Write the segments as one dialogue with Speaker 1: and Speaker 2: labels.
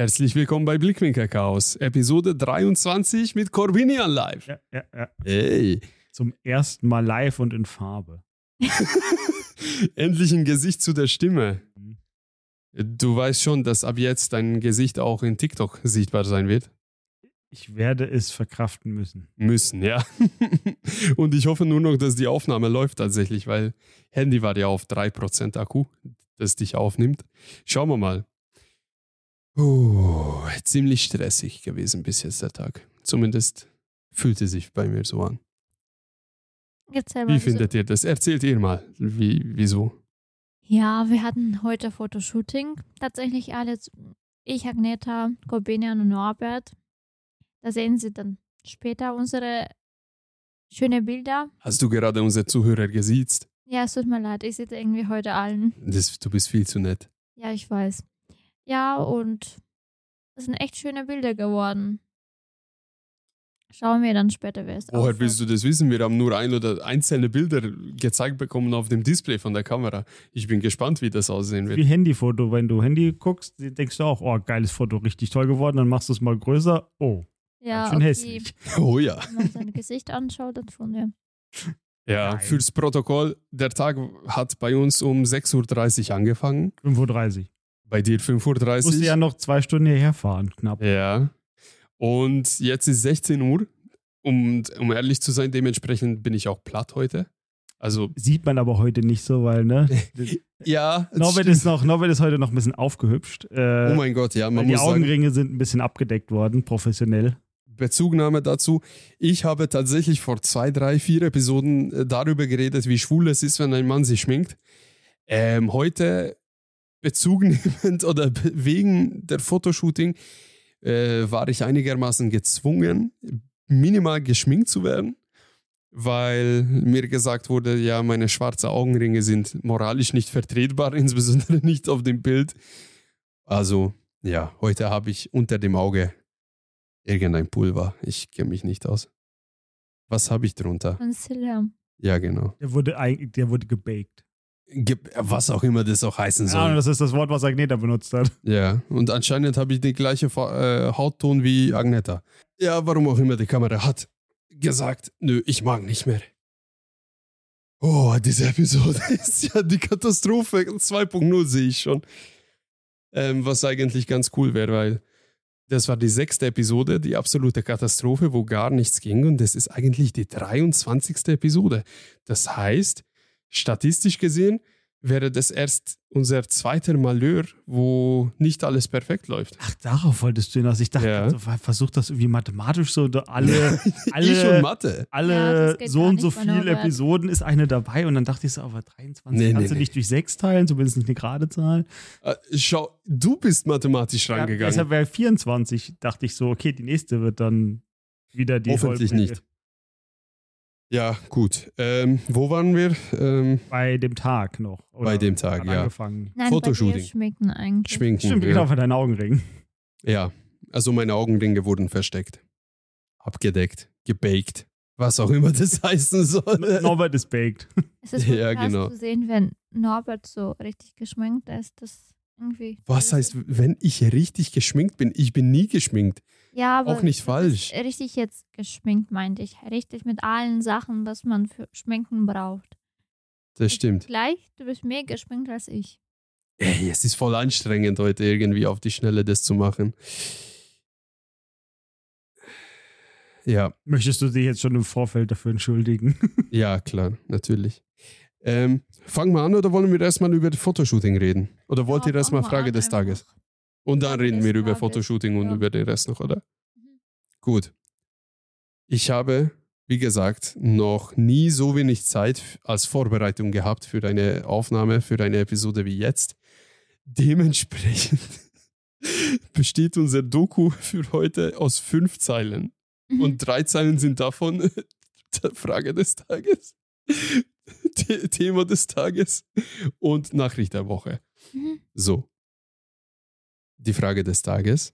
Speaker 1: Herzlich willkommen bei Blickwinkel Chaos, Episode 23 mit Corbinian live.
Speaker 2: Ja, ja, ja.
Speaker 1: Hey,
Speaker 2: Zum ersten Mal live und in Farbe.
Speaker 1: endlich ein Gesicht zu der Stimme.
Speaker 2: Mhm.
Speaker 1: Du weißt schon, dass ab jetzt dein Gesicht auch in TikTok sichtbar sein wird.
Speaker 2: Ich werde es verkraften müssen.
Speaker 1: Müssen, ja. Und ich hoffe nur noch, dass die Aufnahme läuft tatsächlich, weil Handy war ja auf 3% Akku, das dich aufnimmt. Schauen wir mal. Uh, ziemlich stressig gewesen bis jetzt der Tag. Zumindest fühlte sich bei mir so an.
Speaker 3: Erzähl mal,
Speaker 1: Wie
Speaker 3: wieso-
Speaker 1: findet ihr das? Erzählt ihr mal, wie, wieso?
Speaker 3: Ja, wir hatten heute Fotoshooting. Tatsächlich alle, ich, Agneta, Corbinian und Norbert. Da sehen Sie dann später unsere schönen Bilder.
Speaker 1: Hast du gerade unsere Zuhörer gesiezt?
Speaker 3: Ja, es tut mir leid, ich sehe irgendwie heute allen.
Speaker 1: Das, du bist viel zu nett.
Speaker 3: Ja, ich weiß. Ja, und es sind echt schöne Bilder geworden. Schauen wir dann später, wer es
Speaker 1: Woher willst du das wissen? Wir haben nur ein oder einzelne Bilder gezeigt bekommen auf dem Display von der Kamera. Ich bin gespannt, wie das aussehen
Speaker 2: Wie
Speaker 1: wird.
Speaker 2: Handyfoto. Wenn du Handy guckst, denkst du auch, oh, geiles Foto, richtig toll geworden. Dann machst du es mal größer. Oh,
Speaker 3: Ja,
Speaker 2: schön
Speaker 3: okay.
Speaker 2: hässlich.
Speaker 1: Oh ja.
Speaker 3: Wenn man sein Gesicht anschaut, dann schon, ja.
Speaker 1: Ja,
Speaker 2: Nein.
Speaker 1: fürs Protokoll, der Tag hat bei uns um 6.30 Uhr angefangen.
Speaker 2: 5.30 Uhr.
Speaker 1: Bei dir
Speaker 2: Ich musste
Speaker 1: 5.30 Uhr.
Speaker 2: ja noch zwei Stunden hierher fahren, knapp.
Speaker 1: Ja. Und jetzt ist 16 Uhr. Und um ehrlich zu sein, dementsprechend bin ich auch platt heute. Also,
Speaker 2: Sieht man aber heute nicht so, weil, ne?
Speaker 1: ja.
Speaker 2: Norbert
Speaker 1: stimmt.
Speaker 2: ist, noch, Norbert ist heute noch ein bisschen aufgehübscht. Äh,
Speaker 1: Oh mein Gott, ja, man
Speaker 2: weil die
Speaker 1: muss sagen,
Speaker 2: Augenringe sind ein bisschen abgedeckt worden, professionell.
Speaker 1: Bezugnahme dazu. Ich habe tatsächlich vor zwei, drei, vier Episoden äh, darüber geredet, wie schwul es ist, wenn ein Mann sich schminkt. Ähm, heute Bezug nehmend oder wegen der Fotoshooting äh, war ich einigermaßen gezwungen, minimal geschminkt zu werden, weil mir gesagt wurde, ja, meine schwarzen Augenringe sind moralisch nicht vertretbar, insbesondere nicht auf dem Bild. Also, ja, heute habe ich unter dem Auge irgendein Pulver. Ich kenne mich nicht aus. Was habe ich drunter?
Speaker 3: Concealer.
Speaker 1: Ja, genau.
Speaker 2: Der wurde, der wurde gebaked.
Speaker 1: Was auch immer das auch heißen
Speaker 2: Ja,
Speaker 1: soll.
Speaker 2: das ist das Wort, was Agneta benutzt hat.
Speaker 1: Ja, und anscheinend habe ich den gleichen äh, Hautton wie Agneta. Ja, warum auch immer die Kamera hat gesagt, nö, ich mag nicht mehr. Oh, diese Episode ist ja die Katastrophe 2.0 sehe ich schon. Ähm, was eigentlich ganz cool wäre, weil das war die sechste Episode, die absolute Katastrophe, wo gar nichts ging und das ist eigentlich die 23. Episode. Das heißt, statistisch gesehen wäre das erst unser zweiter Malheur, wo nicht alles perfekt läuft.
Speaker 2: Ach, darauf wolltest du hinaus. Ich dachte,
Speaker 1: Ja.
Speaker 2: also, versuch das irgendwie mathematisch so, da alle,
Speaker 1: ich und
Speaker 2: alle,
Speaker 1: Mathe.
Speaker 3: Ja,
Speaker 2: alle
Speaker 3: geht
Speaker 2: so und so viele. Episoden ist eine dabei und dann dachte ich so, aber 23
Speaker 1: Nee,
Speaker 2: kannst
Speaker 1: nee,
Speaker 2: du
Speaker 1: nee.
Speaker 2: nicht durch 6 teilen, zumindest nicht eine gerade Zahl.
Speaker 1: Äh, schau, du bist mathematisch
Speaker 2: Ja,
Speaker 1: rangegangen.
Speaker 2: deshalb wäre 24, dachte ich so, okay, die nächste wird dann wieder die
Speaker 1: Hoffentlich
Speaker 2: Vollfolge.
Speaker 1: nicht. Ja, gut. Ähm, wo waren wir? Ähm,
Speaker 2: Bei dem Tag noch. Oder
Speaker 1: Bei dem Tag, ja.
Speaker 2: Angefangen.
Speaker 3: Nein,
Speaker 1: Fotoshooting.
Speaker 3: Bei dir schminken eigentlich.
Speaker 1: Schminken.
Speaker 2: Stimmt,
Speaker 1: ja.
Speaker 2: genau, bei deinen Augenringen.
Speaker 1: ja, also meine Augenringe wurden versteckt. Abgedeckt, gebaked. Was auch immer das heißen soll.
Speaker 2: Norbert ist baked.
Speaker 3: Es ist
Speaker 1: Ja,
Speaker 3: krass
Speaker 1: genau.
Speaker 3: zu sehen, wenn Norbert so richtig geschminkt ist. Das irgendwie.
Speaker 1: Was heißt, wenn ich richtig geschminkt bin? Ich bin nie geschminkt.
Speaker 3: Ja, aber
Speaker 1: auch nicht falsch.
Speaker 3: Richtig jetzt geschminkt, meinte ich. Richtig mit allen Sachen, was man für Schminken braucht.
Speaker 1: Das stimmt.
Speaker 3: Gleich, du bist mehr geschminkt als ich.
Speaker 1: Ey, es ist voll anstrengend, heute irgendwie auf die Schnelle das zu machen. Ja,
Speaker 2: Möchtest du dich jetzt schon im Vorfeld dafür entschuldigen?
Speaker 1: ja, klar, natürlich. Ähm, fangen wir an oder wollen wir erstmal über das Fotoshooting reden? Oder wollt
Speaker 3: Ja,
Speaker 1: ihr erstmal Frage
Speaker 3: an
Speaker 1: des. Tages? Und dann reden wir über Fotoshooting und
Speaker 3: ja.
Speaker 1: über den Rest noch, oder?
Speaker 3: Mhm.
Speaker 1: Gut. Ich habe, wie gesagt, noch nie so wenig Zeit als Vorbereitung gehabt für eine Aufnahme, für eine Episode wie jetzt. Dementsprechend besteht unser Doku für heute aus fünf Zeilen.
Speaker 3: Mhm.
Speaker 1: Und drei Zeilen sind davon Frage des Tages, The- Thema des Tages und Nachricht der Woche.
Speaker 3: Mhm.
Speaker 1: So. Die Frage des Tages.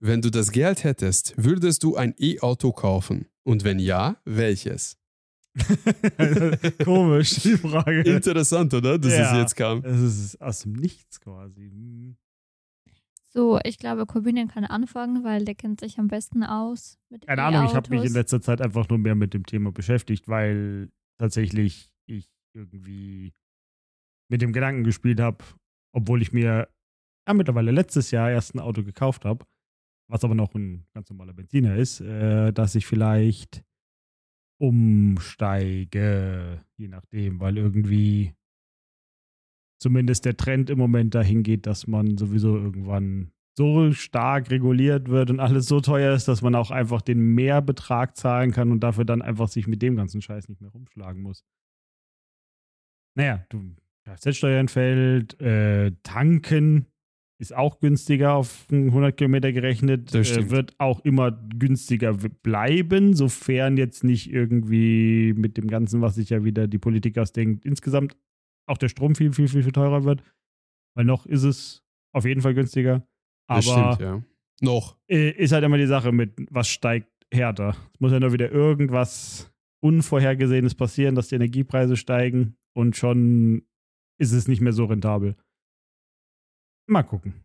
Speaker 1: Wenn du das Geld hättest, würdest du ein E-Auto kaufen? Und wenn ja, welches?
Speaker 2: Komisch, die Frage.
Speaker 1: Interessant, oder? Dass es
Speaker 2: Ja.
Speaker 1: jetzt kam.
Speaker 2: Es ist aus dem Nichts quasi. Hm.
Speaker 3: So, ich glaube, Corbinian kann anfangen, weil der kennt sich am besten aus. Mit
Speaker 2: Keine Ahnung, ich habe mich in letzter Zeit einfach nur mehr mit dem Thema beschäftigt, weil tatsächlich ich irgendwie mit dem Gedanken gespielt habe, obwohl ich mir ja, mittlerweile letztes Jahr erst ein Auto gekauft habe, was aber noch ein ganz normaler Benziner ist, äh, dass ich vielleicht umsteige, je nachdem, weil irgendwie zumindest der Trend im Moment dahin geht, dass man sowieso irgendwann so stark reguliert wird und alles so teuer ist, dass man auch einfach den Mehrbetrag zahlen kann und dafür dann einfach sich mit dem ganzen Scheiß nicht mehr rumschlagen muss. Naja, du Kfz-Steuer entfällt, äh, tanken ist auch günstiger auf 100 Kilometer gerechnet, äh, wird auch immer günstiger bleiben, sofern jetzt nicht irgendwie mit dem Ganzen, was sich ja wieder die Politik ausdenkt, insgesamt auch der Strom viel, viel, viel, viel teurer wird. Weil noch ist es auf jeden Fall günstiger. Aber
Speaker 1: Das stimmt, ja. Noch.
Speaker 2: äh, ist halt immer die Sache mit, was steigt härter. Es muss ja nur wieder irgendwas Unvorhergesehenes passieren, dass die Energiepreise steigen und schon ist es nicht mehr so rentabel. Mal gucken.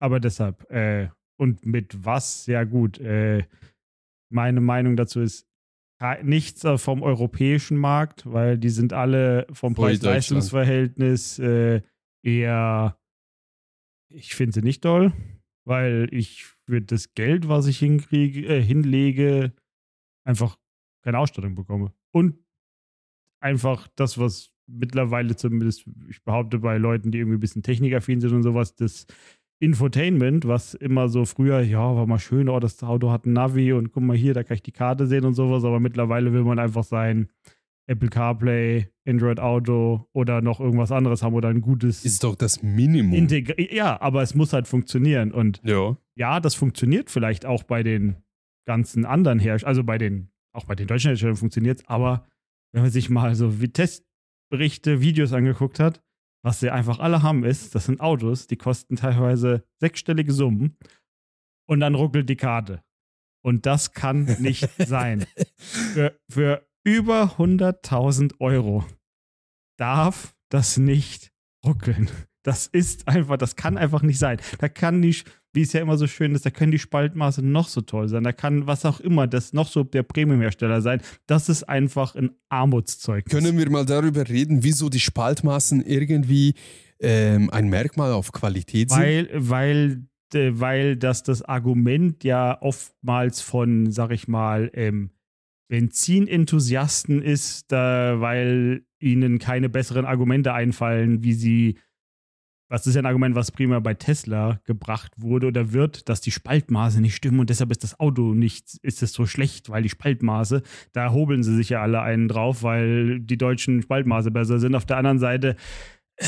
Speaker 2: Aber deshalb, äh, und mit was? Ja, gut. Äh, meine Meinung dazu ist nichts äh, vom europäischen Markt, weil die sind alle vom Preis-Leistungs-Verhältnis äh, eher, ich finde sie nicht doll, weil ich für das Geld, was ich hinkriege, äh, hinlege, einfach keine Ausstattung bekomme. Und einfach das, was mittlerweile zumindest, ich behaupte, bei Leuten, die irgendwie ein bisschen technikaffin sind und sowas, das Infotainment, was immer so früher, ja, war mal schön, oh, das Auto hat ein Navi und guck mal hier, da kann ich die Karte sehen und sowas, aber mittlerweile will man einfach sein Apple CarPlay, Android Auto oder noch irgendwas anderes haben oder ein gutes
Speaker 1: Ist doch das Minimum.
Speaker 2: Integri Ja, aber es muss halt funktionieren und
Speaker 1: ja.
Speaker 2: ja, das funktioniert vielleicht auch bei den ganzen anderen Herstellern, also bei den, auch bei den deutschen Herstellern funktioniert es, aber wenn man sich mal so wie Testberichte, Videos angeguckt hat, was sie einfach alle haben ist, das sind Autos, die kosten teilweise sechsstellige Summen und dann ruckelt die Karte. Und das kann nicht sein. Für, für über 100.000 Euro darf das nicht ruckeln. Das ist einfach, das kann einfach nicht sein. Da kann nicht, wie es ja immer so schön ist, da können die Spaltmaße noch so toll sein. Da kann was auch immer, das noch so der Premiumhersteller sein. Das ist einfach ein Armutszeugnis.
Speaker 1: Können wir mal darüber reden, wieso die Spaltmaßen irgendwie ähm, ein Merkmal auf Qualität sind?
Speaker 2: weil, weil, äh, weil das das Argument ja oftmals von, sag ich mal, ähm, Benzinenthusiasten ist, da, weil ihnen keine besseren Argumente einfallen, wie sie was ist ja ein Argument, was prima bei Tesla gebracht wurde oder wird, dass die Spaltmaße nicht stimmen und deshalb ist das Auto nicht, ist es so schlecht, weil die Spaltmaße, da hobeln sie sich ja alle einen drauf, weil die deutschen Spaltmaße besser sind. Auf der anderen Seite, äh,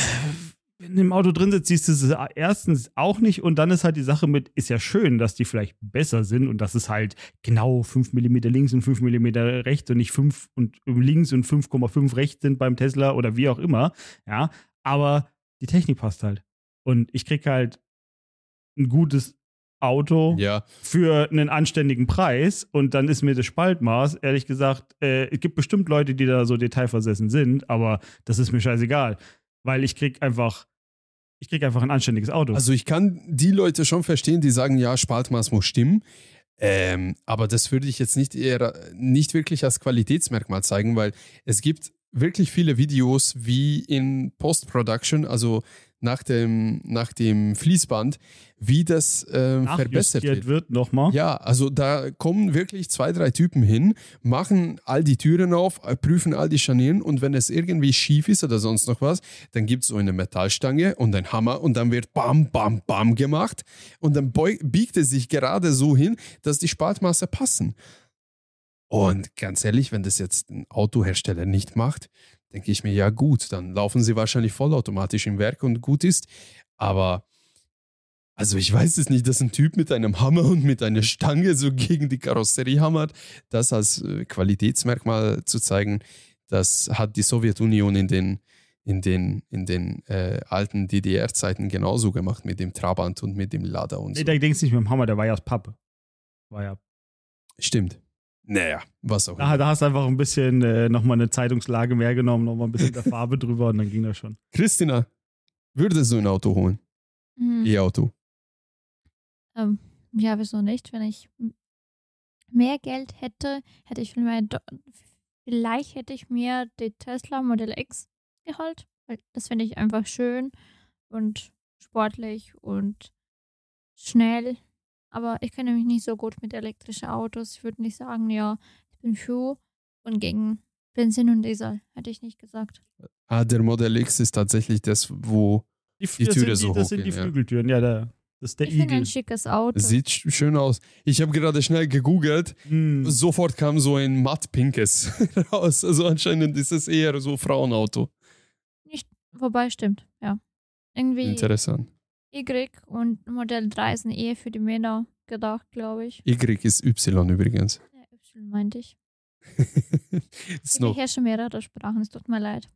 Speaker 2: wenn du im Auto drin sitzt, siehst du es erstens auch nicht und dann ist halt die Sache mit, ist ja schön, dass die vielleicht besser sind und dass es halt genau 5 mm links und 5 mm rechts und nicht 5 und links und 5,5 rechts sind beim Tesla oder wie auch immer, ja, aber die Technik passt halt. Und ich krieg halt ein gutes Auto
Speaker 1: Ja,
Speaker 2: für einen anständigen Preis und dann ist mir das Spaltmaß, ehrlich gesagt, äh, es gibt bestimmt Leute, die da so detailversessen sind, aber das ist mir scheißegal, weil ich krieg einfach, ich krieg einfach ein anständiges Auto.
Speaker 1: also ich kann die Leute schon verstehen, die sagen, ja, Spaltmaß muss stimmen. Ähm, aber das würde ich jetzt nicht eher nicht wirklich als Qualitätsmerkmal zeigen, weil es gibt wirklich viele Videos wie in Post-Production, also nach dem, nach dem Fließband, wie das ähm, verbessert wird.
Speaker 2: wird nochmal.
Speaker 1: Ja, also da kommen wirklich zwei, drei Typen hin, machen all die Türen auf, äh, prüfen all die Scharnieren und wenn es irgendwie schief ist oder sonst noch was, dann gibt es so eine Metallstange und ein Hammer und dann wird bam, bam, bam gemacht und dann biegt es sich gerade so hin, dass die Spaltmaße passen. Und ganz ehrlich, wenn das jetzt ein Autohersteller nicht macht, denke ich mir, ja gut, dann laufen sie wahrscheinlich vollautomatisch im Werk und gut ist. Aber also ich weiß es nicht, dass ein Typ mit einem Hammer und mit einer Stange so gegen die Karosserie hammert, das als äh, Qualitätsmerkmal zu zeigen, das hat die Sowjetunion in den, in den, in den äh, alten DDR-Zeiten genauso gemacht mit dem Trabant und mit dem Lada und
Speaker 2: Nee,
Speaker 1: so.
Speaker 2: der Dings nicht mit dem Hammer, der war ja aus Pappe. War ja.
Speaker 1: Stimmt. Naja, was auch
Speaker 2: Da, da hast du einfach ein bisschen äh, nochmal eine Zeitungslage mehr genommen, nochmal ein bisschen der Farbe drüber und dann ging das schon.
Speaker 1: Christina, würdest du ein Auto holen?
Speaker 3: Mhm.
Speaker 1: E-Auto.
Speaker 3: Ähm, ja, wieso nicht? Wenn ich mehr Geld hätte, hätte ich vielleicht, vielleicht hätte ich mir die Tesla Model X geholt. Weil das finde ich einfach schön und sportlich und schnell. Aber ich kenne mich nicht so gut mit elektrischen Autos. Ich würde nicht sagen, ja, ich bin für und gegen Benzin und Diesel, hätte ich nicht gesagt.
Speaker 1: Ah, der Model X ist tatsächlich das, wo
Speaker 2: Die,
Speaker 1: Die Türe so
Speaker 2: die, Das sind die
Speaker 1: hochgehen, ja.
Speaker 2: Flügeltüren, ja, der, das ist der
Speaker 3: Ich finde
Speaker 2: Igel.
Speaker 3: ein schickes Auto.
Speaker 1: sieht sch- schön aus. Ich habe gerade schnell gegoogelt.
Speaker 2: Hm.
Speaker 1: Sofort kam so ein matt-pinkes raus. Also anscheinend ist es eher so Frauenauto.
Speaker 3: Wobei, stimmt, ja. Irgendwie
Speaker 1: Interessant.
Speaker 3: Y und Modell 3 sind eher für die Männer gedacht, glaube ich.
Speaker 1: Y ist Y übrigens.
Speaker 3: Ja, Y meinte ich.
Speaker 1: ist
Speaker 3: Ich
Speaker 1: noch,
Speaker 3: beherrsche mehrere Sprachen, es tut mir leid.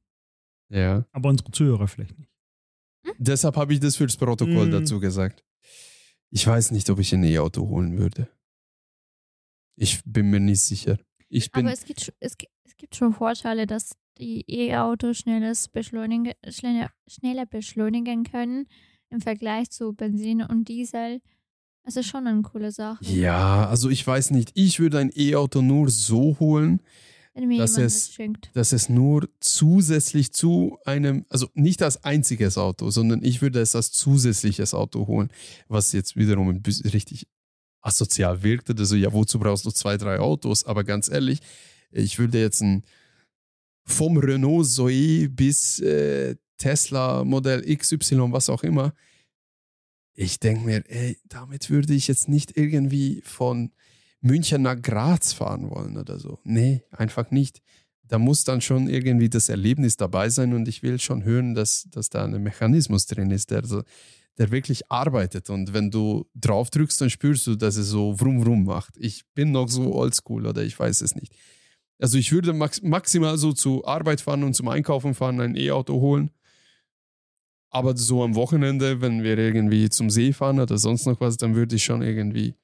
Speaker 1: ja.
Speaker 2: Aber unsere Zuhörer vielleicht nicht.
Speaker 1: Deshalb habe ich das fürs Protokoll
Speaker 2: Mm.
Speaker 1: dazu gesagt. Ich weiß nicht, ob ich ein E-Auto holen würde. Ich bin mir nicht sicher. Ich bin
Speaker 3: Aber es gibt, es, es gibt schon Vorteile, dass die E-Autos beschleunigen, schneller beschleunigen können im Vergleich zu Benzin und Diesel. Das ist schon eine coole Sache.
Speaker 1: ja, also ich weiß nicht. Ich würde ein E-Auto nur so holen, dass es- dass es nur zusätzlich zu einem, also nicht als einziges Auto, sondern ich würde es als zusätzliches Auto holen, was jetzt wiederum ein bisschen richtig asozial wirkt. Also ja, wozu brauchst du zwei, drei Autos? Aber ganz ehrlich, ich würde jetzt ein vom Renault Zoe bis äh, Tesla Modell XY, was auch immer. Ich denke mir, ey, damit würde ich jetzt nicht irgendwie von München nach Graz fahren wollen oder so. Nee, einfach nicht. Da muss dann schon irgendwie das Erlebnis dabei sein und ich will schon hören, dass, dass da ein Mechanismus drin ist, der, so, der wirklich arbeitet. Und wenn du drauf drückst, dann spürst du, dass es so wrum wrum macht. Ich bin noch so oldschool oder ich weiß es nicht. Also ich würde max maximal so zur Arbeit fahren und zum Einkaufen fahren, ein E-Auto holen. Aber so am Wochenende, wenn wir irgendwie zum See fahren oder sonst noch was, dann würde ich schon irgendwie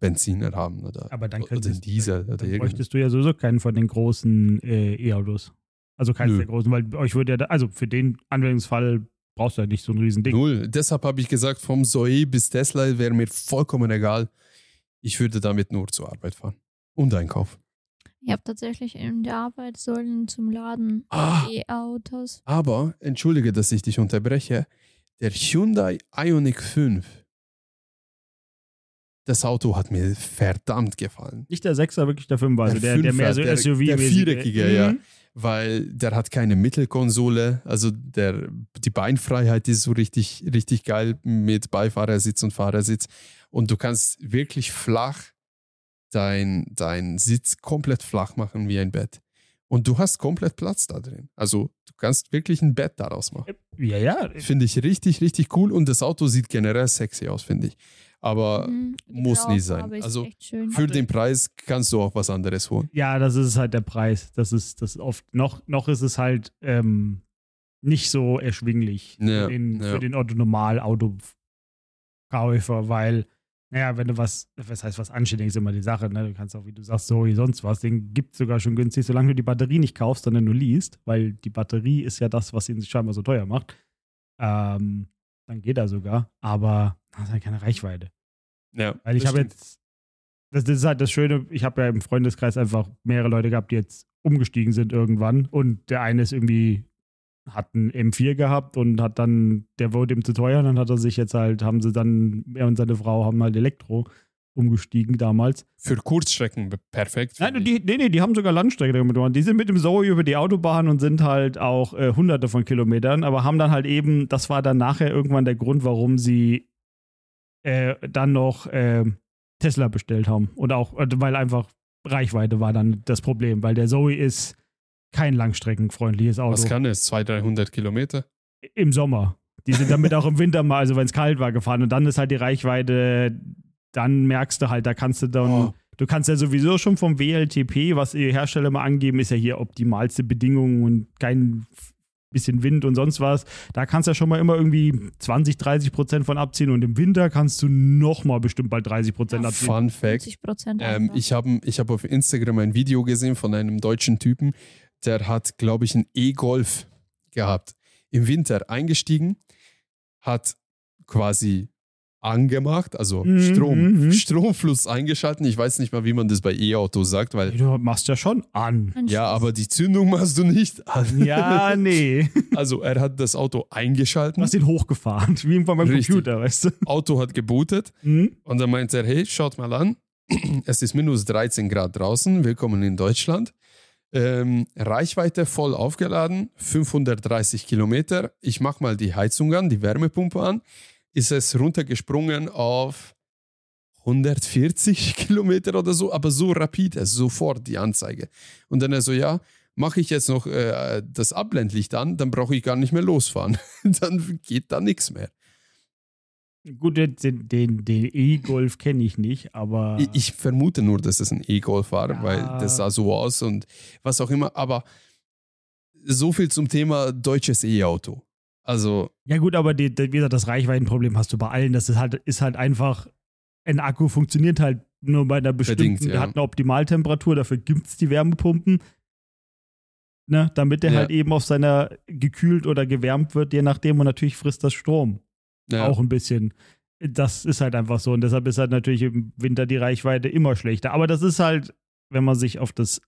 Speaker 1: Benziner haben oder,
Speaker 2: Aber dann
Speaker 1: oder
Speaker 2: könntest
Speaker 1: Diesel oder
Speaker 2: Dann bräuchtest du ja sowieso keinen von den großen äh, E-Autos. Also keins
Speaker 1: Nö.
Speaker 2: der großen, weil euch würde ja, da, also für den Anwendungsfall brauchst du ja nicht so ein riesen Ding.
Speaker 1: Null. Deshalb habe ich gesagt, vom Zoe bis Tesla wäre mir vollkommen egal. Ich würde damit nur zur Arbeit fahren und einkaufen.
Speaker 3: Ich habe tatsächlich in der Arbeit Säulen zum Laden
Speaker 1: Ah.
Speaker 3: E-Autos.
Speaker 1: Aber, entschuldige, dass ich dich unterbreche, der Hyundai Ioniq 5, das Auto hat mir verdammt gefallen.
Speaker 2: Nicht der Sechser, wirklich der Fünfer, also
Speaker 1: Der
Speaker 2: der, der, mehr so
Speaker 1: Fünfer, der-
Speaker 2: SUV
Speaker 1: der
Speaker 2: -mäßige.
Speaker 1: viereckige, ja.
Speaker 2: Mhm.
Speaker 1: weil der hat keine Mittelkonsole, also der, die Beinfreiheit ist so richtig, richtig geil mit Beifahrersitz und Fahrersitz und du kannst wirklich flach dein, dein Sitz komplett flach machen wie ein Bett. Und du hast komplett Platz da drin. Also du kannst wirklich ein Bett daraus machen.
Speaker 2: Ja, ja.
Speaker 1: Finde ich richtig, richtig cool und das Auto sieht generell sexy aus, finde ich. Aber
Speaker 3: Mhm,
Speaker 1: muss nicht sein. Also für den Preis kannst du auch was anderes holen.
Speaker 2: Ja, das ist halt der Preis. Das ist das oft noch noch ist es halt ähm, nicht so erschwinglich
Speaker 1: Ja,
Speaker 2: für den,
Speaker 1: ja.
Speaker 2: für den Otto Normal Autokäufer, weil naja, wenn du was, was heißt was anständiges, ist immer die Sache, ne? Du kannst auch, wie du sagst, so wie sonst was, den gibt es sogar schon günstig, solange du die Batterie nicht kaufst, sondern nur liest, weil die Batterie ist ja das, was ihn scheinbar so teuer macht. Ähm, dann geht er sogar, aber hat halt keine Reichweite.
Speaker 1: Ja,
Speaker 2: Weil ich habe jetzt, das, das ist halt das Schöne, ich habe ja im Freundeskreis einfach mehrere Leute gehabt, die jetzt umgestiegen sind irgendwann und der eine ist irgendwie, hat einen M4 gehabt und hat dann, der wurde ihm zu teuer und dann hat er sich jetzt halt, haben sie dann, er und seine Frau haben halt Elektro umgestiegen damals.
Speaker 1: Für Kurzstrecken perfekt.
Speaker 2: Nein, die, nee, nee, die haben sogar Landstrecke damit gemacht. Die sind mit dem Zoe über die Autobahn und sind halt auch äh, hunderte von Kilometern, aber haben dann halt eben, das war dann nachher irgendwann der Grund, warum sie äh, dann noch äh, Tesla bestellt haben. Und auch, äh, weil einfach Reichweite war dann das Problem, weil der Zoe ist kein langstreckenfreundliches Auto.
Speaker 1: Was kann es? 200, 300 Kilometer?
Speaker 2: Im Sommer. Die sind damit auch im Winter mal, also wenn es kalt war, gefahren. Und dann ist halt die Reichweite, dann merkst du halt, da kannst du dann,
Speaker 1: Oh.
Speaker 2: du kannst ja sowieso schon vom WLTP, was die Hersteller mal angeben, ist ja hier optimalste Bedingungen und kein bisschen Wind und sonst was. Da kannst du ja schon mal immer irgendwie 20, 30 Prozent von abziehen und im Winter kannst du noch mal bestimmt bald 30 Prozent
Speaker 3: Ja,
Speaker 2: abziehen.
Speaker 1: Fun Fact.
Speaker 3: 50 Prozent.
Speaker 1: Ähm, ich habe ich hab auf Instagram ein Video gesehen von einem deutschen Typen, der hat, glaube ich, einen E-Golf gehabt. Im Winter eingestiegen, hat quasi angemacht, also
Speaker 2: Mhm,
Speaker 1: Strom,
Speaker 2: mhm.
Speaker 1: Stromfluss eingeschalten. Ich weiß nicht mal, wie man das bei E-Autos sagt, weil
Speaker 2: Du machst ja schon an.
Speaker 1: ja, aber die Zündung machst du nicht an.
Speaker 2: Ja, nee.
Speaker 1: Also er hat das Auto eingeschalten,
Speaker 2: Du hast ihn hochgefahren, wie beim
Speaker 1: Richtig.
Speaker 2: Computer, weißt du?
Speaker 1: Auto hat gebootet
Speaker 2: Hm?
Speaker 1: und dann meint er, hey, schaut mal an, es ist minus 13 Grad draußen, willkommen in Deutschland. Ähm, Reichweite voll aufgeladen, 530 Kilometer. Ich mache mal die Heizung an, die Wärmepumpe an. Ist es runtergesprungen auf 140 Kilometer oder so, aber so rapide, sofort die Anzeige. Und dann er so, ja, mache ich jetzt noch äh, das Abblendlicht an, dann brauche ich gar nicht mehr losfahren. dann geht da nichts mehr.
Speaker 2: Gut, den, den, E-Golf kenne ich nicht, aber.
Speaker 1: Ich, ich vermute nur, dass es ein E-Golf war,
Speaker 2: Ja.
Speaker 1: weil das sah so aus und was auch immer. Aber so viel zum Thema deutsches E-Auto. Also,
Speaker 2: ja, gut, aber die, die, wie gesagt, das Reichweitenproblem hast du bei allen. Das ist halt, ist halt einfach. Ein Akku funktioniert halt nur bei einer bestimmten.
Speaker 1: Bedingt, ja.
Speaker 2: Der hat eine Optimaltemperatur, dafür gibt es die Wärmepumpen. Ne, damit der
Speaker 1: Ja.
Speaker 2: halt eben auf seiner gekühlt oder gewärmt wird, je nachdem. Und natürlich frisst das Strom.
Speaker 1: Ja,
Speaker 2: auch ein bisschen. Das ist halt einfach so. Und deshalb ist halt natürlich im Winter die Reichweite immer schlechter. Aber das ist halt, wenn man sich auf das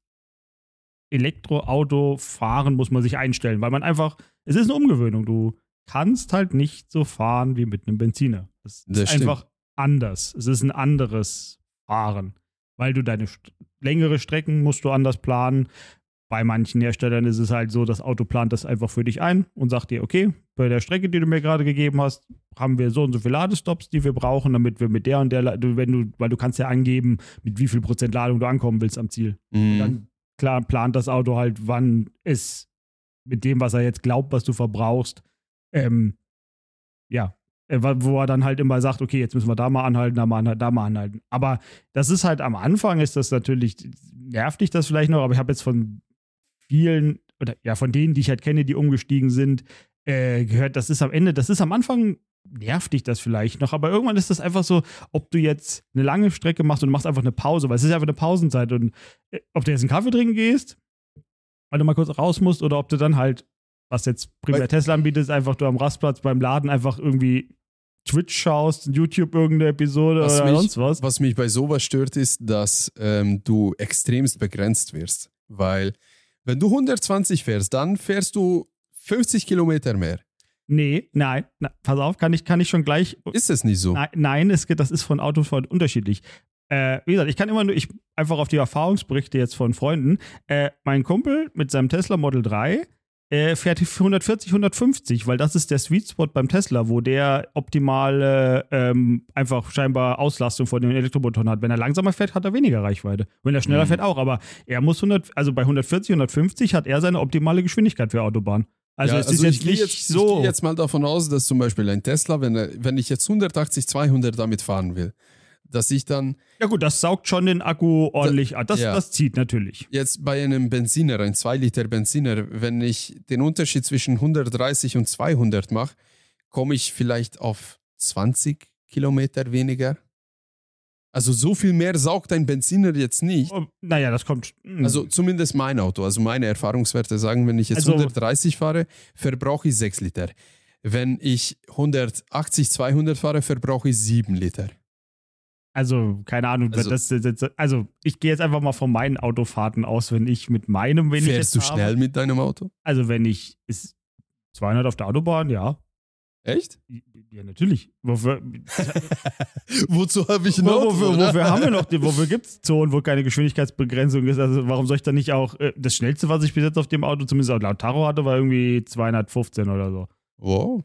Speaker 2: Elektroauto fahren, muss man sich einstellen, weil man einfach, es ist eine Umgewöhnung. Du kannst halt nicht so fahren wie mit einem Benziner. Das,
Speaker 1: Das
Speaker 2: ist
Speaker 1: stimmt.
Speaker 2: einfach anders. Es ist ein anderes Fahren, weil du deine längere Strecken musst du anders planen. Bei manchen Herstellern ist es halt so, das Auto plant das einfach für dich ein und sagt dir, okay, bei der Strecke, die du mir gerade gegeben hast, haben wir so und so viele Ladestops, die wir brauchen, damit wir mit der und der, wenn du, weil du kannst ja angeben, mit wie viel Prozent Ladung du ankommen willst am Ziel.
Speaker 1: mhm.
Speaker 2: Dann klar plant das Auto halt, wann es mit dem, was er jetzt glaubt, was du verbrauchst, ähm, ja, äh, wo er dann halt immer sagt, okay, jetzt müssen wir da mal anhalten, da mal anhalten, da mal anhalten. Aber das ist halt am Anfang ist das natürlich, nervt dich das vielleicht noch, aber ich habe jetzt von vielen, oder ja, von denen, die ich halt kenne, die umgestiegen sind, äh, gehört, das ist am Ende, das ist am Anfang, nervt dich das vielleicht noch, aber irgendwann ist das einfach so, ob du jetzt eine lange Strecke machst und machst einfach eine Pause, weil es ist einfach eine Pausenzeit und äh, ob du jetzt einen Kaffee trinken gehst, weil du mal kurz raus musst oder ob du dann halt, was jetzt primär Tesla anbietet, ist einfach du am Rastplatz beim Laden einfach irgendwie Twitch schaust, YouTube irgendeine Episode
Speaker 1: Was
Speaker 2: oder
Speaker 1: mich-
Speaker 2: sonst was.
Speaker 1: Was mich bei sowas stört, ist, dass ähm, du extremst begrenzt wirst. Weil, wenn du 120 fährst, dann fährst du 50 Kilometer mehr.
Speaker 2: Nee, nein, na, pass auf, kann ich, kann ich schon gleich
Speaker 1: Ist es nicht so?
Speaker 2: Nein, nein es geht, das ist von Auto zu Auto unterschiedlich. Äh, wie gesagt, ich kann immer nur, ich einfach auf die Erfahrungsberichte jetzt von Freunden. Äh, mein Kumpel mit seinem Tesla Model 3 äh, fährt 140, 150, weil das ist der Sweet Spot beim Tesla, wo der optimale ähm, einfach scheinbar Auslastung von den Elektromotoren hat. Wenn er langsamer fährt, hat er weniger Reichweite. Wenn er schneller
Speaker 1: Mhm.
Speaker 2: fährt, auch. Aber er muss 100, also bei 140, 150 hat er seine optimale Geschwindigkeit für Autobahn. Also
Speaker 1: ja,
Speaker 2: es ist jetzt nicht
Speaker 1: jetzt,
Speaker 2: so.
Speaker 1: ich gehe jetzt mal davon aus, dass zum Beispiel ein Tesla, wenn, er, wenn ich jetzt 180, 200 damit fahren will, dass ich dann
Speaker 2: ja gut, das saugt schon den Akku ordentlich an. Das,
Speaker 1: ja.
Speaker 2: das zieht natürlich.
Speaker 1: jetzt bei einem Benziner, ein 2 Liter Benziner, wenn ich den Unterschied zwischen 130 und 200 mache, komme ich vielleicht auf 20 Kilometer weniger. Also so viel mehr saugt ein Benziner jetzt nicht.
Speaker 2: Oh, naja, das kommt. hm.
Speaker 1: Also zumindest mein Auto, also meine Erfahrungswerte sagen, wenn ich jetzt
Speaker 2: Also-
Speaker 1: 130 fahre, verbrauche ich 6 Liter. Wenn ich 180, 200 fahre, verbrauche ich 7 Liter.
Speaker 2: Also, keine Ahnung.
Speaker 1: Also-
Speaker 2: das, das, das, also, ich gehe jetzt einfach mal von meinen Autofahrten aus, wenn ich mit meinem, wenn ich
Speaker 1: Fährst du
Speaker 2: habe,
Speaker 1: schnell mit deinem Auto?
Speaker 2: Also, wenn ich ist 200 auf der Autobahn, ja.
Speaker 1: Echt?
Speaker 2: Ja, natürlich. Wofür,
Speaker 1: Wozu habe ich Auto?
Speaker 2: wofür, wofür haben wir noch, die- wofür gibt es Zonen, wo keine Geschwindigkeitsbegrenzung ist? Also, warum soll ich dann nicht auch, äh, das schnellste, was ich bis jetzt auf dem Auto, zumindest laut Taro hatte, war irgendwie 215 oder so.
Speaker 1: Wow.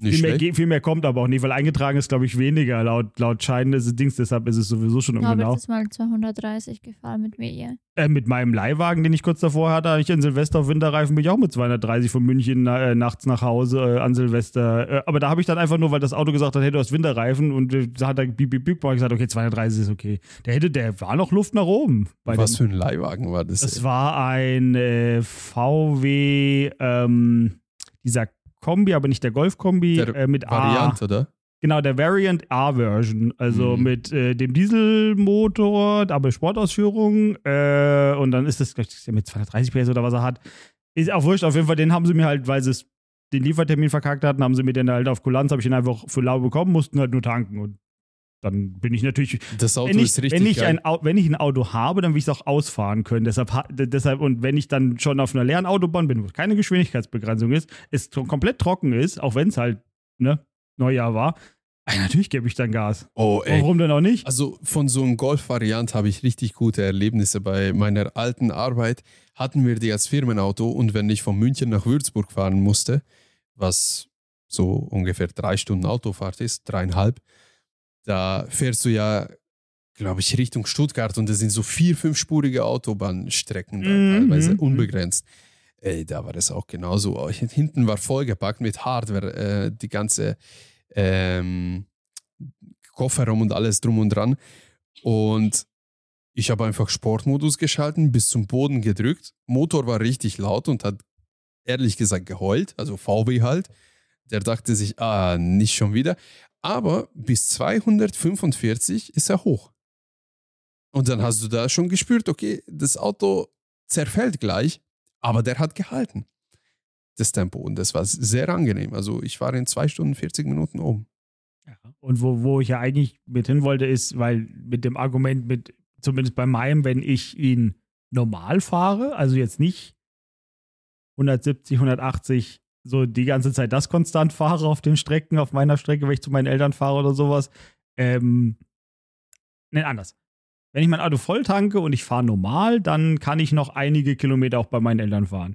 Speaker 1: Nicht
Speaker 2: Viel mehr, viel mehr kommt aber auch nicht, weil eingetragen ist, glaube ich, weniger laut, laut Schein des Dings, deshalb ist es sowieso schon ungenau.
Speaker 3: ist mal 230 gefahren mit mir.
Speaker 2: Äh, mit meinem Leihwagen, den ich kurz davor hatte, ich in Silvester auf Winterreifen, bin ich auch mit 230 von München äh, nachts nach Hause äh, an Silvester. Äh, aber da habe ich dann einfach nur, weil das Auto gesagt hat, hey, du hast Winterreifen und äh, da hat er bieb, bieb, bieb, ich gesagt, okay, 230 ist okay. Der hätte, der war noch Luft nach oben. Bei
Speaker 1: Was
Speaker 2: dem,
Speaker 1: für ein Leihwagen war das?
Speaker 2: das war ein äh, VW, ähm, dieser Kombi, aber nicht der Golf-Kombi,
Speaker 1: Der
Speaker 2: äh, mit A.
Speaker 1: Variant, oder?
Speaker 2: Genau, der Variant A-Version. Also
Speaker 1: Mhm.
Speaker 2: mit äh, dem Dieselmotor, aber Sportausführung. Äh, und dann ist das, glaub ich, mit 230 PS oder was er hat. Ist auch wurscht, auf jeden Fall, den haben sie mir halt, weil sie es den Liefertermin verkackt hatten, haben sie mir den halt auf Kulanz, habe ich ihn einfach für lau bekommen, mussten halt nur tanken und dann bin ich natürlich.
Speaker 1: Das Auto
Speaker 2: wenn ich,
Speaker 1: ist richtig
Speaker 2: wenn ich,
Speaker 1: geil.
Speaker 2: ein, wenn ich ein Auto habe, dann will ich es auch ausfahren können. Deshalb, deshalb, und wenn ich dann schon auf einer leeren Autobahn bin, wo keine Geschwindigkeitsbegrenzung ist, es komplett trocken ist, auch wenn es halt ne, Neujahr war, ey, natürlich gebe ich dann Gas.
Speaker 1: oh, ey.
Speaker 2: Warum denn auch nicht?
Speaker 1: Also von so einem Golf-Variant habe ich richtig gute Erlebnisse. Bei meiner alten Arbeit hatten wir die als Firmenauto und wenn ich von München nach Würzburg fahren musste, was so ungefähr drei Stunden Autofahrt ist, dreieinhalb, da fährst du ja, glaube ich, Richtung Stuttgart und das sind so vier, fünfspurige Autobahnstrecken, da,
Speaker 2: Mhm,
Speaker 1: teilweise
Speaker 2: mhm.
Speaker 1: unbegrenzt. Ey, da war das auch genauso. Hinten war vollgepackt mit Hardware, äh, die ganze ähm, Kofferraum und alles drum und dran. Und ich habe einfach Sportmodus geschalten, bis zum Boden gedrückt. Motor war richtig laut und hat ehrlich gesagt geheult, also VW halt. Der dachte sich, ah, nicht schon wieder. Aber bis 245 ist er hoch. Und dann hast du da schon gespürt, okay, das Auto zerfällt gleich, aber der hat gehalten. Das Tempo. Und das war sehr angenehm. Also ich war in zwei Stunden 40 Minuten oben.
Speaker 2: Ja. Und wo, wo ich ja eigentlich mit hin wollte, ist, weil mit dem Argument, mit, zumindest bei meinem, wenn ich ihn normal fahre, also jetzt nicht 170, 180, so die ganze Zeit das konstant fahre auf den Strecken, auf meiner Strecke, wenn ich zu meinen Eltern fahre oder sowas. Ähm, ne, anders. Wenn ich mein Auto voll tanke und ich fahre normal, dann kann ich noch einige Kilometer auch bei meinen Eltern fahren.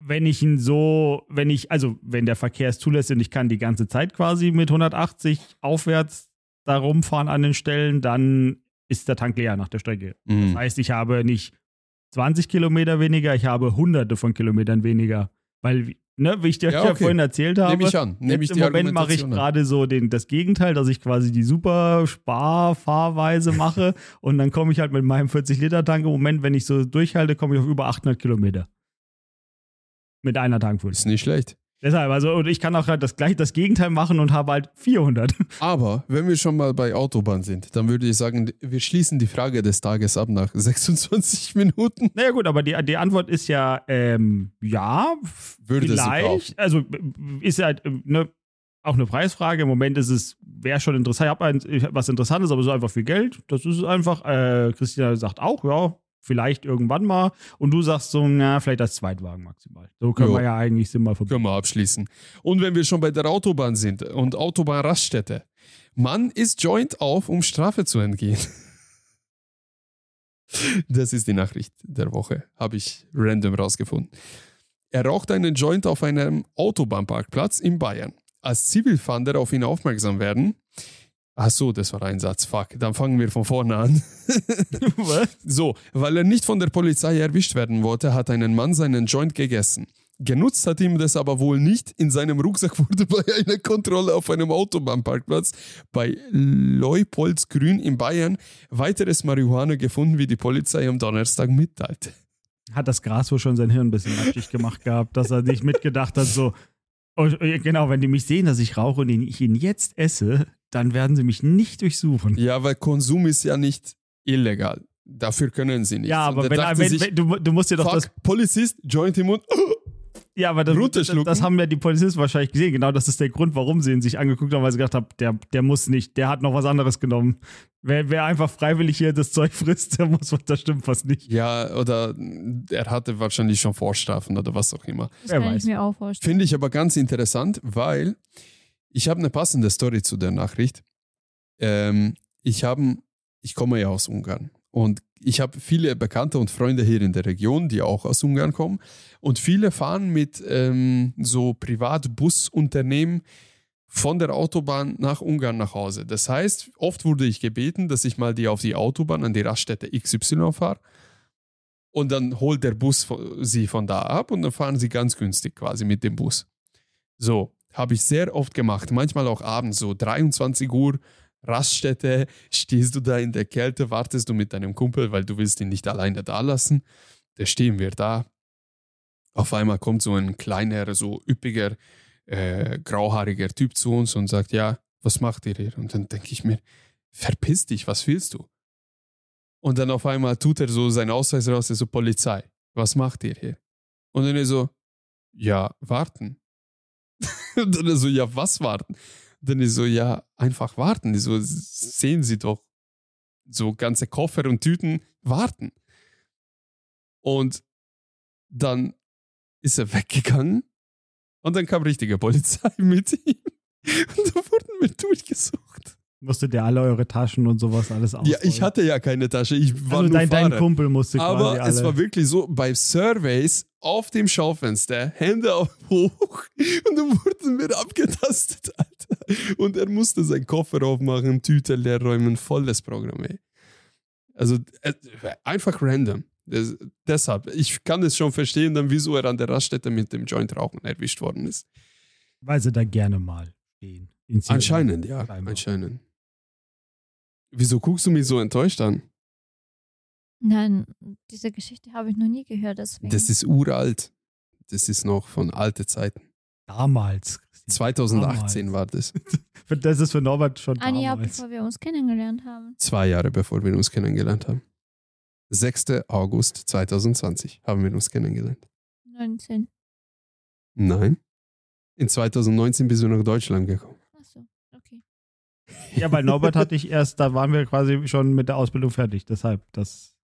Speaker 2: Wenn ich ihn so, wenn ich, also wenn der Verkehr es zulässt und ich kann die ganze Zeit quasi mit 180 aufwärts da rumfahren an den Stellen, dann ist der Tank leer nach der Strecke.
Speaker 1: Mhm.
Speaker 2: Das heißt, ich habe nicht 20 Kilometer weniger, ich habe hunderte von Kilometern weniger. Weil, ne, wie ich dir
Speaker 1: Ja,
Speaker 2: ja,
Speaker 1: okay.
Speaker 2: vorhin erzählt habe,
Speaker 1: Nehme ich an. Nehme ich
Speaker 2: Im Moment mache ich gerade so den, das Gegenteil, dass ich quasi die super Sparfahrweise mache und dann komme ich halt mit meinem 40-Liter-Tank im Moment, wenn ich so durchhalte, komme ich auf über 800 Kilometer. Mit einer Tankfüllung.
Speaker 1: Ist nicht schlecht.
Speaker 2: Deshalb, also, und ich kann auch halt das gleich das Gegenteil machen und habe halt 400.
Speaker 1: Aber wenn wir schon mal bei Autobahn sind, dann würde ich sagen, wir schließen die Frage des Tages ab nach 26 Minuten.
Speaker 2: Naja, gut, aber die, die Antwort ist ja, ähm, ja,
Speaker 1: Würde
Speaker 2: vielleicht. Also, ist halt, äh, ne, auch eine Preisfrage. Im Moment ist es, wäre schon interessant. Ich habe was Interessantes, aber so einfach viel Geld. Das ist einfach, äh, Christina sagt auch, ja, vielleicht irgendwann mal. Und du sagst so, na, vielleicht als Zweitwagen maximal. So können
Speaker 1: Jo.
Speaker 2: wir ja eigentlich sind mal verbinden.
Speaker 1: Können wir abschließen. Und wenn wir schon bei der Autobahn sind und Autobahnraststätte. Mann ist Joint auf, um Strafe zu entgehen. Das ist die Nachricht der Woche. Habe ich random rausgefunden. Er raucht einen Joint auf einem Autobahnparkplatz in Bayern. Als Zivilfahnder auf ihn aufmerksam werden. Ach so, das war ein Satz. Fuck. Dann fangen wir von vorne an.
Speaker 2: Was?
Speaker 1: So, weil er nicht von der Polizei erwischt werden wollte, hat ein Mann seinen Joint gegessen. Genutzt hat ihm das aber wohl nicht. In seinem Rucksack wurde bei einer Kontrolle auf einem Autobahnparkplatz bei Leupoldsgrün in Bayern weiteres Marihuana gefunden, wie die Polizei am Donnerstag mitteilte.
Speaker 2: Hat das Gras wohl schon sein Hirn ein bisschen matschig gemacht gehabt, dass er nicht mitgedacht hat, so, oh, genau, wenn die mich sehen, dass ich rauche und ich ihn jetzt esse, dann werden sie mich nicht durchsuchen.
Speaker 1: Ja, weil Konsum ist ja nicht illegal. Dafür können sie nicht.
Speaker 2: Ja, aber
Speaker 1: er
Speaker 2: wenn, wenn,
Speaker 1: sich,
Speaker 2: wenn du, du musst dir doch
Speaker 1: fuck,
Speaker 2: das.
Speaker 1: Polizist, Joint im Mund.
Speaker 2: Ja, aber das, das haben ja die Polizisten wahrscheinlich gesehen. Genau das ist der Grund, warum sie ihn sich angeguckt haben, weil sie gedacht haben, der, der muss nicht, der hat noch was anderes genommen. Wer, wer einfach freiwillig hier das Zeug frisst, der muss, das stimmt fast nicht.
Speaker 1: Ja, oder er hatte wahrscheinlich schon Vorstrafen oder was auch immer.
Speaker 3: Das
Speaker 2: Wer
Speaker 3: kann
Speaker 2: weiß.
Speaker 3: ich mir auch vorstellen.
Speaker 1: Finde ich aber ganz interessant, weil ich habe eine passende Story zu der Nachricht. Ähm, ich habe, ich komme ja aus Ungarn und ich habe viele Bekannte und Freunde hier in der Region, die auch aus Ungarn kommen und viele fahren mit ähm, so Privatbusunternehmen von der Autobahn nach Ungarn nach Hause. Das heißt, oft wurde ich gebeten, dass ich mal die auf die Autobahn an die Raststätte XY fahre und dann holt der Bus sie von da ab und dann fahren sie ganz günstig quasi mit dem Bus. So, habe ich sehr oft gemacht, manchmal auch abends, so 23 Uhr, Raststätte, stehst du da in der Kälte, wartest du mit deinem Kumpel, weil du willst ihn nicht alleine da lassen. Da stehen wir da. Auf einmal kommt so ein kleiner, so üppiger, äh, grauhaariger Typ zu uns und sagt, ja, was macht ihr hier? Und dann denke ich mir, verpiss dich, was willst du? Und dann auf einmal tut er so seinen Ausweis raus, er so, Polizei, was macht ihr hier? Und dann er so, ja, warten. Und dann so, ja, was warten? Dann ist so, ja, einfach warten. Die so, sehen Sie doch. So ganze Koffer und Tüten warten. Und dann ist er weggegangen und dann kam richtige Polizei mit ihm. Und da wurden wir durchgesucht.
Speaker 2: Musstet ihr alle eure Taschen und sowas alles ausräumen?
Speaker 1: Ja, ich hatte ja keine Tasche. Ich war
Speaker 2: also
Speaker 1: nur
Speaker 2: dein,
Speaker 1: Fahrer.
Speaker 2: dein Kumpel musste
Speaker 1: Aber
Speaker 2: alle.
Speaker 1: es war wirklich so, bei Surveys auf dem Schaufenster, Hände hoch und dann wurden wir abgetastet, Alter. Und er musste seinen Koffer aufmachen, Tüte leer räumen, volles Programm, ey. Also äh, einfach random. Das, deshalb, ich kann es schon verstehen, dann wieso er an der Raststätte mit dem Joint rauchen erwischt worden ist.
Speaker 2: Weil sie da gerne mal stehen.
Speaker 1: Anscheinend, ja, anscheinend. Wieso guckst du mich so enttäuscht an?
Speaker 3: Nein, diese Geschichte habe ich noch nie gehört, deswegen.
Speaker 1: Das ist uralt. Das ist noch von alte Zeiten.
Speaker 2: Damals. Christine.
Speaker 1: 2018
Speaker 2: Damals.
Speaker 1: war das.
Speaker 2: Das ist für Norbert schon
Speaker 3: Ein Jahr
Speaker 2: damals.
Speaker 3: bevor wir uns kennengelernt haben.
Speaker 1: Zwei Jahre bevor wir uns kennengelernt haben. 6. August 2020 haben wir uns kennengelernt.
Speaker 3: 19.
Speaker 1: Nein. In 2019 bist du nach Deutschland gekommen.
Speaker 3: Achso, okay.
Speaker 2: Ja, weil Norbert hatte ich erst, da waren wir quasi schon mit der Ausbildung fertig. Deshalb, das,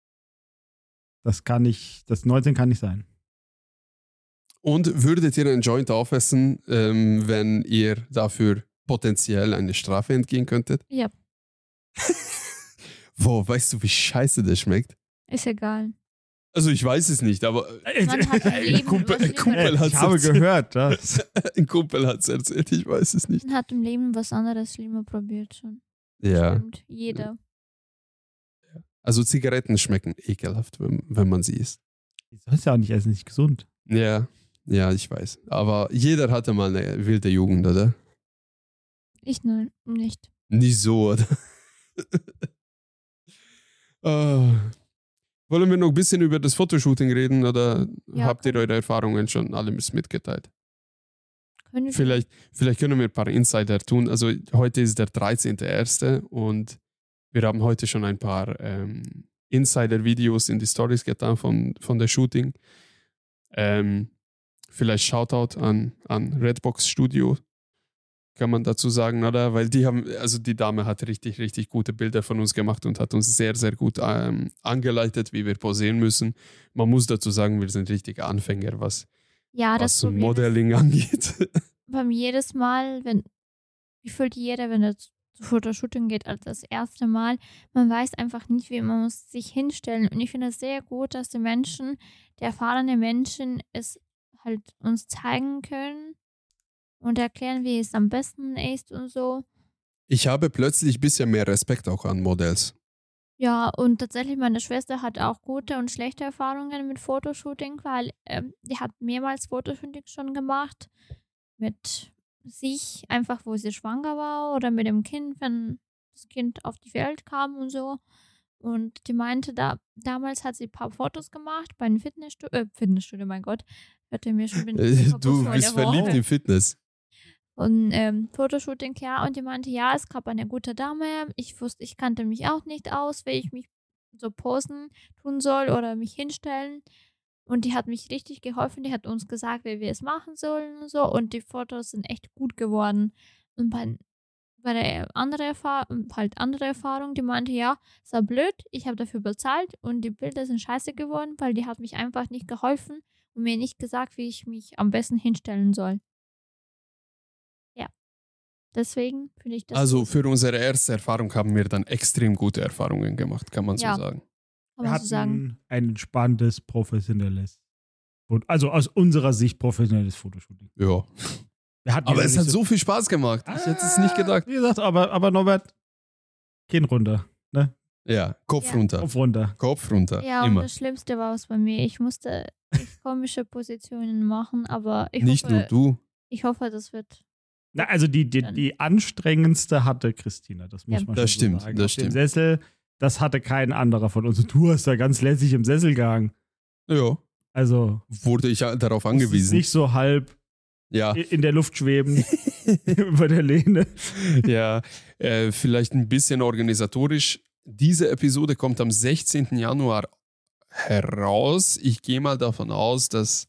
Speaker 2: das kann nicht, das 19 kann nicht sein.
Speaker 1: Und würdet ihr einen Joint aufessen, ähm, wenn ihr dafür potenziell eine Strafe entgehen könntet?
Speaker 3: Ja.
Speaker 1: Wo, weißt du, wie scheiße das schmeckt?
Speaker 3: Ist egal.
Speaker 1: Also ich weiß es nicht, aber
Speaker 3: Man hat im
Speaker 1: ein
Speaker 3: Leben
Speaker 1: Kumpel,
Speaker 3: was
Speaker 1: ein Kumpel hat
Speaker 2: ich habe
Speaker 1: erzählt.
Speaker 2: gehört, das.
Speaker 1: Ein Kumpel hat es erzählt, ich weiß es nicht.
Speaker 3: Man hat im Leben was anderes schlimmer probiert schon.
Speaker 1: Ja.
Speaker 3: Stimmt. Jeder.
Speaker 1: Also Zigaretten schmecken ekelhaft, wenn, wenn man sie isst.
Speaker 2: Du sollst ja auch nicht essen, nicht gesund.
Speaker 1: Ja, ja, ich weiß. Aber jeder hatte mal eine wilde Jugend, oder?
Speaker 3: Ich nein, nicht.
Speaker 1: Nicht so, oder? Ah. wollen wir noch ein bisschen über das Fotoshooting reden oder
Speaker 3: Ja,
Speaker 1: habt ihr eure Erfahrungen schon alles mitgeteilt?
Speaker 3: Können wir
Speaker 1: Vielleicht, vielleicht können wir ein paar Insider tun. Also heute ist der 13.01. und wir haben heute schon ein paar ähm, Insider-Videos in die Stories getan von, von der Shooting. Ähm, vielleicht Shoutout an, an Redbox Studio, kann man dazu sagen, oder? Weil die haben, also die Dame hat richtig, richtig gute Bilder von uns gemacht und hat uns sehr, sehr gut ähm, angeleitet, wie wir posieren müssen. Man muss dazu sagen, wir sind richtige Anfänger, was,
Speaker 3: Ja,
Speaker 1: was Modeling angeht.
Speaker 3: beim jedes Mal, wenn, wie fühlt jeder, wenn er Fotoshooting geht, als das erste Mal, man weiß einfach nicht, wie man muss sich hinstellen. Und ich finde es sehr gut, dass die Menschen, die erfahrenen Menschen, es halt uns zeigen können und erklären, wie es am besten ist und so.
Speaker 1: Ich habe plötzlich ein bisschen mehr Respekt auch an Modells.
Speaker 3: Ja, und tatsächlich, meine Schwester hat auch gute und schlechte Erfahrungen mit Fotoshooting, weil ähm, die hat mehrmals Fotoshooting schon gemacht. Mit sich, einfach wo sie schwanger war oder mit dem Kind, wenn das Kind auf die Welt kam und so. Und die meinte, da, damals hat sie ein paar Fotos gemacht bei einem Fitnessstudio, äh, Fitnessstudio, mein Gott, ihr mir schon
Speaker 1: Äh, Du bist
Speaker 3: der Woche.
Speaker 1: verliebt in Fitness.
Speaker 3: Und ähm, Fotoshooting, ja, und die meinte, ja, es gab eine gute Dame. Ich wusste, ich kannte mich auch nicht aus, wie ich mich so posen tun soll oder mich hinstellen. Und die hat mich richtig geholfen. Die hat uns gesagt, wie wir es machen sollen und so. Und die Fotos sind echt gut geworden. Und bei, bei der andere Erfahrung, halt andere Erfahrung, die meinte, ja, es war blöd, ich habe dafür bezahlt und die Bilder sind scheiße geworden, weil die hat mich einfach nicht geholfen und mir nicht gesagt, wie ich mich am besten hinstellen soll. Deswegen finde ich das.
Speaker 1: Also für unsere erste Erfahrung haben wir dann extrem gute Erfahrungen gemacht, kann man
Speaker 3: Ja.
Speaker 1: so sagen.
Speaker 3: Kann
Speaker 2: Wir
Speaker 3: man so sagen.
Speaker 2: hatten ein entspanntes, professionelles, also aus unserer Sicht professionelles Fotoshooting.
Speaker 1: Ja.
Speaker 2: Wir hatten
Speaker 1: Aber
Speaker 2: ja
Speaker 1: es hat so viel Spaß gemacht. Ich hätte es nicht gedacht.
Speaker 2: Wie gesagt, aber, aber Norbert, Kinn runter, ne?
Speaker 1: Ja, Kopf
Speaker 3: Ja.
Speaker 1: runter.
Speaker 2: Kopf runter.
Speaker 1: Kopf runter.
Speaker 3: Ja, und
Speaker 1: Immer.
Speaker 3: das Schlimmste war es bei mir. Ich musste komische Positionen machen, aber ich
Speaker 1: Nicht
Speaker 3: hoffe,
Speaker 1: nur du.
Speaker 3: ich hoffe, das wird.
Speaker 2: Na, also die, die, die anstrengendste hatte Christina, das muss
Speaker 3: Ja.
Speaker 2: man
Speaker 1: Das
Speaker 2: schon
Speaker 1: stimmt,
Speaker 2: so sagen.
Speaker 1: das
Speaker 2: Auf
Speaker 1: stimmt.
Speaker 2: Sessel, das hatte kein anderer von uns. Und du hast da ganz lässig im Sessel gehangen.
Speaker 1: Ja.
Speaker 2: Also
Speaker 1: Wurde ich ja darauf angewiesen.
Speaker 2: nicht so halb
Speaker 1: Ja.
Speaker 2: in der Luft schweben über der Lehne.
Speaker 1: ja, äh, vielleicht ein bisschen organisatorisch. Diese Episode kommt am 16. Januar heraus. Ich gehe mal davon aus, dass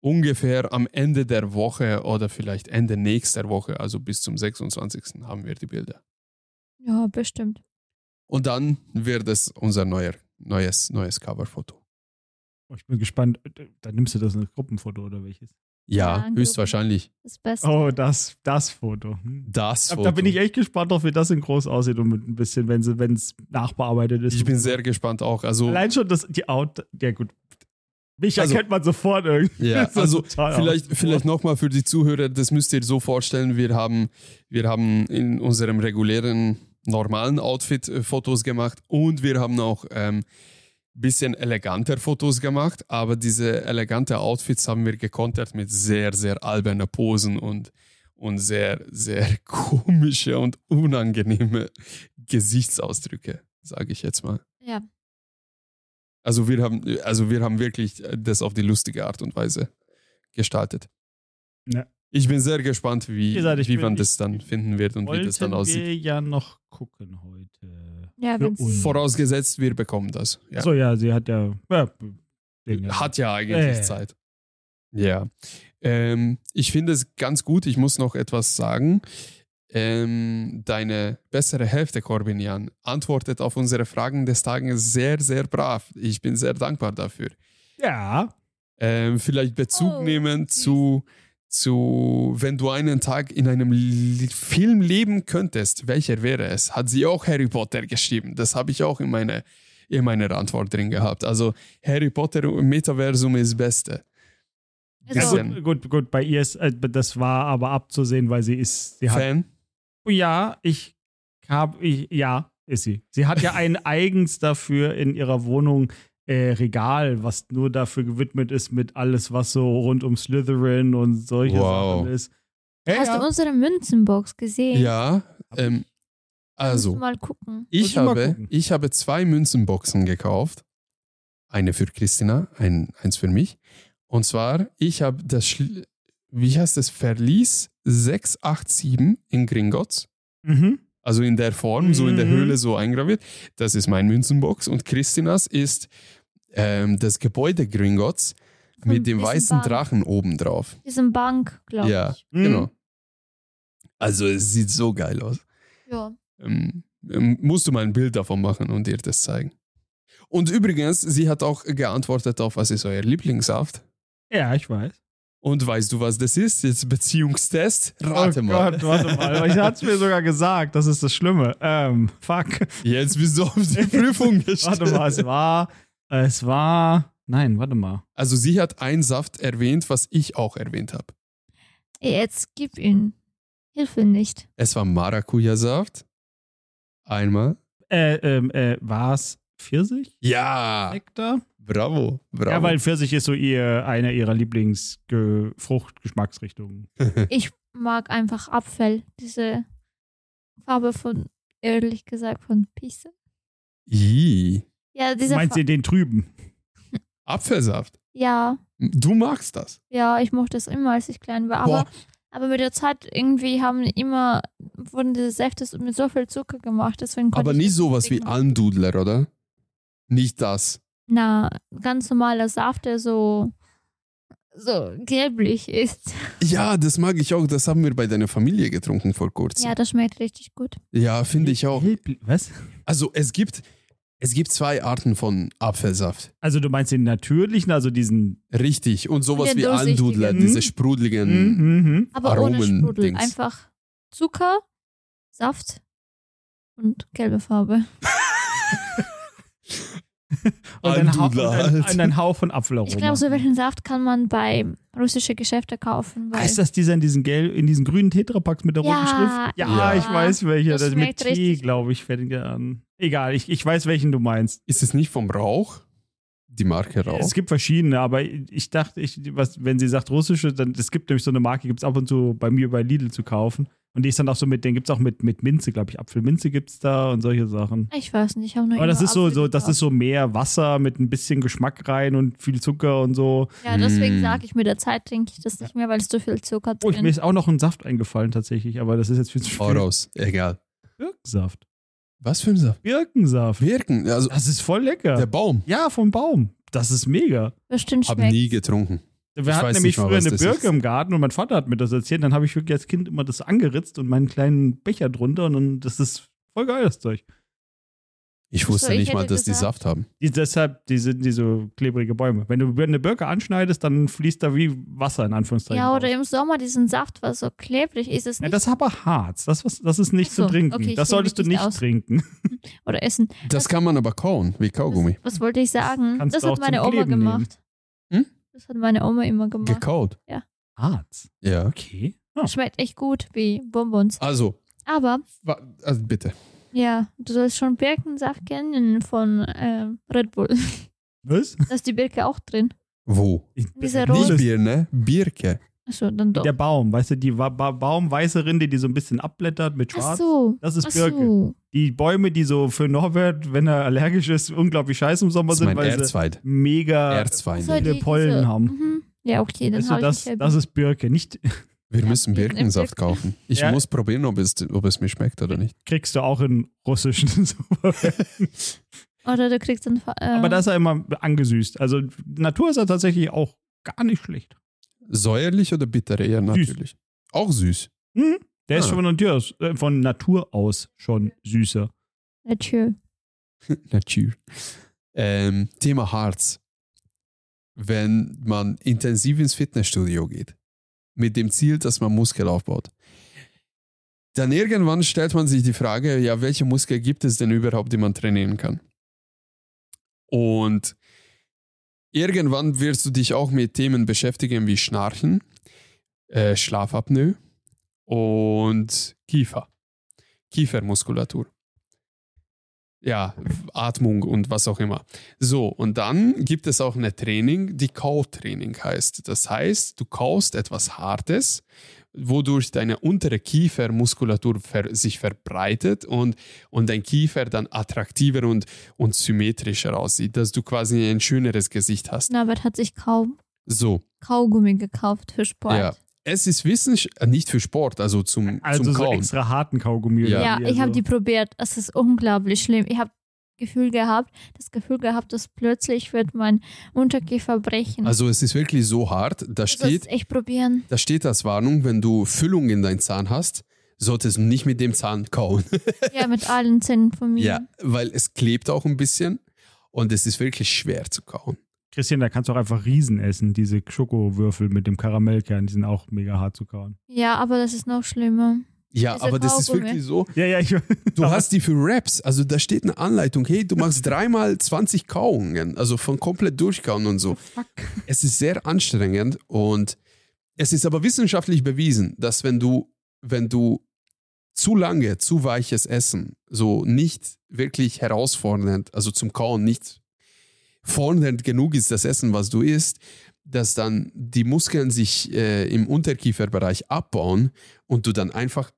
Speaker 1: ungefähr am Ende der Woche oder vielleicht Ende nächster Woche, also bis zum 26. haben wir die Bilder.
Speaker 3: Ja, bestimmt.
Speaker 1: Und dann wird es unser neuer, neues, neues Coverfoto.
Speaker 2: Oh, ich bin gespannt. Dann nimmst du das als Gruppenfoto oder welches?
Speaker 1: Ja,
Speaker 3: Ja, ein
Speaker 1: höchstwahrscheinlich.
Speaker 3: Das Beste.
Speaker 2: Oh, das, das Foto. Hm.
Speaker 1: Das
Speaker 2: Da,
Speaker 1: Foto.
Speaker 2: da bin ich echt gespannt drauf, wie das in groß aussieht und mit ein bisschen, wenn es nachbearbeitet ist.
Speaker 1: Ich bin sehr gespannt auch. Also,
Speaker 2: Allein schon das, die Out, ja gut. Mich
Speaker 1: Also-
Speaker 2: erkennt man sofort irgendwie.
Speaker 1: Ja, also
Speaker 2: total
Speaker 1: vielleicht,
Speaker 2: aus.
Speaker 1: vielleicht nochmal für die Zuhörer, das müsst ihr so vorstellen, wir haben, wir haben in unserem regulären, normalen Outfit äh, Fotos gemacht und wir haben auch ähm, bisschen eleganter Fotos gemacht, aber diese elegante Outfits haben wir gekontert mit sehr, sehr alberner Posen und, und sehr, sehr komische und unangenehme Gesichtsausdrücke, sage ich jetzt mal.
Speaker 3: Ja.
Speaker 1: Also wir haben, also wir haben wirklich das auf die lustige Art und Weise gestaltet.
Speaker 2: Ja.
Speaker 1: Ich bin sehr gespannt, wie,
Speaker 2: Wie gesagt,
Speaker 1: wie
Speaker 2: bin-
Speaker 1: man das dann finden wird und wie das dann aussieht.
Speaker 2: wir ja noch gucken heute.
Speaker 3: Ja.
Speaker 1: Vorausgesetzt, wir bekommen das. Ja.
Speaker 2: Achso, ja, sie hat ja. ja.
Speaker 1: Hat ja eigentlich
Speaker 2: Äh.
Speaker 1: Zeit. Ja. Ähm, ich finde es ganz gut. Ich muss noch etwas sagen. Ähm, deine bessere Hälfte, Corbinian, antwortet auf unsere Fragen des Tages sehr, sehr brav. Ich bin sehr dankbar dafür.
Speaker 2: Ja.
Speaker 1: Ähm, vielleicht Bezug
Speaker 3: Oh,
Speaker 1: nehmen
Speaker 3: süß.
Speaker 1: zu, zu, wenn du einen Tag in einem Film leben könntest, welcher wäre es? Hat sie auch Harry Potter geschrieben? Das habe ich auch in, meine, in meiner Antwort drin gehabt. Also Harry Potter im Metaversum ist das Beste.
Speaker 3: Also,
Speaker 2: gut, gut, gut, bei ihr ist, äh, das war aber abzusehen, weil sie ist, sie hat,
Speaker 1: Fan?
Speaker 2: ja, ich habe, ja, ist sie. Sie hat ja ein eigens dafür in ihrer Wohnung äh, Regal, was nur dafür gewidmet ist mit alles, was so rund um Slytherin und solche
Speaker 1: Wow.
Speaker 2: Sachen ist. Ja,
Speaker 3: Hast
Speaker 2: ja.
Speaker 3: du unsere Münzenbox gesehen?
Speaker 1: Ja. Ähm, also,
Speaker 3: mal gucken.
Speaker 1: ich
Speaker 2: mal
Speaker 1: habe,
Speaker 2: gucken.
Speaker 1: ich habe zwei Münzenboxen gekauft. Eine für Christina, ein, eins für mich. Und zwar, ich habe das, Schl wie heißt das, Verlies 687 in Gringotts.
Speaker 2: Mhm.
Speaker 1: Also in der Form, so in der
Speaker 2: Mhm.
Speaker 1: Höhle so eingraviert. Das ist mein Münzenbox. Und Christinas ist ähm, das Gebäude Gringotts mit dem weißen
Speaker 3: Bank.
Speaker 1: Drachen obendrauf.
Speaker 3: Diesem Bank, glaube
Speaker 1: Ja,
Speaker 3: ich.
Speaker 2: Mhm.
Speaker 1: genau. Also es sieht so geil aus.
Speaker 3: Ja.
Speaker 1: Ähm, ähm, musst du mal ein Bild davon machen und dir das zeigen. Und übrigens, sie hat auch geantwortet auf, was ist euer Lieblingssaft?
Speaker 2: Ja, ich weiß.
Speaker 1: Und weißt du, was das ist? Jetzt Beziehungstest? Rate
Speaker 2: oh
Speaker 1: mal.
Speaker 2: Gott, warte mal. Ich hat's mir sogar gesagt. Das ist das Schlimme. Ähm, fuck.
Speaker 1: Jetzt bist du auf die Prüfung gestellt.
Speaker 2: Warte mal, es war, es war, nein, warte mal.
Speaker 1: Also sie hat einen Saft erwähnt, was ich auch erwähnt habe.
Speaker 3: Jetzt gib ihn. Hilfe nicht.
Speaker 1: Es war Maracuja-Saft. Einmal.
Speaker 2: Äh, ähm, äh, war es Pfirsich?
Speaker 1: Ja,
Speaker 2: Nektar?
Speaker 1: bravo, bravo.
Speaker 2: Ja, weil Pfirsich ist so ihr, eine ihrer Lieblingsfruchtgeschmacksrichtungen.
Speaker 3: Ich mag einfach Apfel. Diese Farbe von, ehrlich gesagt, von Pisse.
Speaker 1: Ih,
Speaker 3: Ja, diese
Speaker 2: Meinst du den trüben?
Speaker 1: Apfelsaft.
Speaker 3: Ja,
Speaker 1: Du magst das.
Speaker 3: ja, ich mochte es immer, als ich klein war. Aber,
Speaker 1: Boah.
Speaker 3: aber mit der Zeit irgendwie haben immer, wurden diese Säfte mit so viel Zucker gemacht. Deswegen
Speaker 1: Aber
Speaker 3: ich
Speaker 1: nicht
Speaker 3: das
Speaker 1: sowas wie. Almdudler, oder? Nicht das.
Speaker 3: Na, ganz normaler Saft, der so, so gelblich ist.
Speaker 1: Ja, das mag ich auch. Das haben wir bei deiner Familie getrunken vor kurzem.
Speaker 3: Ja, das schmeckt richtig gut.
Speaker 1: Ja, finde ich auch.
Speaker 2: Was?
Speaker 1: Also es gibt, es gibt zwei Arten von Apfelsaft.
Speaker 2: Also du meinst den natürlichen, also diesen.
Speaker 1: Richtig. Und sowas wie. Almdudler,
Speaker 2: Mhm.
Speaker 1: diese sprudeligen.
Speaker 2: Mhm.
Speaker 3: Aber ohne
Speaker 1: Aromen-
Speaker 3: Sprudel.
Speaker 1: Dings.
Speaker 3: Einfach Zucker, Saft und gelbe Farbe.
Speaker 2: Und ein, Hauch, und, ein,
Speaker 1: halt.
Speaker 2: und ein Hauch von Apfelaroma.
Speaker 3: Ich glaube, so welchen Saft kann man bei russischen Geschäften kaufen. Weil
Speaker 2: Heißt das dieser in diesen, gelb, in diesen grünen Tetrapacks mit der roten
Speaker 3: Ja,
Speaker 2: Schrift? Ja,
Speaker 1: ja.
Speaker 2: ich weiß welcher.
Speaker 3: Das
Speaker 2: Das mit Tee, glaube ich, fängt er an. Egal, ich, ich weiß, welchen du meinst.
Speaker 1: Ist es nicht vom Rauch? Die Marke Rauch?
Speaker 2: Es gibt verschiedene, aber ich dachte, ich, was, wenn sie sagt russische, dann es gibt nämlich so eine Marke, gibt es ab und zu bei mir bei Lidl zu kaufen. Und die ist dann auch so mit, den gibt es auch mit, mit Minze, glaube ich. Apfelminze gibt es da und solche Sachen.
Speaker 3: ich weiß nicht, ich habe nur
Speaker 2: Aber das ist so, so, das ist so mehr Wasser mit ein bisschen Geschmack rein und viel Zucker und so.
Speaker 3: Ja, deswegen
Speaker 1: Mm.
Speaker 3: sage ich, mit der Zeit trinke ich das nicht mehr, weil es zu viel Zucker
Speaker 2: Oh, ich,
Speaker 3: drin
Speaker 2: mir ist auch noch ein Saft eingefallen tatsächlich, aber das ist jetzt viel zu viel.
Speaker 1: raus. Egal.
Speaker 2: Birkensaft.
Speaker 1: Was für ein Saft?
Speaker 2: Birkensaft.
Speaker 1: Wirken. Also
Speaker 2: Das ist voll lecker.
Speaker 1: der Baum.
Speaker 2: ja, vom Baum. Das ist mega.
Speaker 3: Bestimmt
Speaker 1: Hab
Speaker 3: schmeckt.
Speaker 1: nie getrunken.
Speaker 2: Wir
Speaker 1: Ich
Speaker 2: hatten nämlich
Speaker 1: mal,
Speaker 2: früher
Speaker 1: was
Speaker 2: eine
Speaker 1: das
Speaker 2: Birke
Speaker 1: ist.
Speaker 2: im Garten und mein Vater hat mir das erzählt. Dann habe ich wirklich als Kind immer das angeritzt und meinen kleinen Becher drunter und dann, das ist voll geil, das Zeug.
Speaker 1: Ich
Speaker 3: Ach so,
Speaker 1: wusste
Speaker 3: ich
Speaker 1: nicht mal, dass die
Speaker 3: gesagt-
Speaker 1: Saft haben.
Speaker 2: Die, deshalb, die sind die so klebrige Bäume. Wenn du eine Birke anschneidest, dann fließt da wie Wasser in Anführungszeichen.
Speaker 3: Ja, oder
Speaker 2: raus.
Speaker 3: im Sommer diesen Saft, was so klebrig ist, es
Speaker 2: Ja,
Speaker 3: nicht.
Speaker 2: das ist aber Harz. Das, was, das ist nicht
Speaker 3: so,
Speaker 2: zu trinken.
Speaker 3: okay,
Speaker 2: das solltest du
Speaker 3: nicht aus.
Speaker 2: trinken.
Speaker 3: oder essen.
Speaker 1: Das kann man aber kauen, wie Kaugummi.
Speaker 3: Was, was wollte ich sagen?
Speaker 2: Kannst
Speaker 3: das
Speaker 2: auch
Speaker 3: hat meine Oma
Speaker 2: Kleben nehmen.
Speaker 3: gemacht.
Speaker 1: Hm?
Speaker 3: Das hat meine Oma immer gemacht.
Speaker 1: Gekaut.
Speaker 2: Harz.
Speaker 1: Ja.
Speaker 2: Okay. Ah.
Speaker 3: Schmeckt echt gut wie Bonbons.
Speaker 1: Also,
Speaker 3: Aber
Speaker 1: also bitte.
Speaker 3: ja, du sollst schon Birkensaft kennen von ähm, Red Bull.
Speaker 2: Was?
Speaker 3: Da ist die Birke auch drin.
Speaker 1: Wo?
Speaker 3: Dieser
Speaker 2: Nicht
Speaker 1: Nicht Bier, ne? Birke.
Speaker 3: Achso, dann doch.
Speaker 2: Der Baum, weißt du, die ba ba baumweiße Rinde, die so ein bisschen abblättert mit
Speaker 3: Ach
Speaker 2: Schwarz.
Speaker 3: so.
Speaker 2: Das ist
Speaker 3: Ach
Speaker 2: Birke.
Speaker 3: so.
Speaker 2: Die Bäume, die so für Norbert, wenn er allergisch ist, unglaublich scheiße im Sommer
Speaker 1: Das
Speaker 2: sind, weil sie
Speaker 1: Erzfeind.
Speaker 2: mega
Speaker 1: Erzfeind.
Speaker 2: Viele
Speaker 3: die-
Speaker 2: Pollen
Speaker 3: diese-
Speaker 2: haben.
Speaker 3: Mhm. Ja, okay, dann
Speaker 2: Weißt du,
Speaker 3: habe
Speaker 2: das,
Speaker 3: ich mich
Speaker 2: das ist Birke. Nicht
Speaker 1: Wir müssen
Speaker 3: Ja,
Speaker 1: Birkensaft
Speaker 3: Birken.
Speaker 1: kaufen. Ich
Speaker 2: Ja.
Speaker 1: muss probieren, ob es, ob es mir schmeckt oder nicht.
Speaker 2: kriegst du auch in russischen Supermärkten.
Speaker 3: Oder du kriegst dann. Äh,
Speaker 2: Aber da ist er immer angesüßt. Also Natur ist er tatsächlich auch gar nicht schlecht.
Speaker 1: Säuerlich oder bitter eher natürlich. Auch süß.
Speaker 2: Mhm. Der ist
Speaker 1: Ah.
Speaker 2: von Natur, aus, äh, von Natur aus schon süßer.
Speaker 3: Natürlich.
Speaker 1: Natur. Ähm, Thema Harz. Wenn man intensiv ins Fitnessstudio geht, mit dem Ziel, dass man Muskel aufbaut, dann irgendwann stellt man sich die Frage, ja, welche Muskel gibt es denn überhaupt, die man trainieren kann? Und irgendwann wirst du dich auch mit Themen beschäftigen wie Schnarchen, äh, Schlafapnoe und Kiefer, Kiefermuskulatur ja, Atmung und was auch immer. So, und dann gibt es auch ein Training, die Kautraining heißt. Das heißt, du kaust etwas Hartes, wodurch deine untere Kiefermuskulatur ver sich verbreitet und, und dein Kiefer dann attraktiver und, und symmetrischer aussieht, dass du quasi ein schöneres Gesicht hast.
Speaker 3: Norbert hat sich kaum
Speaker 1: So,
Speaker 3: Kaugummi gekauft für Sport.
Speaker 1: ja. Es ist wissenschaftlich, nicht für Sport, also zum,
Speaker 2: Also
Speaker 1: zum
Speaker 2: so
Speaker 1: Kauen.
Speaker 2: extra harten Kaugummi.
Speaker 3: Ja,
Speaker 2: wie,
Speaker 3: ich habe die probiert. Es ist unglaublich schlimm. Ich habe Gefühl gehabt, das Gefühl gehabt, dass plötzlich wird mein Unterkiefer brechen.
Speaker 1: Also es ist wirklich so hart, da
Speaker 3: das
Speaker 1: steht,
Speaker 3: ist echt probieren.
Speaker 1: Da steht als Warnung, wenn du Füllung in deinen Zahn hast, solltest du nicht mit dem Zahn kauen.
Speaker 3: Ja, mit allen Zähnen von mir.
Speaker 1: ja, weil es klebt auch ein bisschen und es ist wirklich schwer zu kauen.
Speaker 2: Christian, da kannst du auch einfach Riesen essen. Diese Schokowürfel mit dem Karamellkern, die sind auch mega hart zu kauen.
Speaker 3: Ja, aber das ist noch schlimmer.
Speaker 1: Ja,
Speaker 3: Diese
Speaker 1: aber das ist wirklich so.
Speaker 2: Ja, ja, ich.
Speaker 1: Du hast die für Raps, also da steht eine Anleitung, hey, du machst dreimal 20 Kauungen, also von komplett durchkauen und so.
Speaker 2: Fuck.
Speaker 1: Es ist sehr anstrengend und es ist aber wissenschaftlich bewiesen, dass wenn du, wenn du zu lange, zu weiches Essen, so nicht wirklich herausfordernd, also zum Kauen nicht fordernd genug ist, das Essen, was du isst, dass dann die Muskeln sich äh, im Unterkieferbereich abbauen und du dann einfach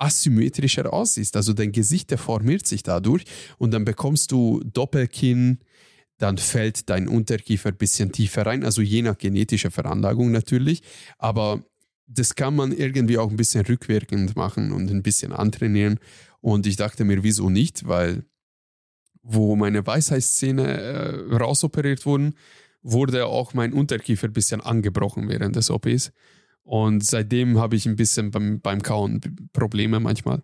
Speaker 1: asymmetrischer aussiehst. Also dein Gesicht deformiert sich dadurch und dann bekommst du Doppelkinn, dann fällt dein Unterkiefer ein bisschen tiefer rein, also je nach genetischer Veranlagung natürlich. Aber das kann man irgendwie auch ein bisschen rückwirkend machen und ein bisschen antrainieren. Und ich dachte mir, wieso nicht? Weil wo meine Weisheitszähne äh, rausoperiert wurden, wurde auch mein Unterkiefer ein bisschen angebrochen während des OPs. Und seitdem habe ich ein bisschen beim, beim Kauen Probleme manchmal.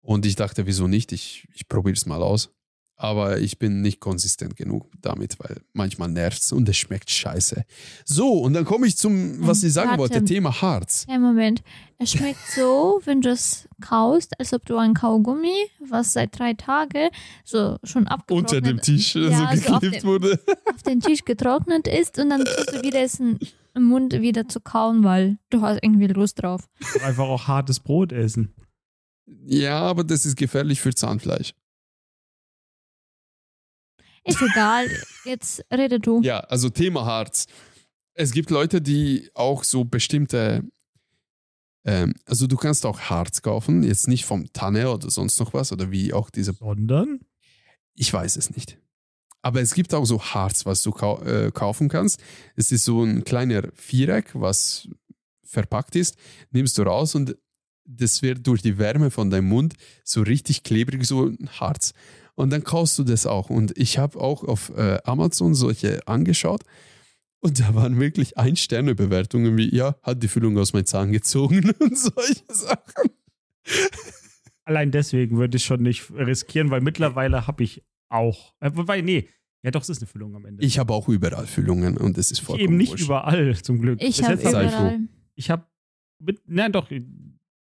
Speaker 1: Und ich dachte, wieso nicht? Ich, ich probiere es mal aus. Aber ich bin nicht konsistent genug damit, weil manchmal nervt es und es schmeckt scheiße. So, und dann komme ich zum, was ich sagen
Speaker 3: Warte.
Speaker 1: wollte, Thema Harz.
Speaker 3: Ja, Moment. Es schmeckt so, wenn du es kaust, als ob du ein Kaugummi, was seit drei Tagen so schon abgetrocknet
Speaker 1: Unter dem Tisch
Speaker 3: Ja,
Speaker 1: so
Speaker 3: so auf
Speaker 1: geklebt wurde.
Speaker 3: auf den Tisch getrocknet ist und dann tust du wieder es in- im Mund wieder zu kauen, weil du hast irgendwie Lust drauf.
Speaker 2: Einfach auch hartes Brot essen.
Speaker 1: Ja, aber das ist gefährlich für Zahnfleisch.
Speaker 3: Ist egal, jetzt rede du.
Speaker 1: Ja, also Thema Harz. Es gibt Leute, die auch so bestimmte, ähm, also du kannst auch Harz kaufen, jetzt nicht vom Tanne oder sonst noch was oder wie auch diese,
Speaker 2: Sondern?
Speaker 1: ich weiß es nicht. Aber es gibt auch so Harz, was du kau äh, kaufen kannst. Es ist so ein kleiner Viereck, was verpackt ist, nimmst du raus und das wird durch die Wärme von deinem Mund so richtig klebrig, so ein Harz. Und dann kaufst du das auch. Und ich habe auch auf äh, Amazon solche angeschaut. Und da waren wirklich Ein-Sterne-Bewertungen wie, ja, hat die Füllung aus meinem Zahn gezogen und solche Sachen.
Speaker 2: Allein deswegen würde ich schon nicht riskieren, weil mittlerweile habe ich auch. Äh, wobei, nee. Ja, doch, es ist eine Füllung am Ende.
Speaker 1: Ich habe auch überall Füllungen und es ist
Speaker 2: Ich
Speaker 1: vollkommen
Speaker 2: eben nicht
Speaker 1: wurscht.
Speaker 2: überall, zum Glück.
Speaker 3: Ich habe überall.
Speaker 2: ich habe, nein, doch,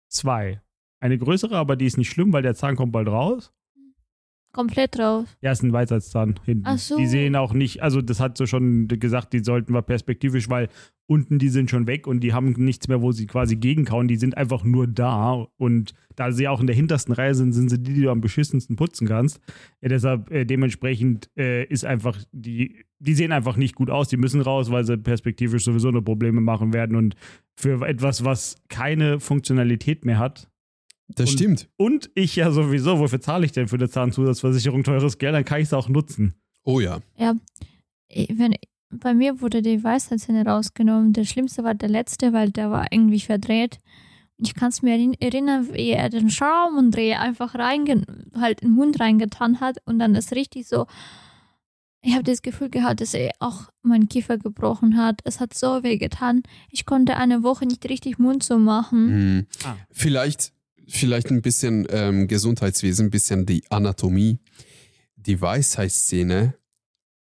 Speaker 2: zwei. Eine größere, aber die ist nicht schlimm, weil der Zahn kommt bald raus.
Speaker 3: Komplett raus.
Speaker 2: Ja, ist ein Weisheitszahn hinten.
Speaker 3: Ach so.
Speaker 2: Die sehen auch nicht, also das hat so schon gesagt, die sollten wir perspektivisch, weil unten die sind schon weg und die haben nichts mehr, wo sie quasi gegenkauen. Die sind einfach nur da und da sie auch in der hintersten Reihe sind, sind sie die, die du am beschissensten putzen kannst. Ja, deshalb äh, dementsprechend äh, ist einfach, die, die sehen einfach nicht gut aus. Die müssen raus, weil sie perspektivisch sowieso nur Probleme machen werden und für etwas, was keine Funktionalität mehr hat,
Speaker 1: Das
Speaker 2: Und-
Speaker 1: stimmt.
Speaker 2: und ich ja sowieso, wofür zahle ich denn für eine Zahnzusatzversicherung teures Geld, dann kann ich es auch nutzen.
Speaker 1: Oh ja.
Speaker 3: Ich- Wenn, bei mir wurde die Weisheitszähne rausgenommen. Der schlimmste war der letzte, weil der war irgendwie verdreht. Ich kann es mir erinn- erinnern, wie er den Schraubendreher einfach reinge halt in den Mund reingetan hat und dann ist richtig so. Ich habe das Gefühl gehabt, dass er auch meinen Kiefer gebrochen hat. Es hat so weh getan. Ich konnte eine Woche nicht richtig Mund zu machen.
Speaker 1: Hm.
Speaker 2: Ah.
Speaker 1: Vielleicht, vielleicht ein bisschen ähm, Gesundheitswesen, ein bisschen die Anatomie. Die Weisheitszähne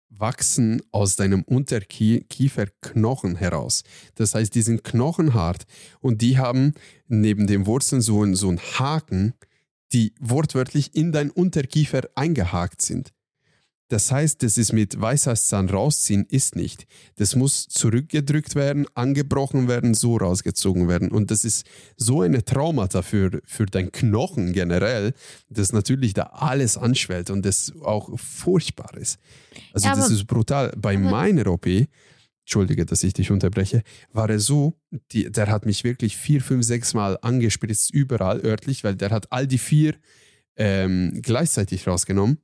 Speaker 1: wachsen aus deinem Unterkieferknochen heraus. Das heißt, die sind knochenhart und die haben neben den Wurzeln so, so einen Haken, die wortwörtlich in dein Unterkiefer eingehakt sind. Das heißt, das ist mit Weisheitszahn rausziehen, ist nicht. Das muss zurückgedrückt werden, angebrochen werden, so rausgezogen werden. Und das ist so eine Traumata für, für dein Knochen generell, dass natürlich da alles anschwellt und das auch furchtbar ist. Also
Speaker 3: Ja,
Speaker 1: das ist brutal. Bei meiner OP, Entschuldige, dass ich dich unterbreche, war es so, die, der hat mich wirklich vier, fünf, sechs Mal angespritzt, überall örtlich, weil der hat all die vier ähm, gleichzeitig rausgenommen.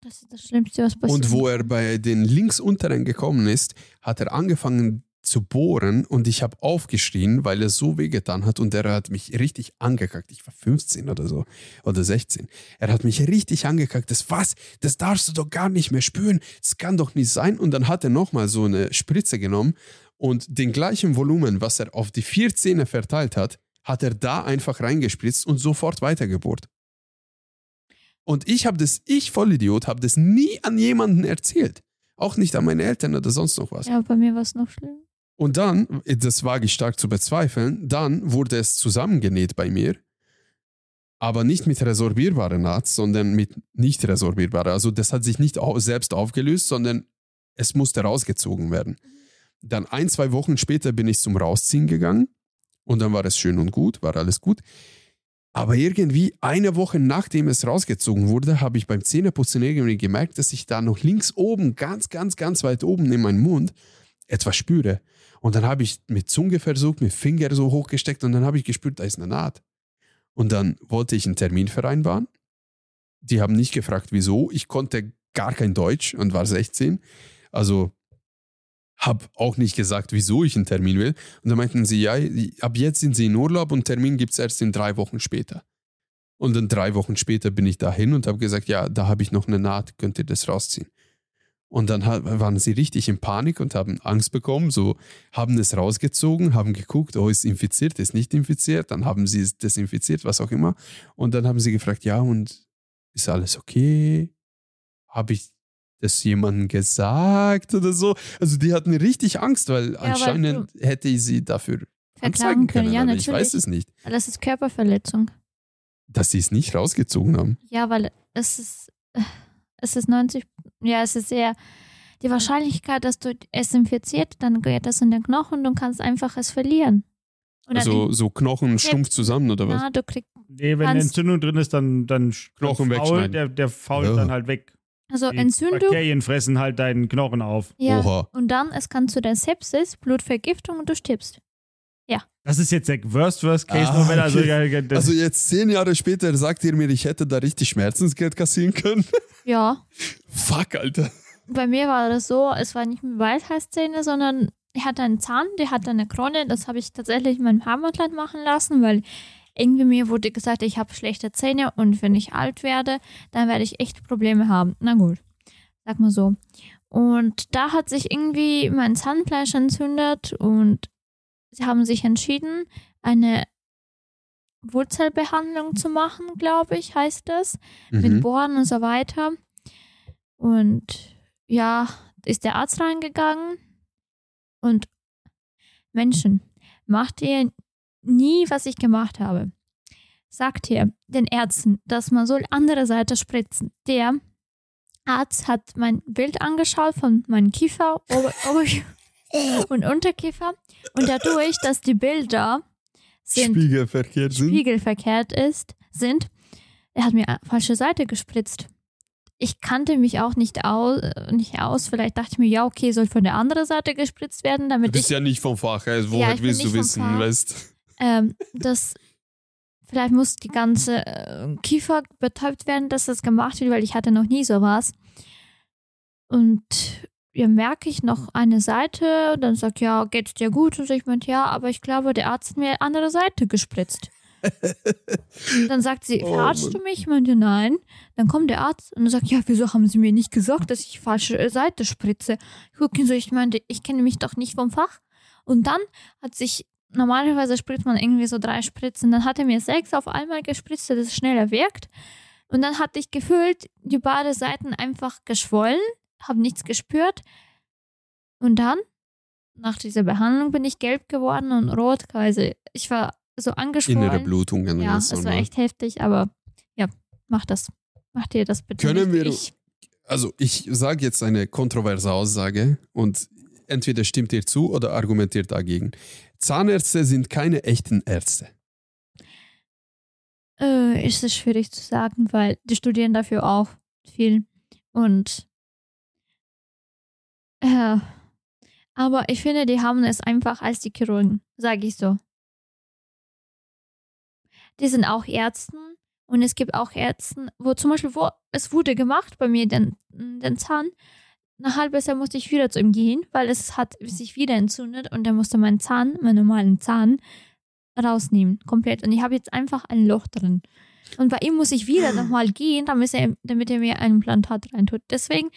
Speaker 3: Das ist das Schlimmste, was passiert.
Speaker 1: Und wo er bei den links unteren gekommen ist, hat er angefangen zu bohren und ich habe aufgeschrien, weil er so wehgetan hat und er hat mich richtig angekackt. Ich war 15 oder so oder 16. Er hat mich richtig angekackt. Das was? Das darfst du doch gar nicht mehr spüren. Das kann doch nicht sein. Und dann hat er nochmal so eine Spritze genommen und den gleichen Volumen, was er auf die vier Zähne verteilt hat, hat er da einfach reingespritzt und sofort weitergebohrt. Und ich habe das, ich Vollidiot, habe das nie an jemanden erzählt. Auch nicht an meine Eltern oder sonst noch was.
Speaker 3: Ja, bei mir war es noch schlimm.
Speaker 1: Und dann, das wage ich stark zu bezweifeln, dann wurde es zusammengenäht bei mir. Aber nicht mit resorbierbarer Naht, sondern mit nicht resorbierbarer. Also das hat sich nicht selbst aufgelöst, sondern es musste rausgezogen werden. Dann ein, zwei Wochen später bin ich zum Rausziehen gegangen und dann war es schön und gut, war alles gut. Aber irgendwie eine Woche nachdem es rausgezogen wurde, habe ich beim Zähneputzen irgendwie gemerkt, dass ich da noch links oben, ganz, ganz, ganz weit oben in meinem Mund etwas spüre. Und dann habe ich mit Zunge versucht, mit Finger so hochgesteckt und dann habe ich gespürt, da ist eine Naht. Und dann wollte ich einen Termin vereinbaren. Die haben nicht gefragt, wieso. Ich konnte gar kein Deutsch und war 16. Also habe auch nicht gesagt, wieso ich einen Termin will. Und dann meinten sie, ja, ab jetzt sind sie in Urlaub und Termin gibt es erst in drei Wochen später. Und dann drei Wochen später bin ich dahin und habe gesagt, ja, da habe ich noch eine Naht, könnt ihr das rausziehen? Und dann waren sie richtig in Panik und haben Angst bekommen, so haben es rausgezogen, haben geguckt, oh, ist infiziert, ist nicht infiziert, dann haben sie es desinfiziert, was auch immer. Und dann haben sie gefragt, ja, und ist alles okay? Habe ich das jemandem gesagt oder so? Also die hatten richtig Angst, weil
Speaker 3: weil
Speaker 1: anscheinend hätte ich sie dafür
Speaker 3: Verklagen
Speaker 1: anzeigen
Speaker 3: können,
Speaker 1: können,
Speaker 3: ja,
Speaker 1: aber
Speaker 3: natürlich.
Speaker 1: ich weiß es nicht.
Speaker 3: Weil Das ist Körperverletzung.
Speaker 1: Dass sie es nicht rausgezogen haben.
Speaker 3: Ja, weil es ist, es ist 90, ja, es ist sehr, die Wahrscheinlichkeit, dass du es infiziert, dann geht das in den Knochen und du kannst einfach es verlieren. Und
Speaker 1: Also so Knochen stumpf zusammen oder was?
Speaker 3: na, du kriegst,
Speaker 2: Nee, wenn eine Entzündung drin ist, dann, dann
Speaker 1: Knochen
Speaker 2: faul,
Speaker 1: wegschneiden.
Speaker 2: der, der fault
Speaker 1: Ja.
Speaker 2: dann halt weg.
Speaker 3: Also
Speaker 2: Die
Speaker 3: Entzündung,
Speaker 2: Bakterien fressen halt deinen Knochen auf.
Speaker 3: ja,
Speaker 1: Oha.
Speaker 3: und dann, es kann zu der Sepsis, Blutvergiftung und du stirbst.
Speaker 2: Das ist jetzt der Worst Worst Case
Speaker 1: Ah,
Speaker 2: Moment. Also,
Speaker 1: okay.
Speaker 2: ja, ja,
Speaker 1: Also jetzt zehn Jahre später sagt ihr mir, ich hätte da richtig Schmerzensgeld kassieren können?
Speaker 3: Ja,
Speaker 1: Fuck, Alter.
Speaker 3: bei mir war das so, es war nicht mit Weisheitszähne, sondern er hatte einen Zahn, der hatte eine Krone, das habe ich tatsächlich in meinem Heimatland machen lassen, weil irgendwie mir wurde gesagt, ich habe schlechte Zähne und wenn ich alt werde, dann werde ich echt Probleme haben. Na gut, sag mal so. Und da hat sich irgendwie mein Zahnfleisch entzündet und sie haben sich entschieden, eine Wurzelbehandlung zu machen, glaube ich, heißt das, mit
Speaker 1: Mhm.
Speaker 3: Bohren und so weiter. Und ja, ist der Arzt reingegangen und Menschen, macht ihr nie, was ich gemacht habe. Sagt ihr den Ärzten, dass man soll andere Seite spritzen. Der Arzt hat mein Bild angeschaut von meinem Kiefer Ober und Unterkiefer und dadurch, dass die Bilder sind
Speaker 1: Spiegelverkehrt sind.
Speaker 3: spiegelverkehrt ist, sind, er hat mir falsche Seite gespritzt. Ich kannte mich auch nicht aus, nicht aus. Vielleicht dachte ich mir, ja, okay, soll von der anderen Seite gespritzt werden,
Speaker 1: Du
Speaker 3: damit
Speaker 1: bist
Speaker 3: ich
Speaker 1: ja nicht vom Fach, also
Speaker 3: Ja,
Speaker 1: woher
Speaker 3: bin
Speaker 1: willst du wissen, weißt
Speaker 3: ähm, das vielleicht muss die ganze äh, Kiefer betäubt werden, dass das gemacht wird, weil ich hatte noch nie sowas. Und ja, merke ich noch eine Seite, dann sagt ja, geht's dir gut? Und ich meinte, ja, aber ich glaube, der Arzt hat mir andere Seite gespritzt. Dann sagt sie,
Speaker 1: Oh,
Speaker 3: verarschst
Speaker 1: Mann.
Speaker 3: du mich? Ich meinte, nein. Dann kommt der Arzt und sagt, ja, wieso haben sie mir nicht gesagt, dass ich falsche äh, Seite spritze? Ich gucke ihn so, ich meinte, ich kenne mich doch nicht vom Fach. Und dann hat sich, normalerweise spritzt man irgendwie so drei Spritzen, dann hat er mir sechs auf einmal gespritzt, dass es schneller wirkt. Und dann hatte ich gefühlt, die beiden Seiten einfach geschwollen, habe nichts gespürt. Und dann, nach dieser Behandlung, bin ich gelb geworden und rot. Also ich war so angeschwollen.
Speaker 1: Innere Blutungen.
Speaker 3: Ja,
Speaker 1: ganz
Speaker 3: es war echt heftig, aber ja, mach das. Mach dir das bitte.
Speaker 1: Können
Speaker 3: nicht.
Speaker 1: wir-
Speaker 3: Ich,
Speaker 1: Also ich sage jetzt eine kontroverse Aussage und entweder stimmt ihr zu oder argumentiert dagegen. Zahnärzte sind keine echten Ärzte.
Speaker 3: äh, ist es schwierig zu sagen, weil die studieren dafür auch viel. Und äh, aber ich finde, die haben es einfach als die Chirurgen, sage ich so. Die sind auch Ärzten und es gibt auch Ärzten, wo zum Beispiel, wo es wurde gemacht bei mir, den, den Zahn. Nach halbes Jahr musste ich wieder zu ihm gehen, weil es hat sich wieder entzündet und er musste meinen Zahn, meinen normalen Zahn, rausnehmen, komplett. Und ich habe jetzt einfach ein Loch drin. Und bei ihm muss ich wieder nochmal gehen, damit er, damit er mir ein Implantat reintut. Deswegen,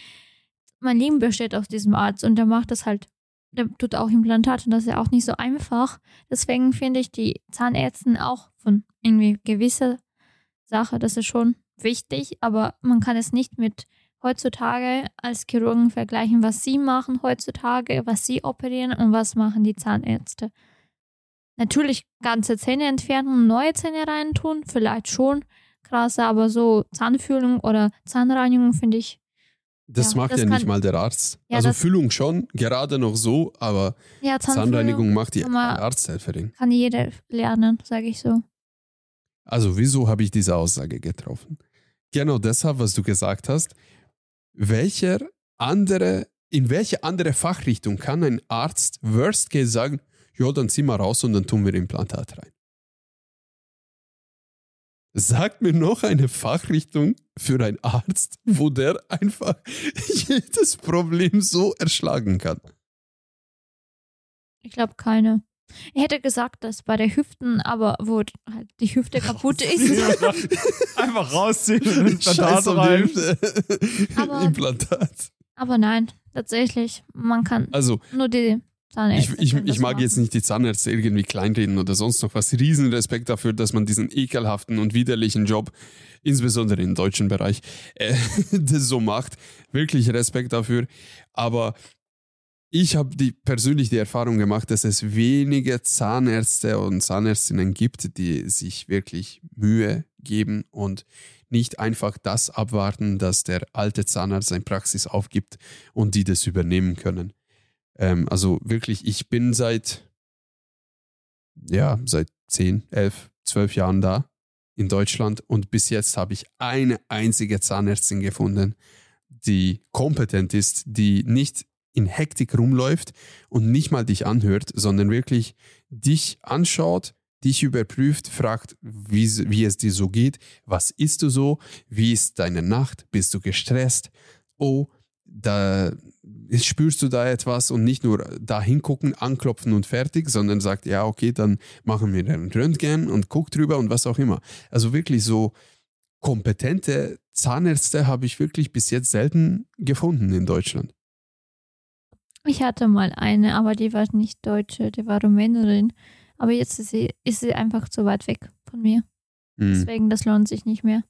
Speaker 3: mein Leben besteht aus diesem Arzt und der macht das halt, der tut auch Implantate und das ist ja auch nicht so einfach. Deswegen finde ich die Zahnärzten auch von irgendwie gewisser Sache, das ist schon wichtig, aber man kann es nicht mit heutzutage als Chirurgen vergleichen, was sie machen heutzutage, was sie operieren und was machen die Zahnärzte. Natürlich ganze Zähne entfernen und neue Zähne reintun, vielleicht schon krass, aber so Zahnfüllung oder Zahnreinigung finde ich,
Speaker 1: Das
Speaker 3: Ja,
Speaker 1: macht
Speaker 3: das
Speaker 1: ja nicht mal der Arzt.
Speaker 3: Ja,
Speaker 1: also Füllung schon, gerade noch so, aber
Speaker 3: ja,
Speaker 1: Zahnreinigung macht die Arzthelferin.
Speaker 3: kann jeder lernen, sage ich so.
Speaker 1: Also wieso habe ich diese Aussage getroffen? Genau deshalb, was du gesagt hast. Welcher andere, in welche andere Fachrichtung kann ein Arzt Worst Case sagen, ja, dann zieh mal raus und dann tun wir Implantat rein? Sag mir noch eine Fachrichtung für einen Arzt, wo der einfach jedes Problem so erschlagen kann.
Speaker 3: Ich glaube keine. Ich hätte gesagt, dass bei der Hüften, aber wo halt die Hüfte kaputt ist.
Speaker 2: Einfach rausziehen und Implantat
Speaker 1: um die
Speaker 2: rein.
Speaker 1: Hüfte.
Speaker 3: Aber-
Speaker 1: Implantat.
Speaker 3: aber nein, tatsächlich, man kann
Speaker 1: Also
Speaker 3: nur die
Speaker 1: Ich,
Speaker 3: Zahnärzte.
Speaker 1: ich,
Speaker 3: das
Speaker 1: ich mag
Speaker 3: machen.
Speaker 1: jetzt nicht die Zahnärzte irgendwie kleinreden oder sonst noch was. Riesen Respekt dafür, dass man diesen ekelhaften und widerlichen Job, insbesondere im deutschen Bereich, äh, das so macht. Wirklich Respekt dafür. Aber ich habe die, persönlich die Erfahrung gemacht, dass es wenige Zahnärzte und Zahnärztinnen gibt, die sich wirklich Mühe geben und nicht einfach das abwarten, dass der alte Zahnarzt seine Praxis aufgibt und die das übernehmen können. Ähm, also wirklich, ich bin seit, ja, seit 10, 11, 12 Jahren da in Deutschland und bis jetzt habe ich eine einzige Zahnärztin gefunden, die kompetent ist, die nicht in Hektik rumläuft und nicht mal dich anhört, sondern wirklich dich anschaut, dich überprüft, fragt, wie, wie es dir so geht, was isst du so, wie ist deine Nacht, bist du gestresst, oh, da spürst du da etwas und nicht nur da hingucken, anklopfen und fertig, sondern sagt, ja, okay, dann machen wir ein Röntgen und guck drüber und was auch immer. Also wirklich so kompetente Zahnärzte habe ich wirklich bis jetzt selten gefunden in Deutschland.
Speaker 3: Ich hatte mal eine, aber die war nicht Deutsche, die war Rumänerin. Aber jetzt ist sie, ist sie einfach zu weit weg von mir.
Speaker 1: Hm.
Speaker 3: Deswegen, das lohnt sich nicht mehr.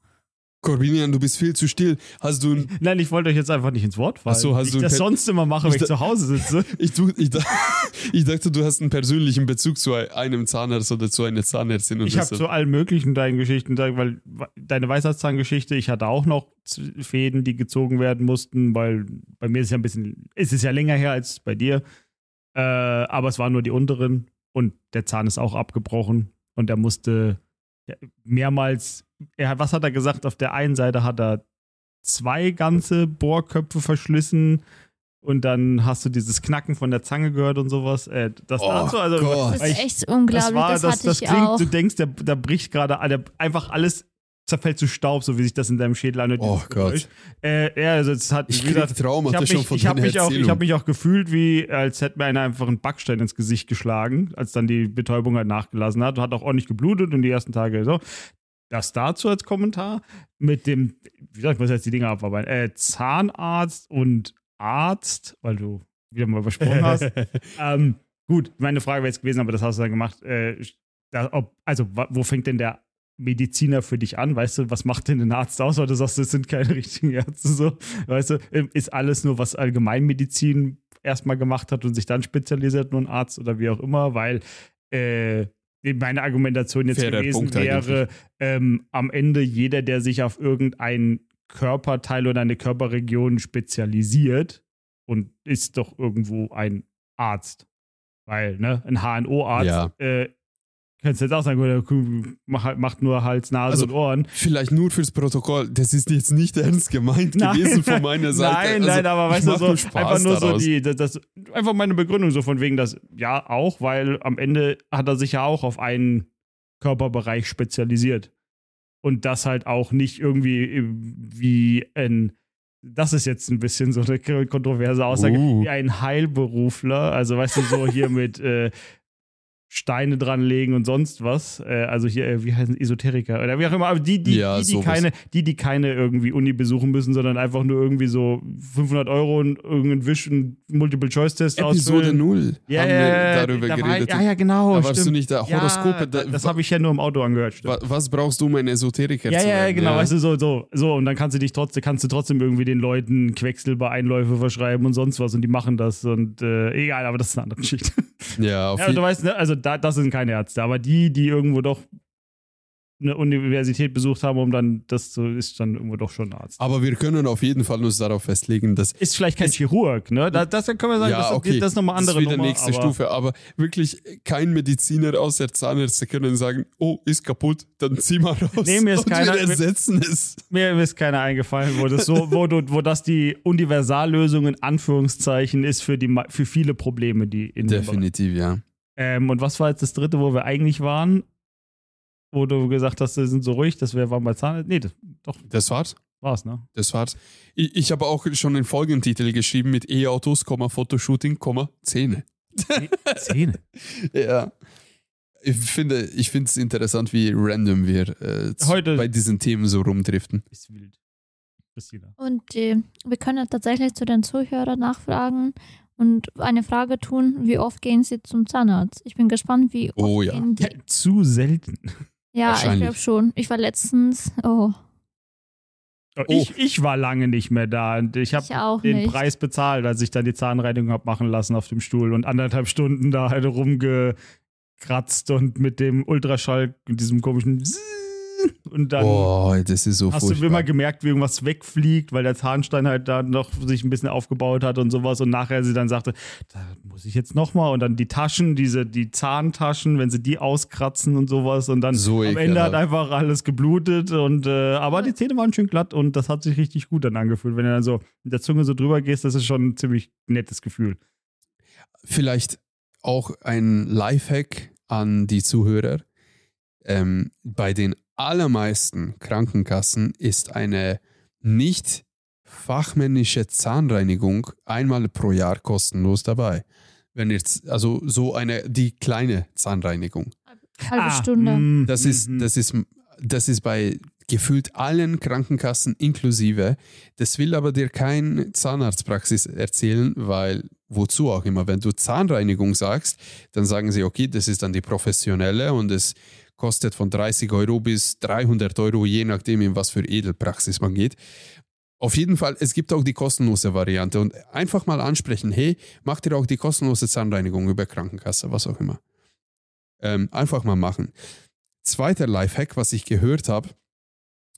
Speaker 1: Corbinian, du bist viel zu still. Hast du ein
Speaker 2: Nein, ich wollte euch jetzt einfach nicht ins Wort fallen.
Speaker 1: Ach so, hast
Speaker 2: ich
Speaker 1: du
Speaker 2: das sonst immer mache, wenn
Speaker 1: Ich
Speaker 2: ich zu Hause sitze.
Speaker 1: Ich, ich, ich dachte, du hast einen persönlichen Bezug zu einem Zahnarzt oder zu einer Zahnärztin. Und
Speaker 2: Ich habe zu allen möglichen deinen Geschichten, weil deine Weisheitszahngeschichte, ich hatte auch noch Fäden, die gezogen werden mussten, weil bei mir ist es ja ein bisschen, ist es ja länger her als bei dir. Äh, aber es waren nur die unteren und der Zahn ist auch abgebrochen und er musste mehrmals, er, was hat er gesagt? Auf der einen Seite hat er zwei ganze Bohrköpfe verschlissen und dann hast du dieses Knacken von der Zange gehört und sowas. Äh, das
Speaker 1: Oh
Speaker 2: dazu, also
Speaker 1: Gott.
Speaker 3: Das ist echt unglaublich. Das,
Speaker 2: das,
Speaker 3: hatte
Speaker 2: das
Speaker 3: ich
Speaker 2: klingt,
Speaker 3: auch.
Speaker 2: du denkst, der, da bricht gerade der- einfach alles zerfällt zu Staub, so wie sich das in deinem Schädel anhört.
Speaker 1: Oh Gott.
Speaker 2: Äh, ja, also es hat,
Speaker 1: Ich
Speaker 2: wie
Speaker 1: krieg
Speaker 2: gesagt,
Speaker 1: Traumata
Speaker 2: ich habe mich, ich hab mich, auch, ich hab mich auch gefühlt, wie als hätte mir einer einfach einen Backstein ins Gesicht geschlagen, als dann die Betäubung halt nachgelassen hat. Hat auch ordentlich geblutet und die ersten Tage so. Das dazu als Kommentar mit dem, wie gesagt, ich muss jetzt die Dinge abarbeiten, äh, Zahnarzt und Arzt, weil du wieder mal übersprungen hast. ähm, gut, meine Frage wäre jetzt gewesen, aber das hast du dann gemacht. Äh, da, ob, also, wo fängt denn der Mediziner für dich an? Weißt du, was macht denn ein Arzt aus? Weil du sagst, das sind keine richtigen Ärzte. So. Weißt du, ähm, ist alles nur, was Allgemeinmedizin erstmal gemacht hat und sich dann spezialisiert, nur ein Arzt oder wie auch immer, weil äh, meine Argumentation jetzt
Speaker 1: Fairer
Speaker 2: gewesen
Speaker 1: Punkt
Speaker 2: wäre, ähm, am Ende jeder, der sich auf irgendein Körperteil oder eine Körperregion spezialisiert und ist doch irgendwo ein Arzt. Weil, ne, ein HNO-Arzt,
Speaker 1: Ja.
Speaker 2: äh, kannst du jetzt auch sagen, oder, mach- macht nur Hals, Nase
Speaker 1: Also,
Speaker 2: und Ohren.
Speaker 1: Vielleicht nur fürs Protokoll. Das ist jetzt nicht ernst gemeint
Speaker 2: Nein,
Speaker 1: gewesen von meiner Seite.
Speaker 2: Nein,
Speaker 1: Also,
Speaker 2: nein, aber weißt du, so,
Speaker 1: nur
Speaker 2: einfach nur
Speaker 1: daraus.
Speaker 2: so die, das, das, einfach meine Begründung so von wegen das, ja, auch, weil am Ende hat er sich ja auch auf einen Körperbereich spezialisiert. Und das halt auch nicht irgendwie wie ein, das ist jetzt ein bisschen so eine kontroverse Aussage,
Speaker 1: Uh.
Speaker 2: wie ein Heilberufler, also weißt du, so hier mit äh, Steine dranlegen und sonst was. Äh, also hier, äh, wie heißen Esoteriker oder wie auch immer, aber die, die,
Speaker 1: Ja,
Speaker 2: die, die keine, die, die keine irgendwie Uni besuchen müssen, sondern einfach nur irgendwie so 500 Euro und irgendeinen Wisch- und Multiple-Choice-Test
Speaker 1: Episode
Speaker 2: ausfüllen.
Speaker 1: 0
Speaker 2: Ja,
Speaker 1: haben
Speaker 2: ja,
Speaker 1: wir darüber
Speaker 2: da
Speaker 1: geredet.
Speaker 2: Ja, ja, genau.
Speaker 1: da warst
Speaker 2: stimmt.
Speaker 1: du nicht da. Horoskope.
Speaker 2: Ja,
Speaker 1: da,
Speaker 2: das habe ich ja nur im Auto angehört. Stimmt.
Speaker 1: wa- was brauchst du, um ein Esoteriker
Speaker 2: Ja,
Speaker 1: zu
Speaker 2: ja,
Speaker 1: werden?
Speaker 2: genau, weißt du, so, so, so, und dann kannst du dich trotzdem, kannst du trotzdem irgendwie den Leuten Quecksilbereinläufe verschreiben und sonst was und die machen das und äh, egal, aber das ist eine andere Geschichte.
Speaker 1: Ja, auf
Speaker 2: Ja,
Speaker 1: jeden
Speaker 2: du weißt, ne, also da, das sind keine Ärzte, aber die, die irgendwo doch eine Universität besucht haben, um dann das zu, ist dann irgendwo doch schon ein Arzt.
Speaker 1: Aber wir können auf jeden Fall uns darauf festlegen, dass
Speaker 2: Ist vielleicht kein
Speaker 1: Es-
Speaker 2: Chirurg, ne? Da, das können wir sagen,
Speaker 1: ja,
Speaker 2: das,
Speaker 1: okay,
Speaker 2: das ist nochmal andere
Speaker 1: das ist wieder
Speaker 2: Nummer.
Speaker 1: nächste
Speaker 2: aber
Speaker 1: Stufe. Aber wirklich kein Mediziner außer Zahnärzte können sagen, oh, ist kaputt, dann zieh mal raus.
Speaker 2: Nee, mir ist
Speaker 1: und
Speaker 2: keiner-
Speaker 1: wir ersetzen es.
Speaker 2: Mir ist keiner eingefallen, wo das so, wo, du, wo das die Universallösung in Anführungszeichen ist für, die, für viele Probleme, die in
Speaker 1: Definitiv, ja.
Speaker 2: Ähm, und was war jetzt das dritte, wo wir eigentlich waren? Wo du gesagt hast, wir sind so ruhig, das wäre war bei Zahn. Nee, das, doch,
Speaker 1: Das war's.
Speaker 2: war's, ne?
Speaker 1: Das war's. Ich, ich habe auch schon den Folgentitel geschrieben mit E-Autos, Komma, Fotoshooting, Komma, Zähne.
Speaker 2: Zähne.
Speaker 1: Ja. Ich finde ich finde es interessant, wie random wir äh,
Speaker 2: Heute-
Speaker 1: bei diesen Themen so rumdriften.
Speaker 2: Ist wild. Christina.
Speaker 3: Und äh, wir können tatsächlich zu den Zuhörern nachfragen und eine Frage tun, wie oft gehen sie zum Zahnarzt? Ich bin gespannt, wie oft
Speaker 1: Oh ja.
Speaker 3: gehen die.
Speaker 2: Ja, zu selten.
Speaker 3: Ja, ich glaube schon. Ich war letztens, oh,
Speaker 2: Oh, Ich, ich war lange nicht mehr da. Und ich habe den
Speaker 3: nicht.
Speaker 2: Preis bezahlt, als ich dann die Zahnreinigung habe machen lassen auf dem Stuhl und anderthalb Stunden da halt rumgekratzt und mit dem Ultraschall, mit diesem komischen und dann
Speaker 1: oh, das ist so
Speaker 2: Hast du
Speaker 1: furchtbar.
Speaker 2: immer gemerkt, wie irgendwas wegfliegt, weil der Zahnstein halt da noch sich ein bisschen aufgebaut hat und sowas und nachher sie dann sagte, da muss ich jetzt nochmal und dann die Taschen, diese, die Zahntaschen, wenn sie die auskratzen und sowas und dann
Speaker 1: So
Speaker 2: am Ende hat einfach alles geblutet und äh, aber die Zähne waren schön glatt und das hat sich richtig gut dann angefühlt. Wenn du dann so mit der Zunge so drüber gehst, das ist schon ein ziemlich nettes Gefühl.
Speaker 1: Vielleicht auch ein Lifehack an die Zuhörer. Ähm, bei den allermeisten Krankenkassen ist eine nicht fachmännische Zahnreinigung einmal pro Jahr kostenlos dabei. Wenn jetzt, also so eine, die kleine Zahnreinigung.
Speaker 3: Halbe Stunde.
Speaker 2: mm,
Speaker 1: Das ist,
Speaker 2: mhm.
Speaker 1: das ist, das ist bei gefühlt allen Krankenkassen inklusive. Das will aber dir kein Zahnarztpraxis erzählen, weil wozu auch immer. Wenn du Zahnreinigung sagst, dann sagen sie, okay, das ist dann die professionelle und es kostet von 30 Euro bis 300 Euro, je nachdem, in was für Edelpraxis man geht. Auf jeden Fall, es gibt auch die kostenlose Variante und einfach mal ansprechen, hey, macht ihr auch die kostenlose Zahnreinigung über Krankenkasse, was auch immer. Ähm, einfach mal machen. Zweiter Lifehack, was ich gehört habe,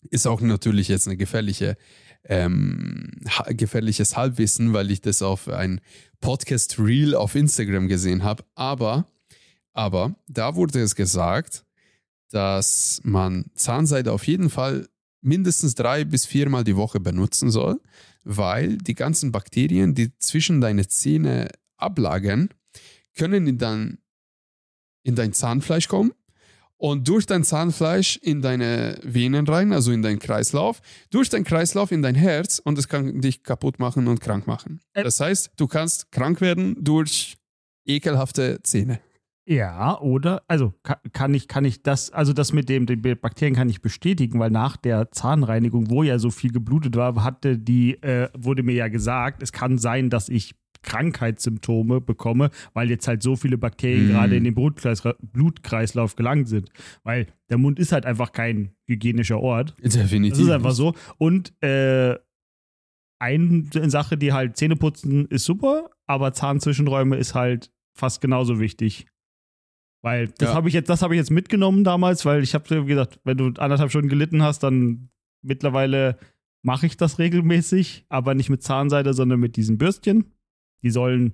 Speaker 1: ist auch natürlich jetzt eine gefährliche, ähm, gefährliches Halbwissen, weil ich das auf ein Podcast Reel auf Instagram gesehen habe. Aber, aber da wurde es gesagt, dass man Zahnseide auf jeden Fall mindestens drei bis viermal die Woche benutzen soll, weil die ganzen Bakterien, die zwischen deine Zähne ablagern, können in dein, in dein Zahnfleisch kommen und durch dein Zahnfleisch in deine Venen rein, also in deinen Kreislauf, durch deinen Kreislauf in dein Herz und es kann dich kaputt machen und krank machen. Das heißt, du kannst krank werden durch ekelhafte Zähne.
Speaker 2: Ja, oder, also kann, kann, ich, kann ich das, also das mit dem, den Bakterien kann ich bestätigen, weil nach der Zahnreinigung, wo ja so viel geblutet war, hatte die, äh, wurde mir ja gesagt, es kann sein, dass ich Krankheitssymptome bekomme, weil jetzt halt so viele Bakterien mm. gerade in den Blutkreisla Blutkreislauf gelangt sind. Weil der Mund ist halt einfach kein hygienischer Ort.
Speaker 1: Definitiv.
Speaker 2: Das ist einfach so. Und äh, eine Sache, die halt Zähne putzen, ist super, aber Zahnzwischenräume ist halt fast genauso wichtig. Weil das ja. habe ich jetzt, das habe ich jetzt mitgenommen damals, weil ich habe gesagt, wenn du anderthalb Stunden gelitten hast, dann mittlerweile mache ich das regelmäßig, aber nicht mit Zahnseide, sondern mit diesen Bürstchen. Die sollen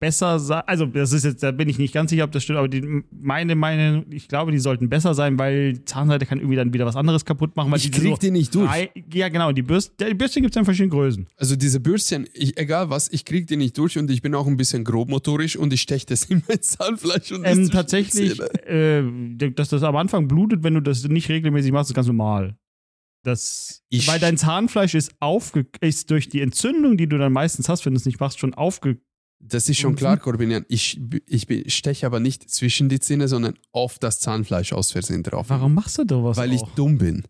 Speaker 2: besser sein. Also, das ist jetzt, da bin ich nicht ganz sicher, ob das stimmt, aber die, meine, meine, ich glaube, die sollten besser sein, weil Zahnseide kann irgendwie dann wieder was anderes kaputt machen. Weil
Speaker 1: ich krieg so die nicht durch. Drei,
Speaker 2: ja, genau. Die, Bürst, die Bürstchen gibt es in verschiedenen Größen.
Speaker 1: Also, diese Bürstchen, ich, egal was, ich krieg die nicht durch und ich bin auch ein bisschen grobmotorisch und ich steche das in mein Zahnfleisch. Und
Speaker 2: ähm, tatsächlich, äh, dass das am Anfang blutet, wenn du das nicht regelmäßig machst, ist ganz normal. Das, ich weil dein Zahnfleisch ist, aufge, ist durch die Entzündung, die du dann meistens hast, wenn du es nicht machst, schon aufge
Speaker 1: das ist schon klar, Corbinian. Ich, ich steche aber nicht zwischen die Zähne, sondern auf das Zahnfleisch aus Versehen drauf.
Speaker 2: Warum machst du da was?
Speaker 1: Weil auch? ich dumm bin.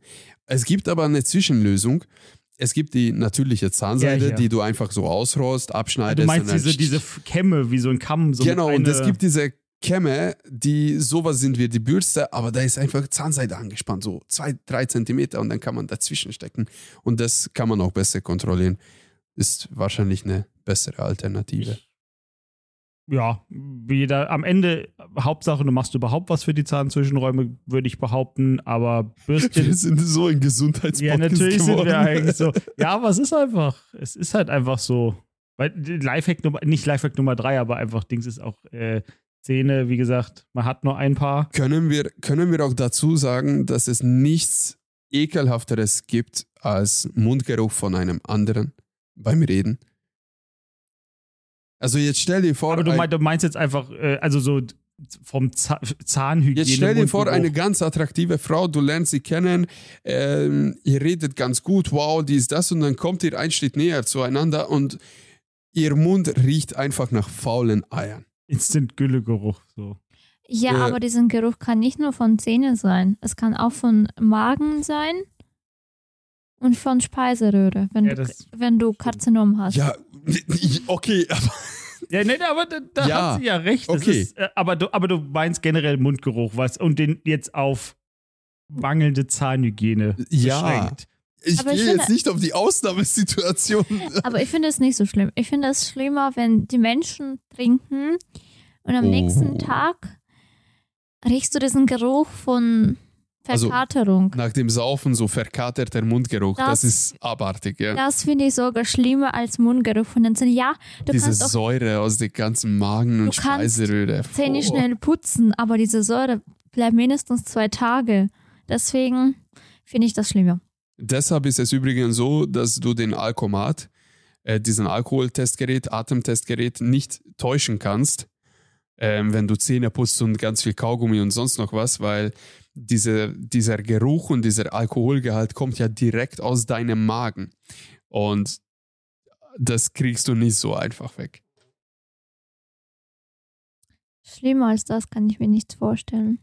Speaker 1: Es gibt aber eine Zwischenlösung. Es gibt die natürliche Zahnseide, ja, ja. die du einfach so ausrollst, abschneidest.
Speaker 2: Du meinst diese, diese Kämme, wie so ein Kamm. So
Speaker 1: genau, und es gibt diese Kämme, die sowas sind wie die Bürste, aber da ist einfach Zahnseide angespannt, so zwei, drei Zentimeter und dann kann man dazwischen stecken. Und das kann man auch besser kontrollieren. Ist wahrscheinlich eine bessere Alternative. Ich
Speaker 2: ja, jeder am Ende, Hauptsache, du machst überhaupt was für die Zahnzwischenräume, würde ich behaupten, aber
Speaker 1: Bürstchen. Wir sind so ein Gesundheitspodcast
Speaker 2: Ja, natürlich
Speaker 1: geworden.
Speaker 2: sind wir eigentlich so. Ja, aber es ist einfach, es ist halt einfach so. Weil Lifehack Nummer, nicht Lifehack Nummer drei, aber einfach Dings ist auch äh, Zähne, wie gesagt, man hat nur ein paar.
Speaker 1: Können wir, können wir auch dazu sagen, dass es nichts ekelhafteres gibt als Mundgeruch von einem anderen beim Reden? Also jetzt stell dir vor.
Speaker 2: Aber du, meinst, du meinst jetzt einfach, äh, also so vom Zahnhygiene.
Speaker 1: Jetzt stell dir vor, eine ganz attraktive Frau, du lernst sie kennen, ähm, ihr redet ganz gut, wow, die ist das, und dann kommt ihr einen Schritt näher zueinander und ihr Mund riecht einfach nach faulen Eiern.
Speaker 2: Instant Güllegeruch, so.
Speaker 3: Ja, äh, aber dieser Geruch kann nicht nur von Zähnen sein, es kann auch von Magen sein und von Speiseröhre, wenn, ja, du, wenn du Karzinom hast.
Speaker 1: Ja, okay, aber.
Speaker 2: Ja, nee, aber da, da ja, hat sie ja recht. Okay. Ist, äh, aber, du, aber du meinst generell Mundgeruch was und den jetzt auf mangelnde Zahnhygiene ja. beschränkt.
Speaker 1: Ich aber gehe ich finde, jetzt nicht auf die Ausnahmesituation.
Speaker 3: Aber ich finde es nicht so schlimm. Ich finde es schlimmer, wenn die Menschen trinken und am oh. nächsten Tag riechst du diesen Geruch von Verkaterung.
Speaker 1: Also nach dem Saufen so verkaterter Mundgeruch, das, das ist abartig, ja.
Speaker 3: Das finde ich sogar schlimmer als Mundgeruch von den Zähnen. Ja,
Speaker 1: du diese kannst Säure aus dem ganzen Magen und Speiseröhre.
Speaker 3: Zähne oh. schnell putzen, aber diese Säure bleibt mindestens zwei Tage. Deswegen finde ich das schlimmer.
Speaker 1: Deshalb ist es übrigens so, dass du den Alkomat, äh, diesen Alkoholtestgerät, Atemtestgerät nicht täuschen kannst, ähm, wenn du Zähne putzt und ganz viel Kaugummi und sonst noch was, weil diese, dieser Geruch und dieser Alkoholgehalt kommt ja direkt aus deinem Magen. Und das kriegst du nicht so einfach weg.
Speaker 3: Schlimmer als das kann ich mir nicht vorstellen.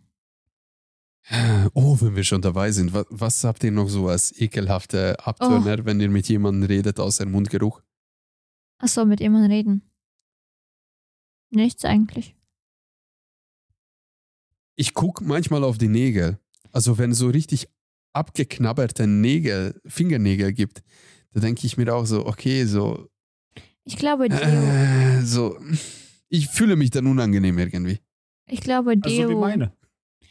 Speaker 1: Oh, wenn wir schon dabei sind, was, was habt ihr noch so als ekelhafte Abtörner, oh. wenn ihr mit jemandem redet, außer Mundgeruch?
Speaker 3: Achso, mit jemandem reden. Nichts eigentlich.
Speaker 1: Ich gucke manchmal auf die Nägel. Also wenn so richtig abgeknabberte Nägel, Fingernägel gibt, da denke ich mir auch so, okay, so,
Speaker 3: Ich glaube, Deo.
Speaker 1: äh, so, ich fühle mich dann unangenehm irgendwie.
Speaker 3: ich glaube,
Speaker 2: Also so wie
Speaker 3: Deo.
Speaker 2: meine.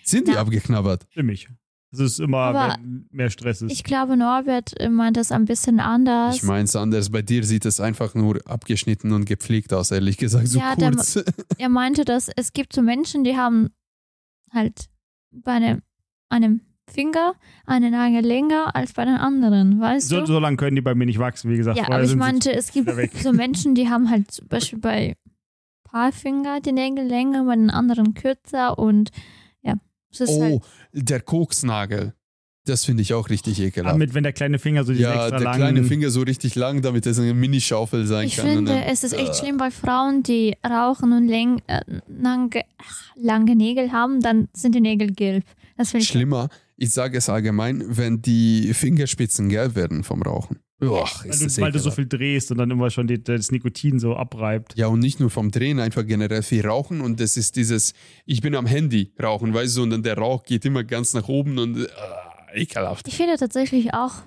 Speaker 1: Sind die
Speaker 3: Na.
Speaker 1: abgeknabbert?
Speaker 2: Stimmig. Es ist immer,
Speaker 3: Aber
Speaker 2: wenn mehr Stress ist.
Speaker 3: ich glaube, Norbert äh, meint das ein bisschen anders.
Speaker 1: Ich meine es anders. Bei dir sieht es einfach nur abgeschnitten und gepflegt aus, ehrlich gesagt, so
Speaker 3: Ja, der-
Speaker 1: kurz.
Speaker 3: er meinte, dass es gibt so Menschen, die haben halt bei einem, einem Finger einen Nagel länger als bei den anderen, weißt
Speaker 2: so,
Speaker 3: du?
Speaker 2: so lange können die bei mir nicht wachsen, wie gesagt.
Speaker 3: ja, aber ich meinte, es gibt so Menschen, die haben halt zum Beispiel bei Paarfinger die Nägel länger, bei den anderen kürzer und ja, es ist
Speaker 1: oh,
Speaker 3: halt,
Speaker 1: der Koksnagel. Das finde ich auch richtig ekelhaft.
Speaker 2: mit, wenn der kleine Finger so diese
Speaker 1: ja,
Speaker 2: extra
Speaker 1: der
Speaker 2: langen.
Speaker 1: kleine Finger so richtig lang, damit es eine Minischaufel sein
Speaker 3: ich
Speaker 1: kann. und
Speaker 3: finde,
Speaker 1: dann-
Speaker 3: es ist echt
Speaker 1: Äh.
Speaker 3: schlimm bei Frauen, die rauchen und äh, lange, ach, lange Nägel haben, dann sind die Nägel gelb. Das finde ich
Speaker 1: Schlimmer, ich sage es allgemein, wenn die Fingerspitzen gelb werden vom Rauchen. Ach,
Speaker 2: weil du,
Speaker 1: das
Speaker 2: weil du so viel drehst und dann immer schon die, das Nikotin so abreibt.
Speaker 1: Ja, und nicht nur vom Drehen, einfach generell viel Rauchen und das ist dieses, ich bin am Handy rauchen, weißt du, und dann der Rauch geht immer ganz nach oben und äh, ekelhaft.
Speaker 3: Ich finde tatsächlich auch,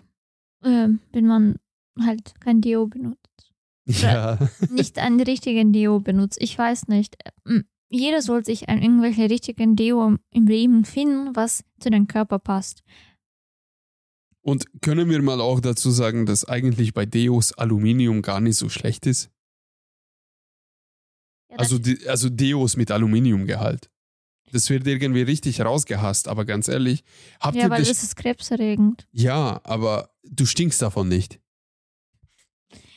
Speaker 3: ähm, wenn man halt kein Deo benutzt.
Speaker 1: Ja,
Speaker 3: Nicht einen richtigen Deo benutzt. Ich weiß nicht. Ähm, Jeder soll sich an irgendwelche richtigen Deo im Leben finden, was zu dem Körper passt.
Speaker 1: und können wir mal auch dazu sagen, dass eigentlich bei Deos Aluminium gar nicht so schlecht ist?
Speaker 3: Ja,
Speaker 1: Also, also Deos mit Aluminiumgehalt. Das wird irgendwie richtig rausgehasst, aber ganz ehrlich, habt
Speaker 3: ja
Speaker 1: ihr
Speaker 3: weil
Speaker 1: das
Speaker 3: ist krebserregend.
Speaker 1: Ja, aber du stinkst davon nicht.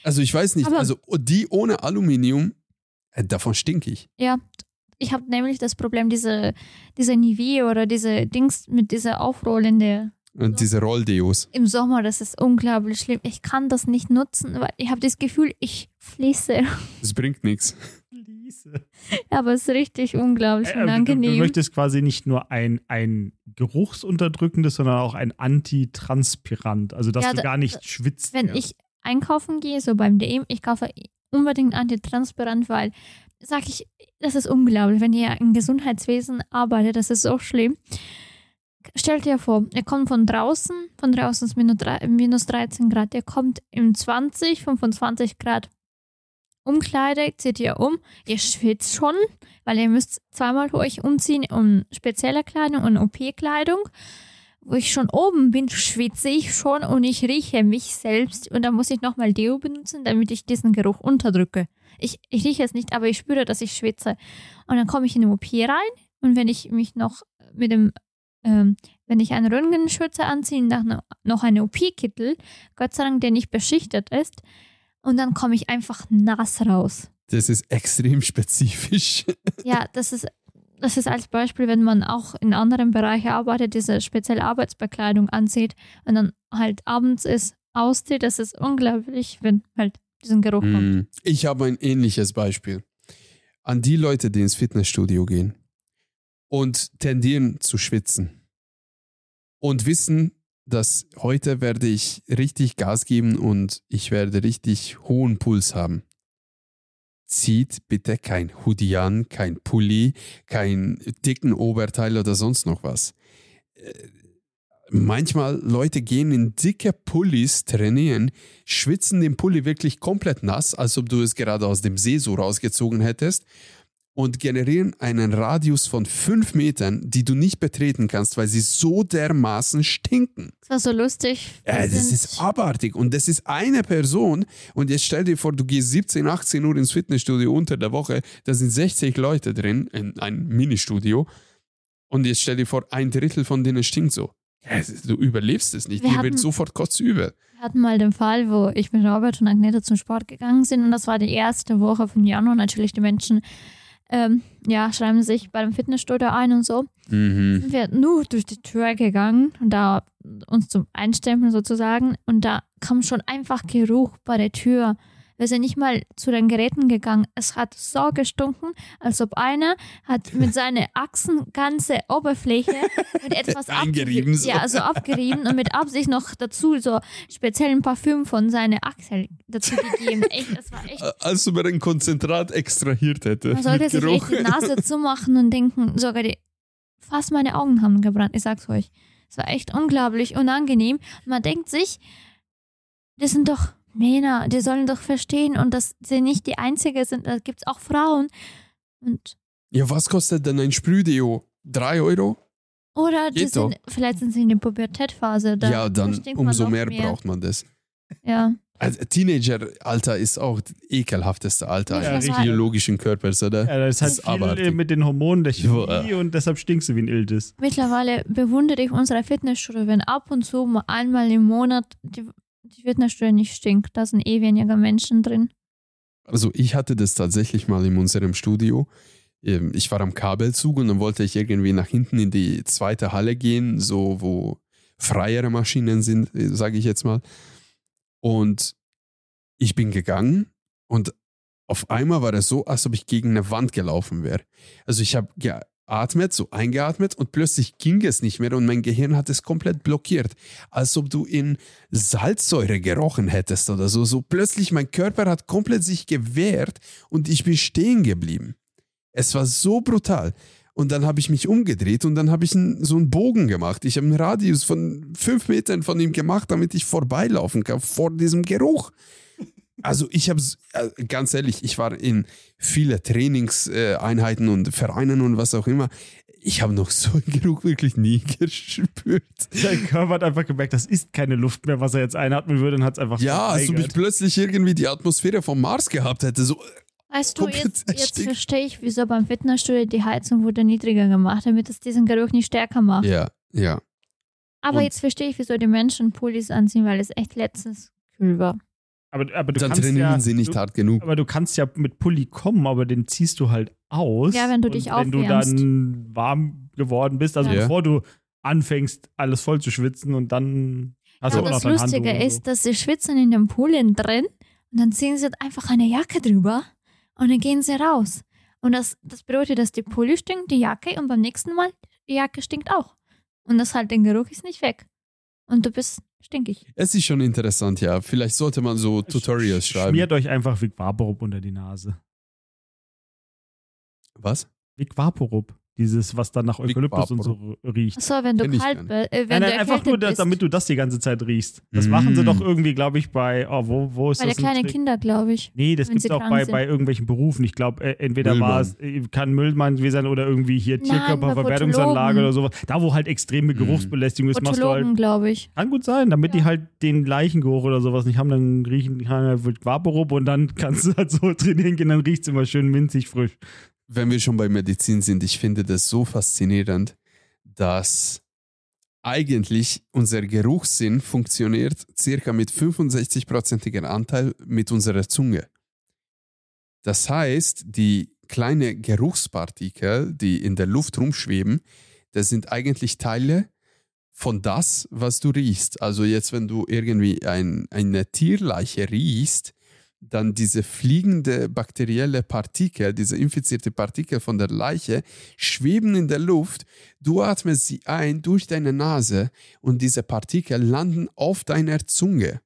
Speaker 1: Also ich weiß nicht,
Speaker 3: Aber-
Speaker 1: also die ohne Aluminium, äh, davon stink ich.
Speaker 3: Ja, ich habe nämlich das Problem, diese, diese Nivea oder diese Dings mit dieser aufrollende
Speaker 1: Und diese Rolldeos.
Speaker 3: im Sommer, das ist unglaublich schlimm. Ich kann das nicht nutzen, weil ich habe das Gefühl, ich fließe.
Speaker 1: Das bringt nichts.
Speaker 2: Liese.
Speaker 3: Aber es ist richtig unglaublich
Speaker 2: Äh, du, du
Speaker 3: unangenehm.
Speaker 2: möchtest quasi nicht nur ein, ein geruchsunterdrückendes, sondern auch ein Antitranspirant. Also, dass
Speaker 3: Ja,
Speaker 2: du
Speaker 3: da-
Speaker 2: gar nicht schwitzt.
Speaker 3: Wenn
Speaker 2: erst.
Speaker 3: ich einkaufen gehe, so beim DM, ich kaufe unbedingt Antitranspirant, weil, sag ich, das ist unglaublich, wenn ihr im Gesundheitswesen arbeitet, das ist so schlimm. Stellt dir vor, ihr kommt von draußen, von draußen ist minus minus 13 Grad, ihr kommt im 20, 25 Grad Umkleide, zieht ihr um, ihr schwitzt schon, weil ihr müsst zweimal euch umziehen, um spezielle Kleidung und OP-Kleidung. Wo ich schon oben bin, schwitze ich schon und ich rieche mich selbst und dann muss ich nochmal Deo benutzen, damit ich diesen Geruch unterdrücke. Ich, ich rieche es nicht, aber ich spüre, dass ich schwitze. Und dann komme ich in den OP rein und wenn ich mich noch mit dem, ähm, wenn ich einen Röntgenschützer anziehe, dann noch- einen OP-Kittel, Gott sei Dank, der nicht beschichtet ist, und dann komme ich einfach nass raus.
Speaker 1: Das ist extrem spezifisch.
Speaker 3: Ja, das ist, das ist als Beispiel, wenn man auch in anderen Bereichen arbeitet, diese spezielle Arbeitsbekleidung anzieht und dann halt abends ist, auszieht, das ist unglaublich, wenn halt diesen Geruch kommt.
Speaker 1: Mm. Ich habe ein ähnliches Beispiel. An die Leute, die ins Fitnessstudio gehen und tendieren zu schwitzen und wissen, dass heute werde ich richtig Gas geben und ich werde richtig hohen Puls haben. Zieht bitte kein Hoodie an, kein Pulli, kein dicken Oberteil oder sonst noch was. Äh, Manchmal Leute gehen in dicke Pullis trainieren, schwitzen den Pulli wirklich komplett nass, als ob du es gerade aus dem See so rausgezogen hättest und generieren einen Radius von fünf Metern, die du nicht betreten kannst, weil sie so dermaßen stinken.
Speaker 3: Das war so lustig.
Speaker 1: Ja, das ist abartig. Und das ist eine Person. Und jetzt stell dir vor, du gehst 17, 18 Uhr ins Fitnessstudio unter der Woche. Da sind 60 Leute drin, in einem Ministudio. Und jetzt stell dir vor, ein Drittel von denen stinkt so. Ja, du überlebst es nicht.
Speaker 3: Wir
Speaker 1: Dir
Speaker 3: hatten-
Speaker 1: wird sofort kotzübel.
Speaker 3: Wir hatten mal den Fall, wo ich mit Robert und Agneta zum Sport gegangen sind und das war die erste Woche von Januar. Natürlich die Menschen ähm, ja, schreiben sich bei dem Fitnessstudio ein und so.
Speaker 1: Mhm.
Speaker 3: Sind wir nur durch die Tür gegangen und da uns zum Einstempeln sozusagen und da kam schon einfach Geruch bei der Tür. Wir sind nicht mal zu den Geräten gegangen. Es hat so gestunken, als ob einer hat mit seinen Achsen ganze Oberfläche mit etwas
Speaker 1: Eingerieben so.
Speaker 3: Ja, also abgerieben und mit Absicht noch dazu so speziellen Parfüm von seiner Achsel dazu gegeben. Echt, das war echt.
Speaker 1: Als ob er ein Konzentrat extrahiert hätte.
Speaker 3: Man sollte sich echt die Nase zumachen und denken, sogar die, fast meine Augen haben gebrannt, ich sag's euch. Es war echt unglaublich unangenehm. Man denkt sich, das sind doch Männer, die sollen doch verstehen und dass sie nicht die Einzige sind, da gibt's auch Frauen. Und,
Speaker 1: Ja, was kostet denn ein Sprühdeo? Drei Euro?
Speaker 3: oder sind, vielleicht sind sie in der Pubertätphase. Da
Speaker 1: ja, dann umso
Speaker 3: noch
Speaker 1: mehr, braucht man das.
Speaker 3: Ja.
Speaker 1: Also, Teenager-Alter ist auch das ekelhafteste Alter
Speaker 3: Ja,
Speaker 1: eines biologischen Körpers, oder?
Speaker 2: Ja, das ist halt
Speaker 1: Das ist
Speaker 2: viel
Speaker 1: abartig.
Speaker 2: mit den Hormonen der Chemie
Speaker 1: Ja.
Speaker 2: und deshalb stinkst du wie ein Iltis.
Speaker 3: Mittlerweile bewundere ich unsere Fitnessstudio, wenn ab und zu mal einmal im Monat die, die Fitnessstudio nicht stinkt. Da sind eh weniger Menschen drin.
Speaker 1: Also ich hatte das tatsächlich mal in unserem Studio. Ähm, Ich war am Kabelzug und dann wollte ich irgendwie nach hinten in die zweite Halle gehen, so wo freiere Maschinen sind, sage ich jetzt mal. Und ich bin gegangen und auf einmal war es so, als ob ich gegen eine Wand gelaufen wäre. Also ich habe geatmet, so eingeatmet und plötzlich ging es nicht mehr und mein Gehirn hat es komplett blockiert. Als ob du in Salzsäure gerochen hättest oder so. So plötzlich mein Körper hat komplett sich gewehrt und ich bin stehen geblieben. Es war so brutal. Und dann habe ich mich umgedreht und dann habe ich so einen Bogen gemacht. Ich habe einen Radius von fünf Metern von ihm gemacht, damit ich vorbeilaufen kann vor diesem Geruch. Also ich habe, äh, ganz ehrlich, ich war in viele Trainingseinheiten und Vereinen und was auch immer. Ich habe noch so einen Geruch wirklich nie gespürt.
Speaker 2: Dein Körper hat einfach gemerkt, das ist keine Luft mehr, was er jetzt einatmen würde und hat es einfach
Speaker 1: Ja, als ob ich plötzlich irgendwie die Atmosphäre vom Mars gehabt hätte. So,
Speaker 3: Weißt du, jetzt, jetzt verstehe ich, wieso beim Fitnessstudio die Heizung wurde niedriger gemacht, damit es diesen Geruch nicht stärker macht.
Speaker 1: ja, ja.
Speaker 3: Aber
Speaker 1: Und-
Speaker 3: jetzt verstehe ich, wieso die Menschen Pullis anziehen, weil es echt letztens kühl war.
Speaker 2: Aber, aber du
Speaker 1: Dann
Speaker 2: kannst
Speaker 1: trainieren
Speaker 2: ja,
Speaker 1: sie nicht
Speaker 2: du,
Speaker 1: hart genug.
Speaker 2: Aber du kannst ja mit Pulli kommen, aber den ziehst du halt aus.
Speaker 3: Ja, wenn du dich
Speaker 2: Wenn du
Speaker 3: aufwärmst.
Speaker 2: dann warm geworden bist, also
Speaker 3: Ja.
Speaker 2: bevor du anfängst, alles voll zu schwitzen und dann hast du
Speaker 3: Aber
Speaker 2: auch noch
Speaker 3: das Lustige
Speaker 2: Handtuch
Speaker 3: ist, dass sie schwitzen in dem Pool innen drin und dann ziehen sie einfach eine Jacke drüber und dann gehen sie raus. Und das, das bedeutet, dass die Pulli stinkt, die Jacke und beim nächsten Mal die Jacke stinkt auch. Und das halt, der Geruch ist nicht weg. Und du bist stinkig.
Speaker 1: Es ist schon interessant, ja. Vielleicht sollte man so. Tutorials schreiben.
Speaker 2: Schmiert euch einfach Vic Vaporub unter die Nase.
Speaker 1: Was?
Speaker 2: Vic Vaporub. Dieses, was dann nach Eukalyptus und so riecht.
Speaker 3: Achso, wenn du kalt bist, äh, wenn
Speaker 2: Nein, nein, einfach nur, das, damit du das die ganze Zeit riechst. Das
Speaker 1: Mm.
Speaker 2: machen sie doch irgendwie, glaube ich, bei, oh, wo, wo ist
Speaker 3: Bei der
Speaker 2: das? ein
Speaker 3: kleinen
Speaker 2: Trick?
Speaker 3: Kinder, glaube ich.
Speaker 2: Nee, das gibt es auch bei,
Speaker 3: sind.
Speaker 2: bei irgendwelchen Berufen. Ich glaube, äh, entweder
Speaker 1: Müllmann.
Speaker 2: war es, äh, kann Müllmann gewesen sein oder irgendwie hier
Speaker 3: bei
Speaker 2: Tierkörperverwertungsanlage oder sowas. Da, wo halt extreme
Speaker 1: Mhm.
Speaker 2: Geruchsbelästigung ist, machst du halt.
Speaker 3: Glaube ich.
Speaker 2: Kann gut sein, damit die
Speaker 3: Ja.
Speaker 2: halt den Leichengeruch oder sowas nicht haben, dann riechen die halt mit Vaporub und dann kannst du halt so trainieren gehen, dann riecht es immer schön minzig frisch.
Speaker 1: Wenn wir schon bei Medizin sind, ich finde das so faszinierend, dass eigentlich unser Geruchssinn funktioniert circa mit 65-prozentiger Anteil mit unserer Zunge. Das heißt, die kleinen Geruchspartikel, die in der Luft rumschweben, das sind eigentlich Teile von das, was du riechst. Also jetzt, wenn du irgendwie ein, eine Tierleiche riechst, dann diese fliegende bakterielle Partikel, diese infizierte Partikel von der Leiche, schweben in der Luft. Du atmest sie ein durch deine Nase und diese Partikel landen auf deiner Zunge.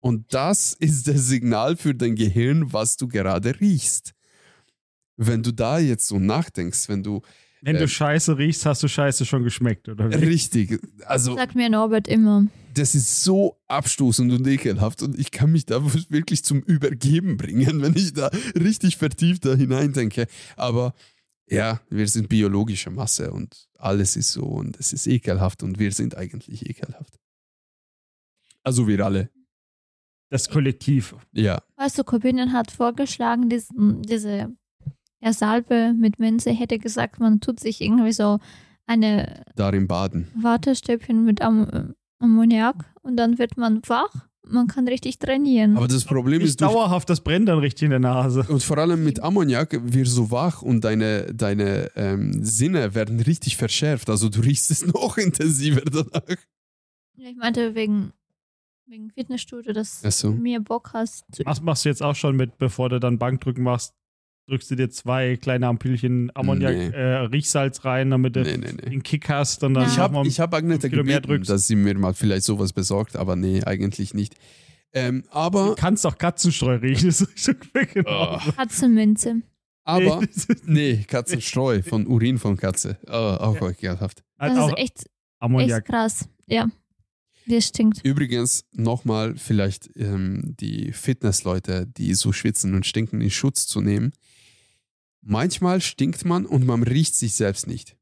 Speaker 1: Und das ist das Signal für dein Gehirn, was du gerade riechst. Wenn du da jetzt so nachdenkst, wenn du
Speaker 2: Wenn du
Speaker 1: Ähm.
Speaker 2: Scheiße riechst, hast du Scheiße schon geschmeckt, oder wie?
Speaker 1: richtig, also
Speaker 3: Sagt mir Norbert immer.
Speaker 1: das ist so abstoßend und ekelhaft und ich kann mich da wirklich zum Übergeben bringen, wenn ich da richtig vertieft da hineindenke. Aber ja, wir sind biologische Masse und alles ist so und es ist ekelhaft und wir sind eigentlich ekelhaft. Also wir alle,
Speaker 2: Das Kollektiv.
Speaker 1: ja.
Speaker 3: Weißt du, Corbinian hat vorgeschlagen, diesen, diese ja, Salbe mit Minze, hätte gesagt, man tut sich irgendwie so eine
Speaker 1: Darin baden.
Speaker 3: Wattestäbchen mit Am Ammoniak und dann wird man wach. Man kann richtig trainieren.
Speaker 1: Aber das Problem ist, durch,
Speaker 2: dauerhaft, das brennt dann richtig in der Nase.
Speaker 1: und vor allem mit Ammoniak wirst du so wach und deine, deine ähm, Sinne werden richtig verschärft. Also du riechst es noch intensiver danach.
Speaker 3: ich meinte wegen wegen Fitnessstudio, dass
Speaker 1: so.
Speaker 3: du mehr Bock hast.
Speaker 2: Machst, machst du jetzt auch schon mit, bevor du dann Bankdrücken machst, drückst du dir zwei kleine Ampüllchen Ammoniak,
Speaker 1: Nee.
Speaker 2: äh, Riechsalz rein, damit du
Speaker 1: Nee, nee, nee.
Speaker 2: den Kick hast und dann.
Speaker 1: Ich habe ich hab Agneta gebeten,
Speaker 2: drückst.
Speaker 1: dass sie mir mal vielleicht sowas besorgt, aber nee, eigentlich nicht. Ähm, aber,
Speaker 2: Du kannst auch Katzenstreu riechen, das ist schon genau.
Speaker 1: Oh.
Speaker 3: Katzenminze.
Speaker 1: aber,
Speaker 2: Nee,
Speaker 1: Katzenstreu von Urin von Katze. Oh, auch
Speaker 2: Ja.
Speaker 1: ekelhaft.
Speaker 3: Das
Speaker 2: auch
Speaker 3: ist echt, echt krass. Ja. Wie es stinkt.
Speaker 1: Übrigens nochmal vielleicht ähm, die Fitnessleute, die so schwitzen und stinken, in Schutz zu nehmen. Manchmal stinkt man und man riecht sich selbst nicht.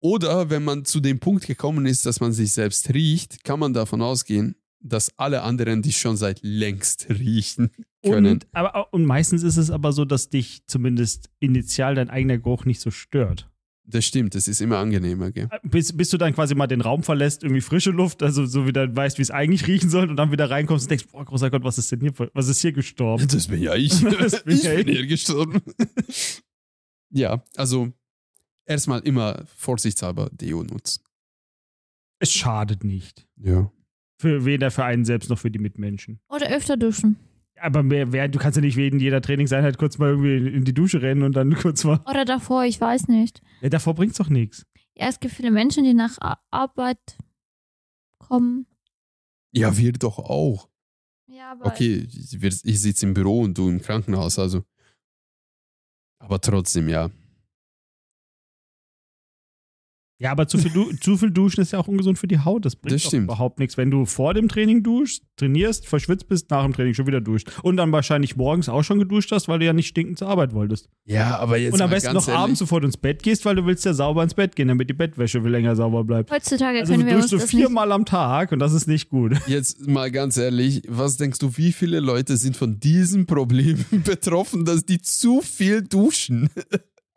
Speaker 1: Oder wenn man zu dem Punkt gekommen ist, dass man sich selbst riecht, kann man davon ausgehen, dass alle anderen dich schon seit längst riechen können.
Speaker 2: Und, aber, und meistens ist es aber so, dass dich zumindest initial dein eigener Geruch nicht so stört.
Speaker 1: Das stimmt, das ist immer angenehmer, gell?
Speaker 2: Bis, bis du dann quasi mal den Raum verlässt, irgendwie frische Luft, also so wie du weißt, wie es eigentlich riechen soll, und dann wieder reinkommst und denkst, boah, großer Gott, was ist denn hier, was ist hier gestorben?
Speaker 1: Das bin ja ich.
Speaker 2: Das bin
Speaker 1: ich
Speaker 2: ja
Speaker 1: bin
Speaker 2: ich.
Speaker 1: hier gestorben. ja, also erstmal immer vorsichtshalber Deo nutzen.
Speaker 2: Es schadet nicht.
Speaker 1: Ja.
Speaker 2: Für weder für einen selbst noch für die Mitmenschen.
Speaker 3: Oder öfter duschen.
Speaker 2: Aber mehr, wer, du kannst ja nicht wegen jeder Trainingseinheit kurz mal irgendwie in die Dusche rennen und dann kurz mal.
Speaker 3: Oder davor, ich weiß nicht.
Speaker 2: Ja, davor bringt's doch nichts.
Speaker 3: Ja, es gibt viele Menschen, die nach Ar- Arbeit kommen.
Speaker 1: Ja, wir doch auch.
Speaker 3: Ja, aber
Speaker 1: Okay, ich, ich sitze im Büro und du im Krankenhaus, also. Aber trotzdem, ja.
Speaker 2: Ja, aber zu viel, du zu viel Duschen ist ja auch ungesund für die Haut. Das bringt
Speaker 1: Das
Speaker 2: überhaupt nichts. Wenn du vor dem Training duschst, trainierst, verschwitzt bist, nach dem Training schon wieder duscht. Und dann wahrscheinlich morgens auch schon geduscht hast, weil du ja nicht stinkend zur Arbeit wolltest.
Speaker 1: Ja, aber jetzt
Speaker 2: und am besten
Speaker 1: ganz
Speaker 2: noch abends, bevor du ins Bett gehst, weil du willst ja sauber ins Bett gehen, damit die Bettwäsche viel länger sauber bleibt.
Speaker 3: heutzutage
Speaker 2: Also
Speaker 3: können
Speaker 2: du
Speaker 3: wir uns
Speaker 2: duschst du
Speaker 3: das nicht.
Speaker 2: viermal am Tag und das ist nicht gut.
Speaker 1: Jetzt mal ganz ehrlich, was denkst du, wie viele Leute sind von diesem Problem betroffen, dass die zu viel duschen?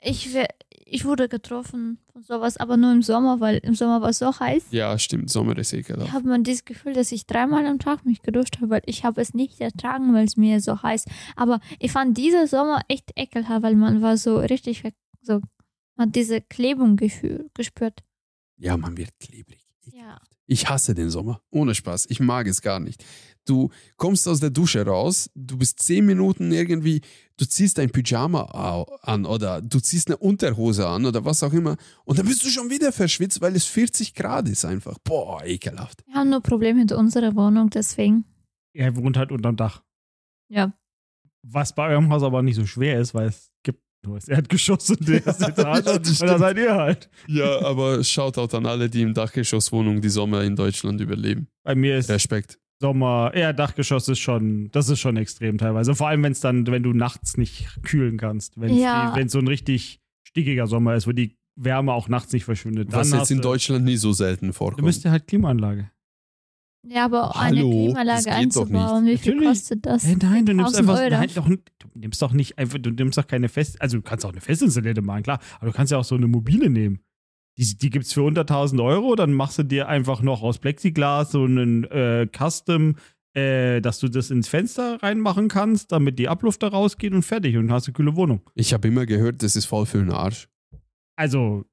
Speaker 3: Ich, wär- ich wurde getroffen von sowas, aber nur im Sommer, weil im Sommer war es so heiß.
Speaker 1: Ja, stimmt, Sommer ist ekelhaft.
Speaker 3: Ich habe man dieses Gefühl, dass ich dreimal am Tag mich geduscht habe, weil ich habe es nicht ertragen, weil es mir so heiß. Aber ich fand dieser Sommer echt ekelhaft, weil man war so richtig weg, so man hat diese Klebung gespürt.
Speaker 1: Ja, man wird klebrig.
Speaker 3: Ja.
Speaker 1: Ich hasse den Sommer. Ohne Spaß. Ich mag es gar nicht. Du kommst aus der Dusche raus, du bist zehn Minuten irgendwie, du ziehst dein Pyjama an oder du ziehst eine Unterhose an oder was auch immer und dann bist du schon wieder verschwitzt, weil es 40 Grad ist einfach. Boah, ekelhaft.
Speaker 3: Wir haben nur Probleme mit unserer Wohnung, deswegen.
Speaker 2: Er wohnt halt unterm Dach.
Speaker 3: Ja.
Speaker 2: Was bei eurem Haus aber nicht so schwer ist, weil es nur das Erdgeschoss und die erste Etage.
Speaker 1: Ja,
Speaker 2: und
Speaker 1: das
Speaker 2: da seid ihr halt.
Speaker 1: Ja, aber Shoutout an alle, die im Dachgeschosswohnung die Sommer in Deutschland überleben.
Speaker 2: Bei mir ist
Speaker 1: Respekt.
Speaker 2: Sommer, eher Dachgeschoss ist schon, das ist schon extrem teilweise. Vor allem, wenn es dann, wenn du nachts nicht kühlen kannst. Wenn es
Speaker 3: Ja.
Speaker 2: so ein richtig stickiger Sommer ist, wo die Wärme auch nachts nicht verschwindet. Dann
Speaker 1: Was jetzt in
Speaker 2: du-
Speaker 1: Deutschland nie so selten
Speaker 2: Du
Speaker 1: vorkommt.
Speaker 2: bist ja halt Klimaanlage.
Speaker 3: Ja, aber eine
Speaker 1: Hallo, das
Speaker 3: Klimaanlage einzubauen, wie viel
Speaker 2: Natürlich.
Speaker 3: kostet das?
Speaker 2: Hey, nein, du nimmst
Speaker 3: 1000
Speaker 2: einfach,
Speaker 3: Euro.
Speaker 2: nein, doch, du nimmst doch nicht einfach, du nimmst doch keine fest, also du kannst auch eine festinstallierte machen, klar, aber du kannst ja auch so eine mobile nehmen. Die, die gibt es für unter 1000 Euro, dann machst du dir einfach noch aus Plexiglas so einen äh, Custom, äh, dass du das ins Fenster reinmachen kannst, damit die Abluft da rausgeht und fertig und hast eine kühle Wohnung.
Speaker 1: Ich habe immer gehört, das ist voll für den Arsch.
Speaker 2: Also,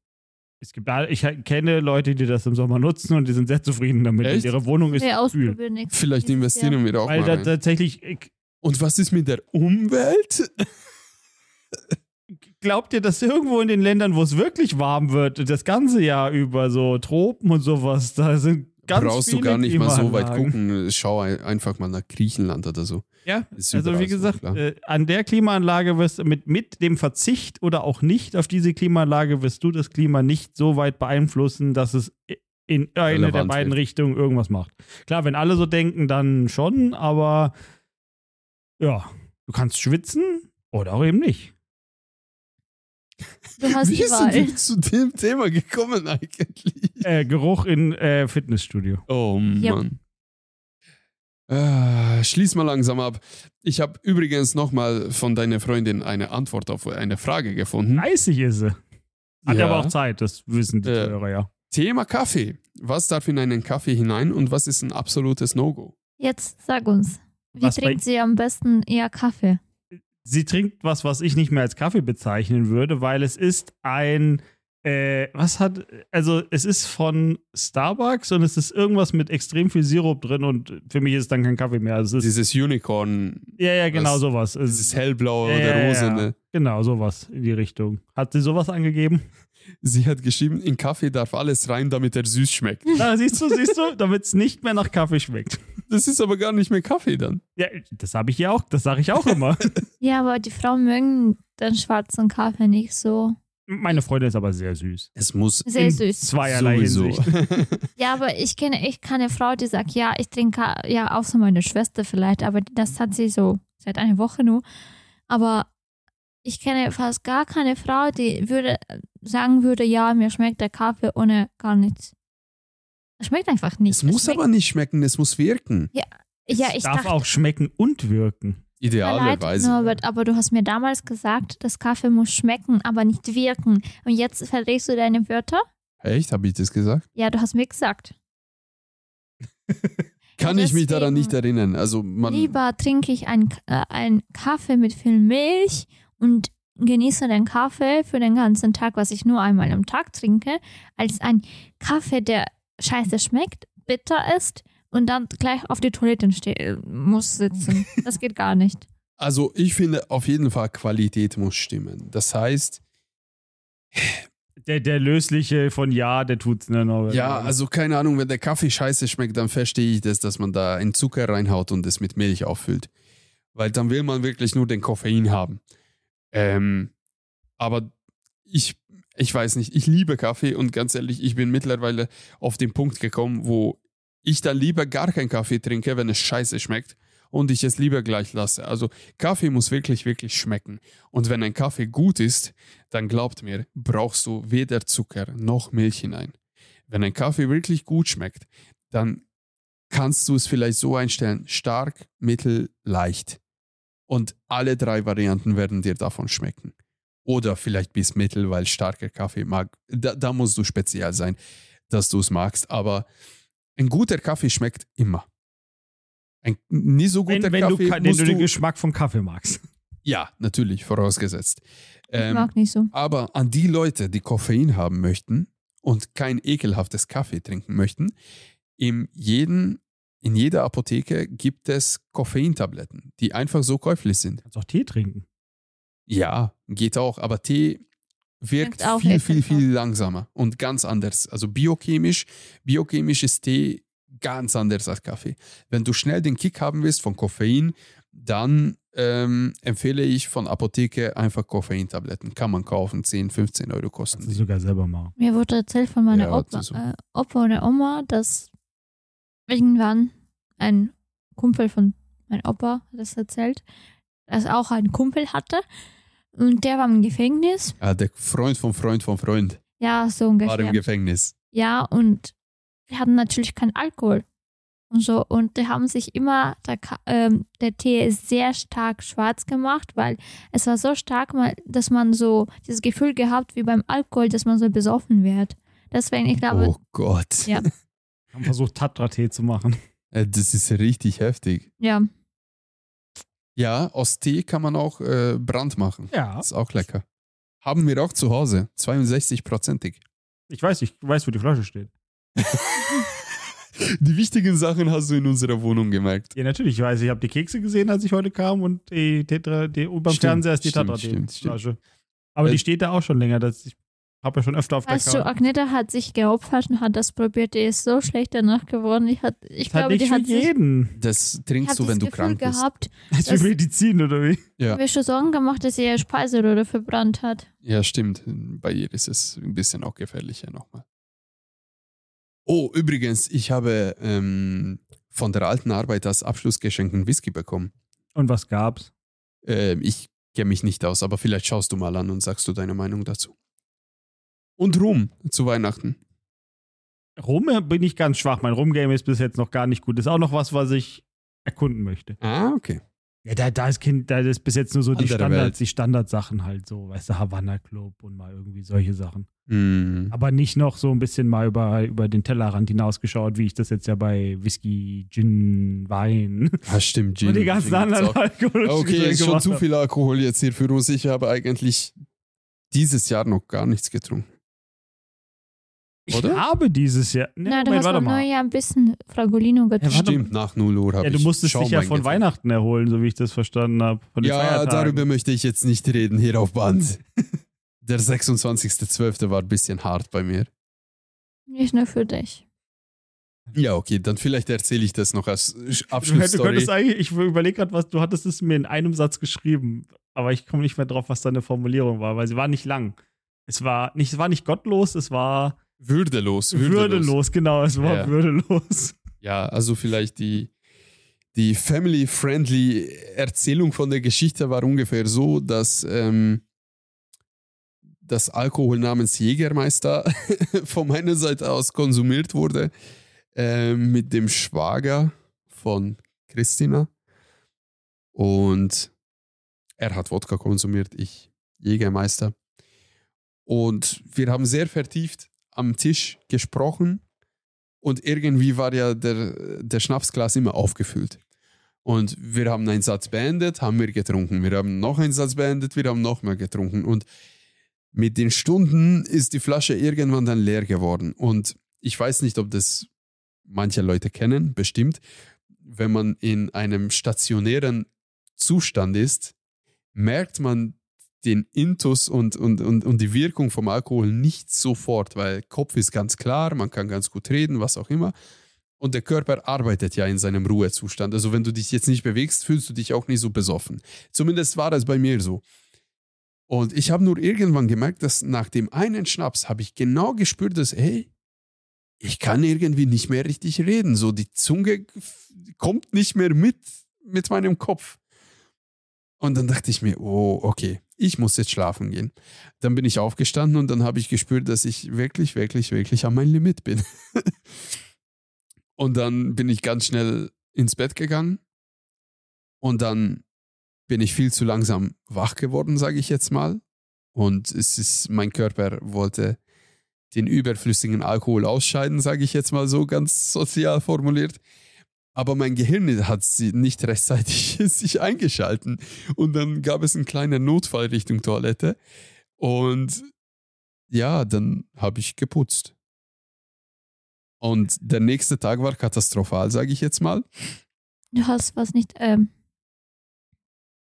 Speaker 2: es gibt, da- ich kenne Leute, die das im Sommer nutzen und die sind sehr zufrieden damit.
Speaker 1: Echt?
Speaker 2: Und ihre Wohnung ist
Speaker 3: Wir
Speaker 2: kühl.
Speaker 1: Vielleicht investieren wir da auch
Speaker 2: Weil
Speaker 1: mal
Speaker 2: da
Speaker 1: rein.
Speaker 2: tatsächlich, ich-
Speaker 1: Und was ist mit der Umwelt?
Speaker 2: Glaubt ihr, dass irgendwo in den Ländern, wo es wirklich warm wird, das ganze Jahr über so Tropen und sowas, da sind ganz
Speaker 1: Brauchst du gar nicht mal so weit gucken. Schau ein- einfach mal nach Griechenland oder so.
Speaker 2: Ja, also wie
Speaker 1: so,
Speaker 2: gesagt,
Speaker 1: klar.
Speaker 2: äh, an der Klimaanlage wirst du mit, mit dem Verzicht oder auch nicht auf diese Klimaanlage wirst du das Klima nicht so weit beeinflussen, dass es in eine der beiden
Speaker 1: wird.
Speaker 2: Richtungen irgendwas macht. Klar, wenn alle so denken, dann schon, aber ja, du kannst schwitzen oder auch eben nicht.
Speaker 3: Du hast
Speaker 1: Wie sind
Speaker 3: Wahl.
Speaker 1: wir zu dem Thema gekommen eigentlich?
Speaker 2: Äh, Geruch in äh, Fitnessstudio.
Speaker 1: Oh
Speaker 3: Yep.
Speaker 1: Mann. Äh, schließ mal langsam ab. Ich habe übrigens nochmal von deiner Freundin eine Antwort auf eine Frage gefunden.
Speaker 2: 30 ist sie. Hat
Speaker 1: Ja.
Speaker 2: aber auch Zeit, das wissen die
Speaker 1: Äh,
Speaker 2: Zuhörer ja.
Speaker 1: Thema Kaffee. Was darf in einen Kaffee hinein und was ist ein absolutes No-Go?
Speaker 3: Jetzt sag uns, wie
Speaker 2: Was
Speaker 3: trinkt sie am besten eher Kaffee?
Speaker 2: Sie trinkt was, was ich nicht mehr als Kaffee bezeichnen würde, weil es ist ein Äh, was hat, also es ist von Starbucks und es ist irgendwas mit extrem viel Sirup drin und für mich ist es dann kein Kaffee mehr. Also es ist,
Speaker 1: Dieses Unicorn,
Speaker 2: ja, ja, genau
Speaker 1: was-
Speaker 2: sowas. Es
Speaker 1: dieses
Speaker 2: ist,
Speaker 1: hellblaue
Speaker 2: Ja,
Speaker 1: oder
Speaker 2: ja,
Speaker 1: rosa.
Speaker 2: ja.
Speaker 1: Ne?
Speaker 2: genau, sowas in die Richtung. Hat sie sowas angegeben?
Speaker 1: Sie hat geschrieben, in Kaffee darf alles rein, damit er süß schmeckt.
Speaker 2: Na, siehst du, siehst du, damit es nicht mehr nach Kaffee schmeckt.
Speaker 1: Das ist aber gar nicht mehr Kaffee dann.
Speaker 2: Ja, das habe ich ja auch, das sage ich auch immer.
Speaker 3: Ja, aber die Frauen mögen den schwarzen Kaffee nicht so.
Speaker 2: Meine Freundin ist aber sehr süß.
Speaker 1: Es muss
Speaker 3: Sehr
Speaker 2: In
Speaker 3: süß.
Speaker 2: Zweierlei
Speaker 1: sowieso.
Speaker 2: Hinsicht.
Speaker 3: Ja, aber ich kenne echt keine Frau, die sagt, ja, ich trinke, ja, außer meine Schwester vielleicht, aber das hat sie so seit einer Woche nur. Aber ich kenne fast gar keine Frau, die würde sagen würde, ja, mir schmeckt der Kaffee ohne gar nichts. Es schmeckt einfach nicht.
Speaker 1: es muss
Speaker 3: schmeckt,
Speaker 1: aber nicht schmecken, es muss wirken.
Speaker 3: Ja,
Speaker 2: Es
Speaker 3: ich
Speaker 2: darf
Speaker 3: dachte,
Speaker 2: auch schmecken und wirken.
Speaker 1: Idealerweise.
Speaker 3: Norbert, aber du hast mir damals gesagt, das Kaffee muss schmecken, aber nicht wirken. Und jetzt verdrehst du deine Wörter?
Speaker 1: Echt? Habe ich das gesagt?
Speaker 3: Ja, du hast mir gesagt.
Speaker 1: Kann
Speaker 3: Ja,
Speaker 1: ich mich daran
Speaker 3: deswegen-
Speaker 1: nicht erinnern. Also man,
Speaker 3: Lieber trinke ich einen äh, einen Kaffee mit viel Milch und genieße den Kaffee für den ganzen Tag, was ich nur einmal am Tag trinke, als ein Kaffee, der scheiße schmeckt, bitter ist und dann gleich auf die Toilette ste- muss sitzen. Das geht gar nicht.
Speaker 1: also ich finde auf jeden Fall Qualität muss stimmen. Das heißt,
Speaker 2: Der, der lösliche von Ja, der tut's, ne, Norbert?
Speaker 1: ja, also keine Ahnung, wenn der Kaffee scheiße schmeckt, dann verstehe ich das, dass man da einen Zucker reinhaut und es mit Milch auffüllt. Weil dann will man wirklich nur den Koffein haben. Ähm, aber ich, ich weiß nicht, ich liebe Kaffee und ganz ehrlich, ich bin mittlerweile auf den Punkt gekommen, wo ich dann lieber gar keinen Kaffee trinke, wenn es scheiße schmeckt und ich es lieber gleich lasse. Also Kaffee muss wirklich, wirklich schmecken. Und wenn ein Kaffee gut ist, dann glaubt mir, brauchst du weder Zucker noch Milch hinein. Wenn ein Kaffee wirklich gut schmeckt, dann kannst du es vielleicht so einstellen, stark, mittel, leicht. Und alle drei Varianten werden dir davon schmecken. Oder vielleicht bis mittel, weil starker Kaffee mag. Da, da musst du speziell sein, dass du es magst. Aber ein guter Kaffee schmeckt immer. Ein nie so guter
Speaker 2: Wenn, wenn du,
Speaker 1: Kaffee
Speaker 2: ka- wenn
Speaker 1: musst
Speaker 2: du den
Speaker 1: du,
Speaker 2: Geschmack von Kaffee magst.
Speaker 1: Ja, natürlich, vorausgesetzt.
Speaker 3: Ich
Speaker 1: Ähm,
Speaker 3: mag nicht so.
Speaker 1: aber an die Leute, die Koffein haben möchten und kein ekelhaftes Kaffee trinken möchten, in, jeden, in jeder Apotheke gibt es Koffeintabletten, die einfach so käuflich sind.
Speaker 2: Kannst auch Tee trinken.
Speaker 1: Ja, geht auch, aber Tee wirkt viel, viel, viel langsamer und ganz anders. Also biochemisch, biochemisch ist Tee ganz anders als Kaffee. Wenn du schnell den Kick haben willst von Koffein, dann ähm, empfehle ich von Apotheke einfach Koffeintabletten. Kann man kaufen, 10, 15 Euro kosten
Speaker 2: Kannst du sogar selber machen.
Speaker 3: Mir wurde erzählt von meiner
Speaker 1: Ja,
Speaker 3: Opa,
Speaker 1: so.
Speaker 3: äh, Opa oder Oma, dass irgendwann ein Kumpel von meinem Opa hat das erzählt, dass er auch einen Kumpel hatte und der war im Gefängnis.
Speaker 1: Ja, der Freund vom Freund vom Freund
Speaker 3: Ja, so
Speaker 1: war im
Speaker 3: ungefähr.
Speaker 1: Gefängnis.
Speaker 3: Ja, und die hatten natürlich keinen Alkohol und so. Und die haben sich immer, der, ähm, der Tee ist sehr stark schwarz gemacht, weil es war so stark, dass man so dieses Gefühl gehabt wie beim Alkohol, dass man so besoffen wird. Deswegen, ich glaube,
Speaker 1: oh Gott.
Speaker 3: Ja.
Speaker 2: Haben versucht, Tatra-Tee zu machen.
Speaker 1: Äh, Das ist richtig heftig.
Speaker 3: ja,
Speaker 1: Ja, aus Tee kann man auch äh, Brand machen.
Speaker 2: Ja.
Speaker 1: Ist auch lecker. Haben wir auch zu Hause. 62-prozentig.
Speaker 2: Ich weiß, ich weiß, wo die Flasche steht.
Speaker 1: Die wichtigen Sachen hast du in unserer Wohnung gemerkt.
Speaker 2: Ja, natürlich. Ich weiß, ich habe die Kekse gesehen, als ich heute kam und die Tetra, die, und beim
Speaker 1: Stimmt,
Speaker 2: Fernseher ist die Tatra-Tee-Flasche. Aber
Speaker 1: Äh,
Speaker 2: die steht da auch schon länger. Das, ich habe ja schon öfter auf der
Speaker 3: weißt du. Agneta hat sich geopfert und hat das probiert. Die ist so schlecht danach geworden. Ich, hat, ich
Speaker 2: Das hat
Speaker 3: glaube,
Speaker 2: nicht
Speaker 3: die
Speaker 2: für
Speaker 3: hat sich
Speaker 2: jeden.
Speaker 1: Das
Speaker 3: ich
Speaker 1: trinkst
Speaker 3: hab
Speaker 1: du, wenn
Speaker 3: das
Speaker 1: du
Speaker 3: Gefühl
Speaker 1: krank bist.
Speaker 3: gehabt,
Speaker 2: Das ist
Speaker 3: Das-
Speaker 2: wie Medizin, oder wie?
Speaker 1: Ja.
Speaker 3: mir schon Sorgen gemacht, dass sie ihre Speiseröhre verbrannt hat.
Speaker 1: Ja, stimmt. Bei ihr ist es ein bisschen auch gefährlicher nochmal. Oh, übrigens, ich habe ähm, von der alten Arbeit als Abschlussgeschenk einen Whisky bekommen.
Speaker 2: Und was gab's?
Speaker 1: Ähm, ich kenne mich nicht aus, aber vielleicht schaust du mal an und sagst du deine Meinung dazu. Und Rum zu Weihnachten.
Speaker 2: Rum bin ich ganz schwach. Mein Rum-Game ist bis jetzt noch gar nicht gut. Ist auch noch was, was ich erkunden möchte.
Speaker 1: Ah, okay.
Speaker 2: Ja, da, da ist Kind, da ist bis jetzt nur so die Standards, die Standardsachen halt so, weißt du, Havanna Club und mal irgendwie solche Sachen.
Speaker 1: Hm.
Speaker 2: Aber nicht noch so ein bisschen mal über, über den Tellerrand hinausgeschaut, wie ich das jetzt ja bei Whisky, Gin, Wein
Speaker 1: Ah, stimmt, Gin.
Speaker 2: und die ganzen anderen alkoholischen
Speaker 1: Okay, ist schon zu viel Alkohol jetzt hier für uns. Ich habe eigentlich dieses Jahr noch gar nichts getrunken.
Speaker 2: Ich
Speaker 1: Oder?
Speaker 2: habe dieses Jahr. Ne,
Speaker 3: Na, du
Speaker 2: Moment,
Speaker 3: hast
Speaker 2: warte mal.
Speaker 3: Neujahr ein bisschen Fragolino
Speaker 2: Ja,
Speaker 3: getrunken.
Speaker 2: warte
Speaker 1: Stimmt, nach 0 Uhr habe
Speaker 2: Ja,
Speaker 1: ich
Speaker 2: du musstest dich ja von. Weihnachten erholen, so wie ich das verstanden habe.
Speaker 1: Ja,
Speaker 2: Feiertagen.
Speaker 1: darüber möchte ich jetzt nicht reden hier auf Band. Der 26.12. war ein bisschen hart bei mir.
Speaker 3: Nicht nur für dich.
Speaker 1: Ja, okay, dann vielleicht erzähle ich das noch als Abschlussstory.
Speaker 2: könntest eigentlich, ich überlege gerade, was du hattest es mir in einem Satz geschrieben, aber ich komme nicht mehr drauf, was deine Formulierung war, weil sie war nicht lang. Es war nicht, es war nicht gottlos, es war
Speaker 1: Würdelos,
Speaker 2: würdelos,
Speaker 1: würdelos.
Speaker 2: genau, es war
Speaker 1: Ja.
Speaker 2: würdelos.
Speaker 1: Ja, also vielleicht die, die family-friendly Erzählung von der Geschichte war ungefähr so, dass ähm, das Alkohol namens Jägermeister von meiner Seite aus konsumiert wurde ähm, mit dem Schwager von Christina. Und er hat Wodka konsumiert, ich Jägermeister. Und wir haben sehr vertieft am Tisch gesprochen und irgendwie war ja der, der Schnapsglas immer aufgefüllt. Und wir haben einen Satz beendet, haben wir getrunken. Wir haben noch einen Satz beendet, wir haben noch mehr getrunken. Und mit den Stunden ist die Flasche irgendwann dann leer geworden. Und ich weiß nicht, ob das manche Leute kennen, bestimmt. Wenn man in einem stationären Zustand ist, merkt man den Intus und, und, und, und die Wirkung vom Alkohol nicht sofort, weil Kopf ist ganz klar, man kann ganz gut reden, was auch immer. Und der Körper arbeitet ja in seinem Ruhezustand. Also wenn du dich jetzt nicht bewegst, fühlst du dich auch nicht so besoffen. Zumindest war das bei mir so. Und ich habe nur irgendwann gemerkt, dass nach dem einen Schnaps habe ich genau gespürt, dass, hey, ich kann irgendwie nicht mehr richtig reden. So die Zunge kommt nicht mehr mit mit meinem Kopf. Und dann dachte ich mir, oh, okay, ich muss jetzt schlafen gehen. Dann bin ich aufgestanden und dann habe ich gespürt, dass ich wirklich, wirklich, wirklich an mein Limit bin. und dann bin ich ganz schnell ins Bett gegangen und dann bin ich viel zu langsam wach geworden, sage ich jetzt mal. Und es ist, mein Körper wollte den überflüssigen Alkohol ausscheiden, sage ich jetzt mal so ganz sozial formuliert. Aber mein Gehirn hat sie nicht rechtzeitig sich eingeschalten. Und dann gab es einen kleinen Notfall Richtung Toilette. Und ja, dann habe ich geputzt. Und der nächste Tag war katastrophal, sage ich jetzt mal.
Speaker 3: Du hast was nicht. Ähm,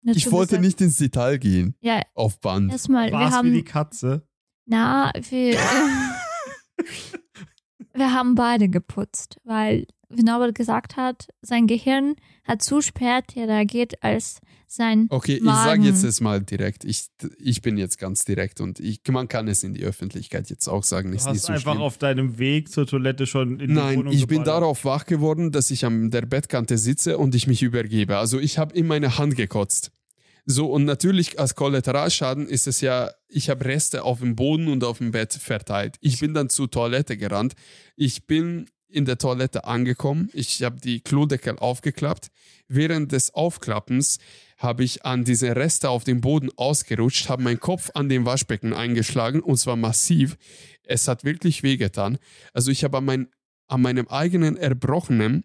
Speaker 3: dazu
Speaker 1: Ich wollte
Speaker 3: gesagt.
Speaker 1: nicht ins Detail gehen
Speaker 3: Ja,
Speaker 1: auf Band.
Speaker 3: erstmal, wir
Speaker 2: es wie die
Speaker 3: haben.
Speaker 2: Katze?
Speaker 3: Na, wir. wir haben beide geputzt, weil, wie Norbert gesagt hat, sein Gehirn hat zu spät reagiert als sein.
Speaker 1: Okay, ich
Speaker 3: Magen.
Speaker 1: sage jetzt es mal direkt. Ich, ich bin jetzt ganz direkt und ich, man kann es in die Öffentlichkeit jetzt auch sagen.
Speaker 2: Du
Speaker 1: Ist
Speaker 2: hast
Speaker 1: nicht so
Speaker 2: einfach
Speaker 1: schlimm.
Speaker 2: auf deinem Weg zur Toilette schon in die
Speaker 1: Nein,
Speaker 2: Wohnung
Speaker 1: ich bin
Speaker 2: geballert.
Speaker 1: darauf wach geworden, dass ich an der Bettkante sitze und ich mich übergebe. Also ich habe in meine Hand gekotzt. So, und natürlich als Kollateralschaden ist es ja, ich habe Reste auf dem Boden und auf dem Bett verteilt. Ich bin dann zur Toilette gerannt. Ich bin in der Toilette angekommen. Ich habe die Klodeckel aufgeklappt. Während des Aufklappens habe ich an diese Reste auf dem Boden ausgerutscht, habe meinen Kopf an dem Waschbecken eingeschlagen und zwar massiv. Es hat wirklich wehgetan. Also ich habe an, mein, an meinem eigenen Erbrochenen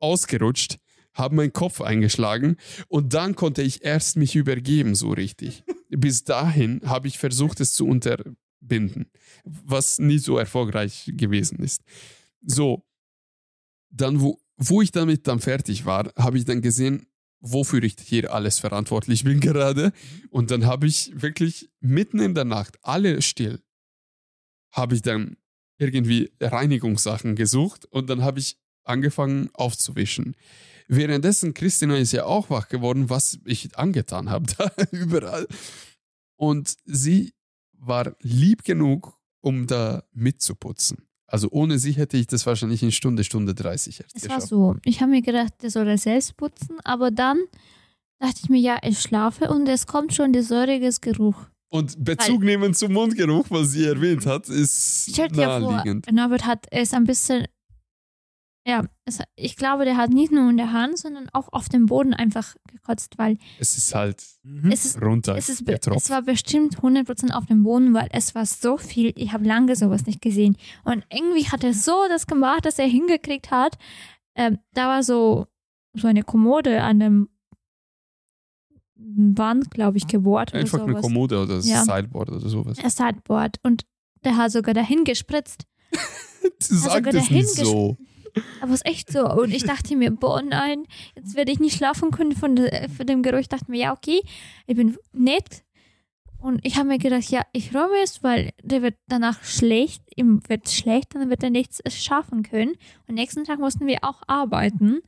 Speaker 1: ausgerutscht, habe meinen Kopf eingeschlagen und dann konnte ich erst mich übergeben, so richtig. Bis dahin habe ich versucht, es zu unterbinden, was nie so erfolgreich gewesen ist. So, dann, wo, wo ich damit dann fertig war, habe ich dann gesehen, wofür ich hier alles verantwortlich bin gerade. Und dann habe ich wirklich mitten in der Nacht, alle still, habe ich dann irgendwie Reinigungssachen gesucht und dann habe ich angefangen aufzuwischen. Währenddessen, Christina ist ja auch wach geworden, was ich angetan habe, da überall. Und sie war lieb genug, um da mitzuputzen. Also ohne sie hätte ich das wahrscheinlich in Stunde, Stunde 30 erst
Speaker 3: Es war so. Ich habe mir gedacht, der soll das selbst putzen, aber dann dachte ich mir, ja, ich schlafe und es kommt schon der säuriges Geruch.
Speaker 1: Und Bezug nehmen zum Mundgeruch, was sie erwähnt hat, ist
Speaker 3: Stell dir vor,
Speaker 1: naheliegend.
Speaker 3: Norbert hat es ein bisschen, ja, es, ich glaube, der hat nicht nur in der Hand, sondern auch auf dem Boden einfach gekotzt, weil
Speaker 1: Es ist halt
Speaker 2: Mhm.
Speaker 3: es ist
Speaker 1: runter
Speaker 3: Es, ist, es war bestimmt 100% auf dem Boden, weil es war so viel. Ich habe lange sowas nicht gesehen. Und irgendwie hat er so das gemacht, dass er hingekriegt hat. Ähm, da war so, so eine Kommode an dem Wand, glaube ich, gebohrt oder
Speaker 1: Einfach eine
Speaker 3: sowas.
Speaker 1: Kommode oder
Speaker 3: Ja.
Speaker 1: Sideboard oder sowas.
Speaker 3: Ein Sideboard. Und der hat sogar dahin gespritzt.
Speaker 1: Du sagst es nicht so.
Speaker 3: Aber es ist echt so. Und ich dachte mir, boah, nein, jetzt werde ich nicht schlafen können von, de, von dem Geruch. Ich dachte mir, ja, okay, ich bin nett. Und ich habe mir gedacht, ja, ich räume es, weil der wird danach schlecht, ihm wird schlecht, dann wird er nichts schaffen können. Und nächsten Tag mussten wir auch arbeiten.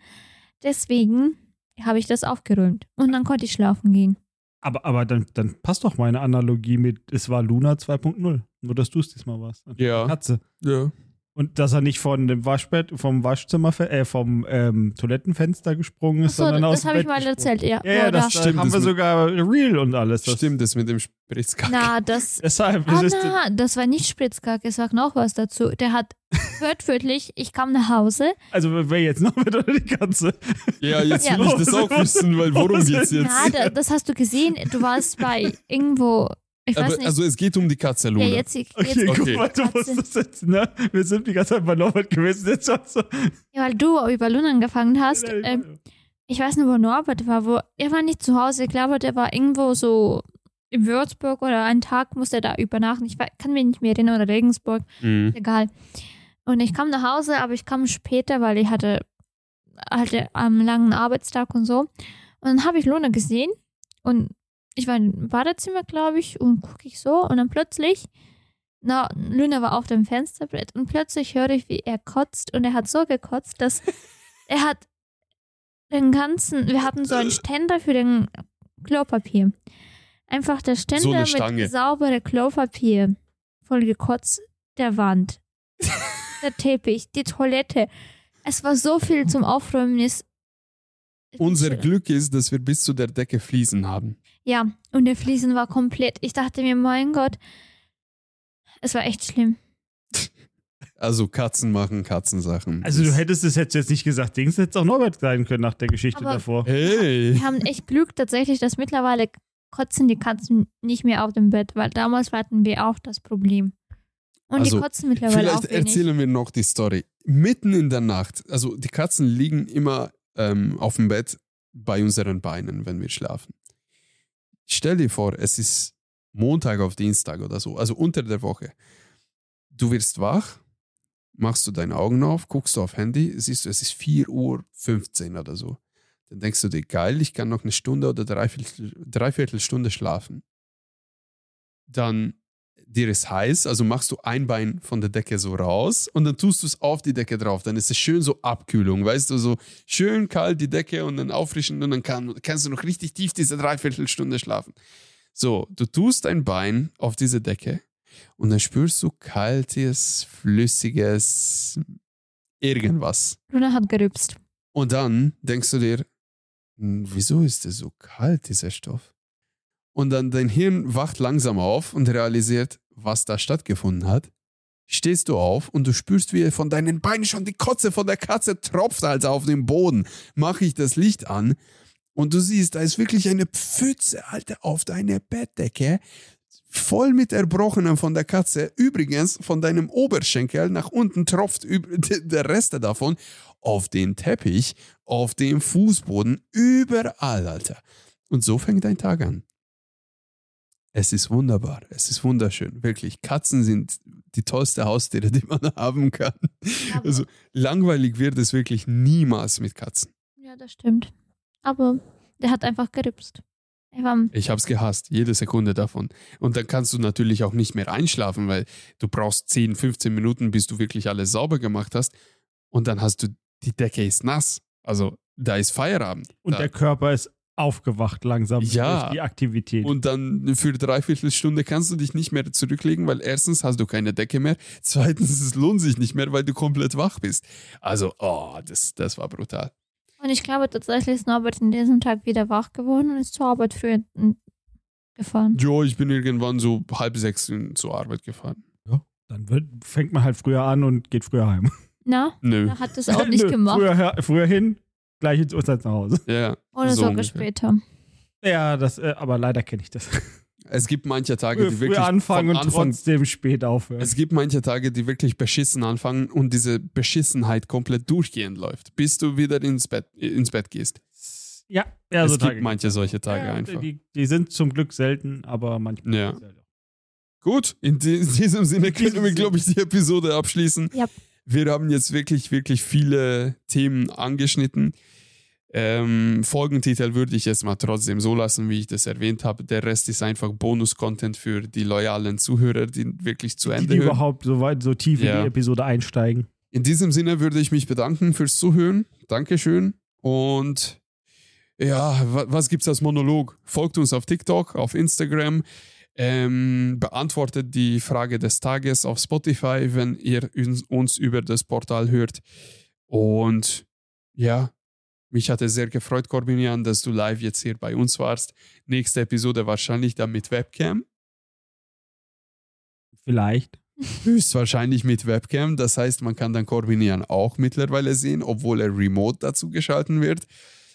Speaker 3: Deswegen habe ich das aufgeräumt. Und dann konnte ich schlafen gehen.
Speaker 2: Aber, aber dann, dann passt doch meine Analogie mit, es war Luna 2.0. Nur, dass du es diesmal warst.
Speaker 1: Ja.
Speaker 2: Katze.
Speaker 1: Ja.
Speaker 2: Und dass er nicht von dem Waschbett, vom Waschzimmer, äh, vom ähm, Toilettenfenster gesprungen ist,
Speaker 3: Achso,
Speaker 2: sondern aus
Speaker 3: das
Speaker 2: dem
Speaker 3: habe ich
Speaker 2: Bett
Speaker 3: mal
Speaker 2: gesprungen.
Speaker 3: erzählt, ja.
Speaker 2: Ja, ja, das,
Speaker 3: da-
Speaker 1: Stimmt,
Speaker 2: da haben
Speaker 1: das
Speaker 2: wir
Speaker 1: mit-
Speaker 2: sogar Real und alles. Das,
Speaker 1: Stimmt, das mit dem Spritzkack.
Speaker 3: Na, das.
Speaker 2: Deshalb
Speaker 3: Ah,
Speaker 2: es ist
Speaker 3: na, das war nicht Spritzkacke, ich sag noch was dazu. Der hat wörtwörtlich, ich kam nach Hause.
Speaker 2: Also wer jetzt noch mit oder die Katze?
Speaker 1: Ja, jetzt
Speaker 3: Ja.
Speaker 1: will ich das auch wissen, weil worum geht's
Speaker 2: ist-
Speaker 1: jetzt?
Speaker 3: Na, da, das hast du gesehen. Du warst bei irgendwo, ich weiß
Speaker 1: Aber,
Speaker 3: nicht.
Speaker 1: also es geht um die Katze Luna.
Speaker 3: ja, jetzt, jetzt
Speaker 2: Okay,
Speaker 1: Okay.
Speaker 2: guck mal, du
Speaker 3: Katze.
Speaker 2: wusstest jetzt, ne? Wir sind die ganze Zeit bei Norbert gewesen. Jetzt schon so.
Speaker 3: ja, weil du über Luna angefangen hast. Ähm, ich weiß nicht, wo Norbert war. Wo, er war nicht zu Hause. Ich glaube, der war irgendwo so in Würzburg oder einen Tag musste er da übernachten. Ich wei- kann mich nicht mehr erinnern. Oder Regensburg.
Speaker 1: Mhm.
Speaker 3: Egal. Und ich kam nach Hause, aber ich kam später, weil ich hatte, hatte einen langen Arbeitstag und so. Und dann habe ich Luna gesehen und ich war im Badezimmer, glaube ich, und gucke ich so und dann plötzlich, na, Luna war auf dem Fensterbrett und plötzlich höre ich, wie er kotzt und er hat so gekotzt, dass er hat den ganzen, wir hatten so einen Ständer für den Klopapier. Einfach der Ständer
Speaker 1: Stange.
Speaker 3: mit sauberem Klopapier voll gekotzt, der Wand, der Teppich, die Toilette. Es war so viel zum Aufräumen. Ist
Speaker 1: Unser Glück ist, dass wir bis zu der Decke Fliesen haben.
Speaker 3: Ja, und der Fliesen war komplett. Ich dachte mir, mein Gott, es war echt schlimm.
Speaker 1: Also Katzen machen Katzensachen.
Speaker 2: Also du hättest es jetzt jetzt nicht gesagt, Dings hätte es auch Norbert sein können nach der Geschichte
Speaker 3: Aber-
Speaker 2: davor.
Speaker 1: Hey.
Speaker 3: Wir haben echt Glück tatsächlich, dass mittlerweile kotzen die Katzen nicht mehr auf dem Bett, weil damals hatten wir auch das Problem. Und
Speaker 1: Also,
Speaker 3: die kotzen mittlerweile auch
Speaker 1: Vielleicht erzählen wir noch die Story. Mitten in der Nacht, also die Katzen liegen immer ähm, auf dem Bett bei unseren Beinen, wenn wir schlafen. Stell dir vor, es ist Montag auf Dienstag oder so, also unter der Woche. Du wirst wach, machst du deine Augen auf, guckst du auf Handy, siehst du, es ist 4.15 Uhr oder so. Dann denkst du dir, geil, ich kann noch eine Stunde oder dreiviertel, dreiviertel Stunde schlafen. Dann dir ist heiß, also machst du ein Bein von der Decke so raus und dann tust du es auf die Decke drauf. Dann ist es schön so Abkühlung, weißt du, so schön kalt die Decke und dann auffrischen und dann kann, kannst du noch richtig tief diese Dreiviertelstunde schlafen. So, du tust ein Bein auf diese Decke und dann spürst du kaltes, flüssiges irgendwas.
Speaker 3: Luna hat gerübst.
Speaker 1: Und dann denkst du dir, "Hm, wieso ist der so kalt, dieser Stoff? Und dann dein Hirn wacht langsam auf und realisiert, was da stattgefunden hat. Stehst du auf und du spürst, wie von deinen Beinen schon die Kotze von der Katze tropft, also auf dem Boden. Mache ich das Licht an und du siehst, da ist wirklich eine Pfütze, Alter, auf deiner Bettdecke. Voll mit Erbrochenem von der Katze. Übrigens, von deinem Oberschenkel nach unten tropft der Rest davon auf den Teppich, auf dem Fußboden, überall, Alter. Und so fängt dein Tag an. Es ist wunderbar, es ist wunderschön, wirklich. Katzen sind die tollste Haustiere, die man haben kann.
Speaker 3: Aber,
Speaker 1: Also langweilig wird es wirklich niemals mit Katzen.
Speaker 3: ja, das stimmt. Aber der hat einfach gerübst. Er war,
Speaker 1: Ich habe es gehasst, jede Sekunde davon. Und dann kannst du natürlich auch nicht mehr einschlafen, weil du brauchst 10, 15 Minuten, bis du wirklich alles sauber gemacht hast. Und dann hast du, die Decke ist nass. Also da ist Feierabend.
Speaker 2: Und
Speaker 1: da,
Speaker 2: der Körper ist aufgewacht langsam
Speaker 1: Ja.
Speaker 2: durch die Aktivität.
Speaker 1: Und dann für dreiviertel Stunde kannst du dich nicht mehr zurücklegen, weil erstens hast du keine Decke mehr, zweitens es lohnt sich nicht mehr, weil du komplett wach bist. Also, oh, das, das war brutal.
Speaker 3: und ich glaube tatsächlich ist Norbert in diesem Tag wieder wach geworden und ist zur Arbeit früher mm, gefahren.
Speaker 1: Jo, ich bin irgendwann so halb sechs in- zur Arbeit gefahren.
Speaker 2: Dann wird, fängt man halt früher an und geht früher heim.
Speaker 3: Na,
Speaker 1: Nö.
Speaker 3: hat das auch nicht
Speaker 2: Nö,
Speaker 3: gemacht.
Speaker 2: Früher, her- früher hin, gleich ins Uhrzeit nach Hause.
Speaker 1: Ja,
Speaker 3: Oder
Speaker 1: so
Speaker 3: sogar
Speaker 1: ungefähr.
Speaker 3: später.
Speaker 2: Ja, das, äh, aber leider kenne ich das.
Speaker 1: Es gibt manche Tage, die wirklich
Speaker 2: früher anfangen
Speaker 1: vom
Speaker 2: und
Speaker 1: Anfang,
Speaker 2: trotzdem spät aufhören.
Speaker 1: Es gibt manche Tage, die wirklich beschissen anfangen und diese Beschissenheit komplett durchgehend läuft, bis du wieder ins Bett, ins Bett gehst.
Speaker 2: ja, ja,
Speaker 1: es
Speaker 2: so
Speaker 1: gibt
Speaker 2: Tage.
Speaker 1: manche solche Tage
Speaker 2: ja,
Speaker 1: einfach.
Speaker 2: Die, die sind zum Glück selten, aber manchmal.
Speaker 1: Ja.
Speaker 2: auch.
Speaker 1: Gut, in, di- in diesem Sinne können
Speaker 2: diesem
Speaker 1: wir, glaube ich, die Episode abschließen.
Speaker 3: Ja.
Speaker 1: Wir haben jetzt wirklich, wirklich viele Themen angeschnitten. Ähm, Folgentitel würde ich jetzt mal trotzdem so lassen, wie ich das erwähnt habe. Der Rest ist einfach Bonus-Content für die loyalen Zuhörer, die wirklich zu
Speaker 2: Die,
Speaker 1: Ende
Speaker 2: die
Speaker 1: hören.
Speaker 2: überhaupt so weit, so tief in
Speaker 1: Ja.
Speaker 2: die Episode einsteigen.
Speaker 1: In diesem Sinne würde ich mich bedanken fürs Zuhören. Dankeschön. Und ja, wa- was gibt's als Monolog? Folgt uns auf TikTok, auf Instagram. Ähm, beantwortet die Frage des Tages auf Spotify, wenn ihr uns über das Portal hört. Und ja, mich hat es sehr gefreut, Corbinian, dass du live jetzt hier bei uns warst. Nächste Episode wahrscheinlich dann mit Webcam.
Speaker 2: Vielleicht.
Speaker 1: Höchstwahrscheinlich mit Webcam. Das heißt, man kann dann Corbinian auch mittlerweile sehen, obwohl er remote dazu geschalten wird.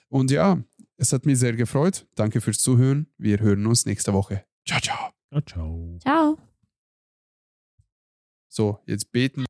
Speaker 1: Und ja, es hat mich sehr gefreut. Danke fürs Zuhören. Wir hören uns nächste Woche. Ciao, ciao.
Speaker 2: Ciao, ciao.
Speaker 3: Ciao.
Speaker 1: So, jetzt beten.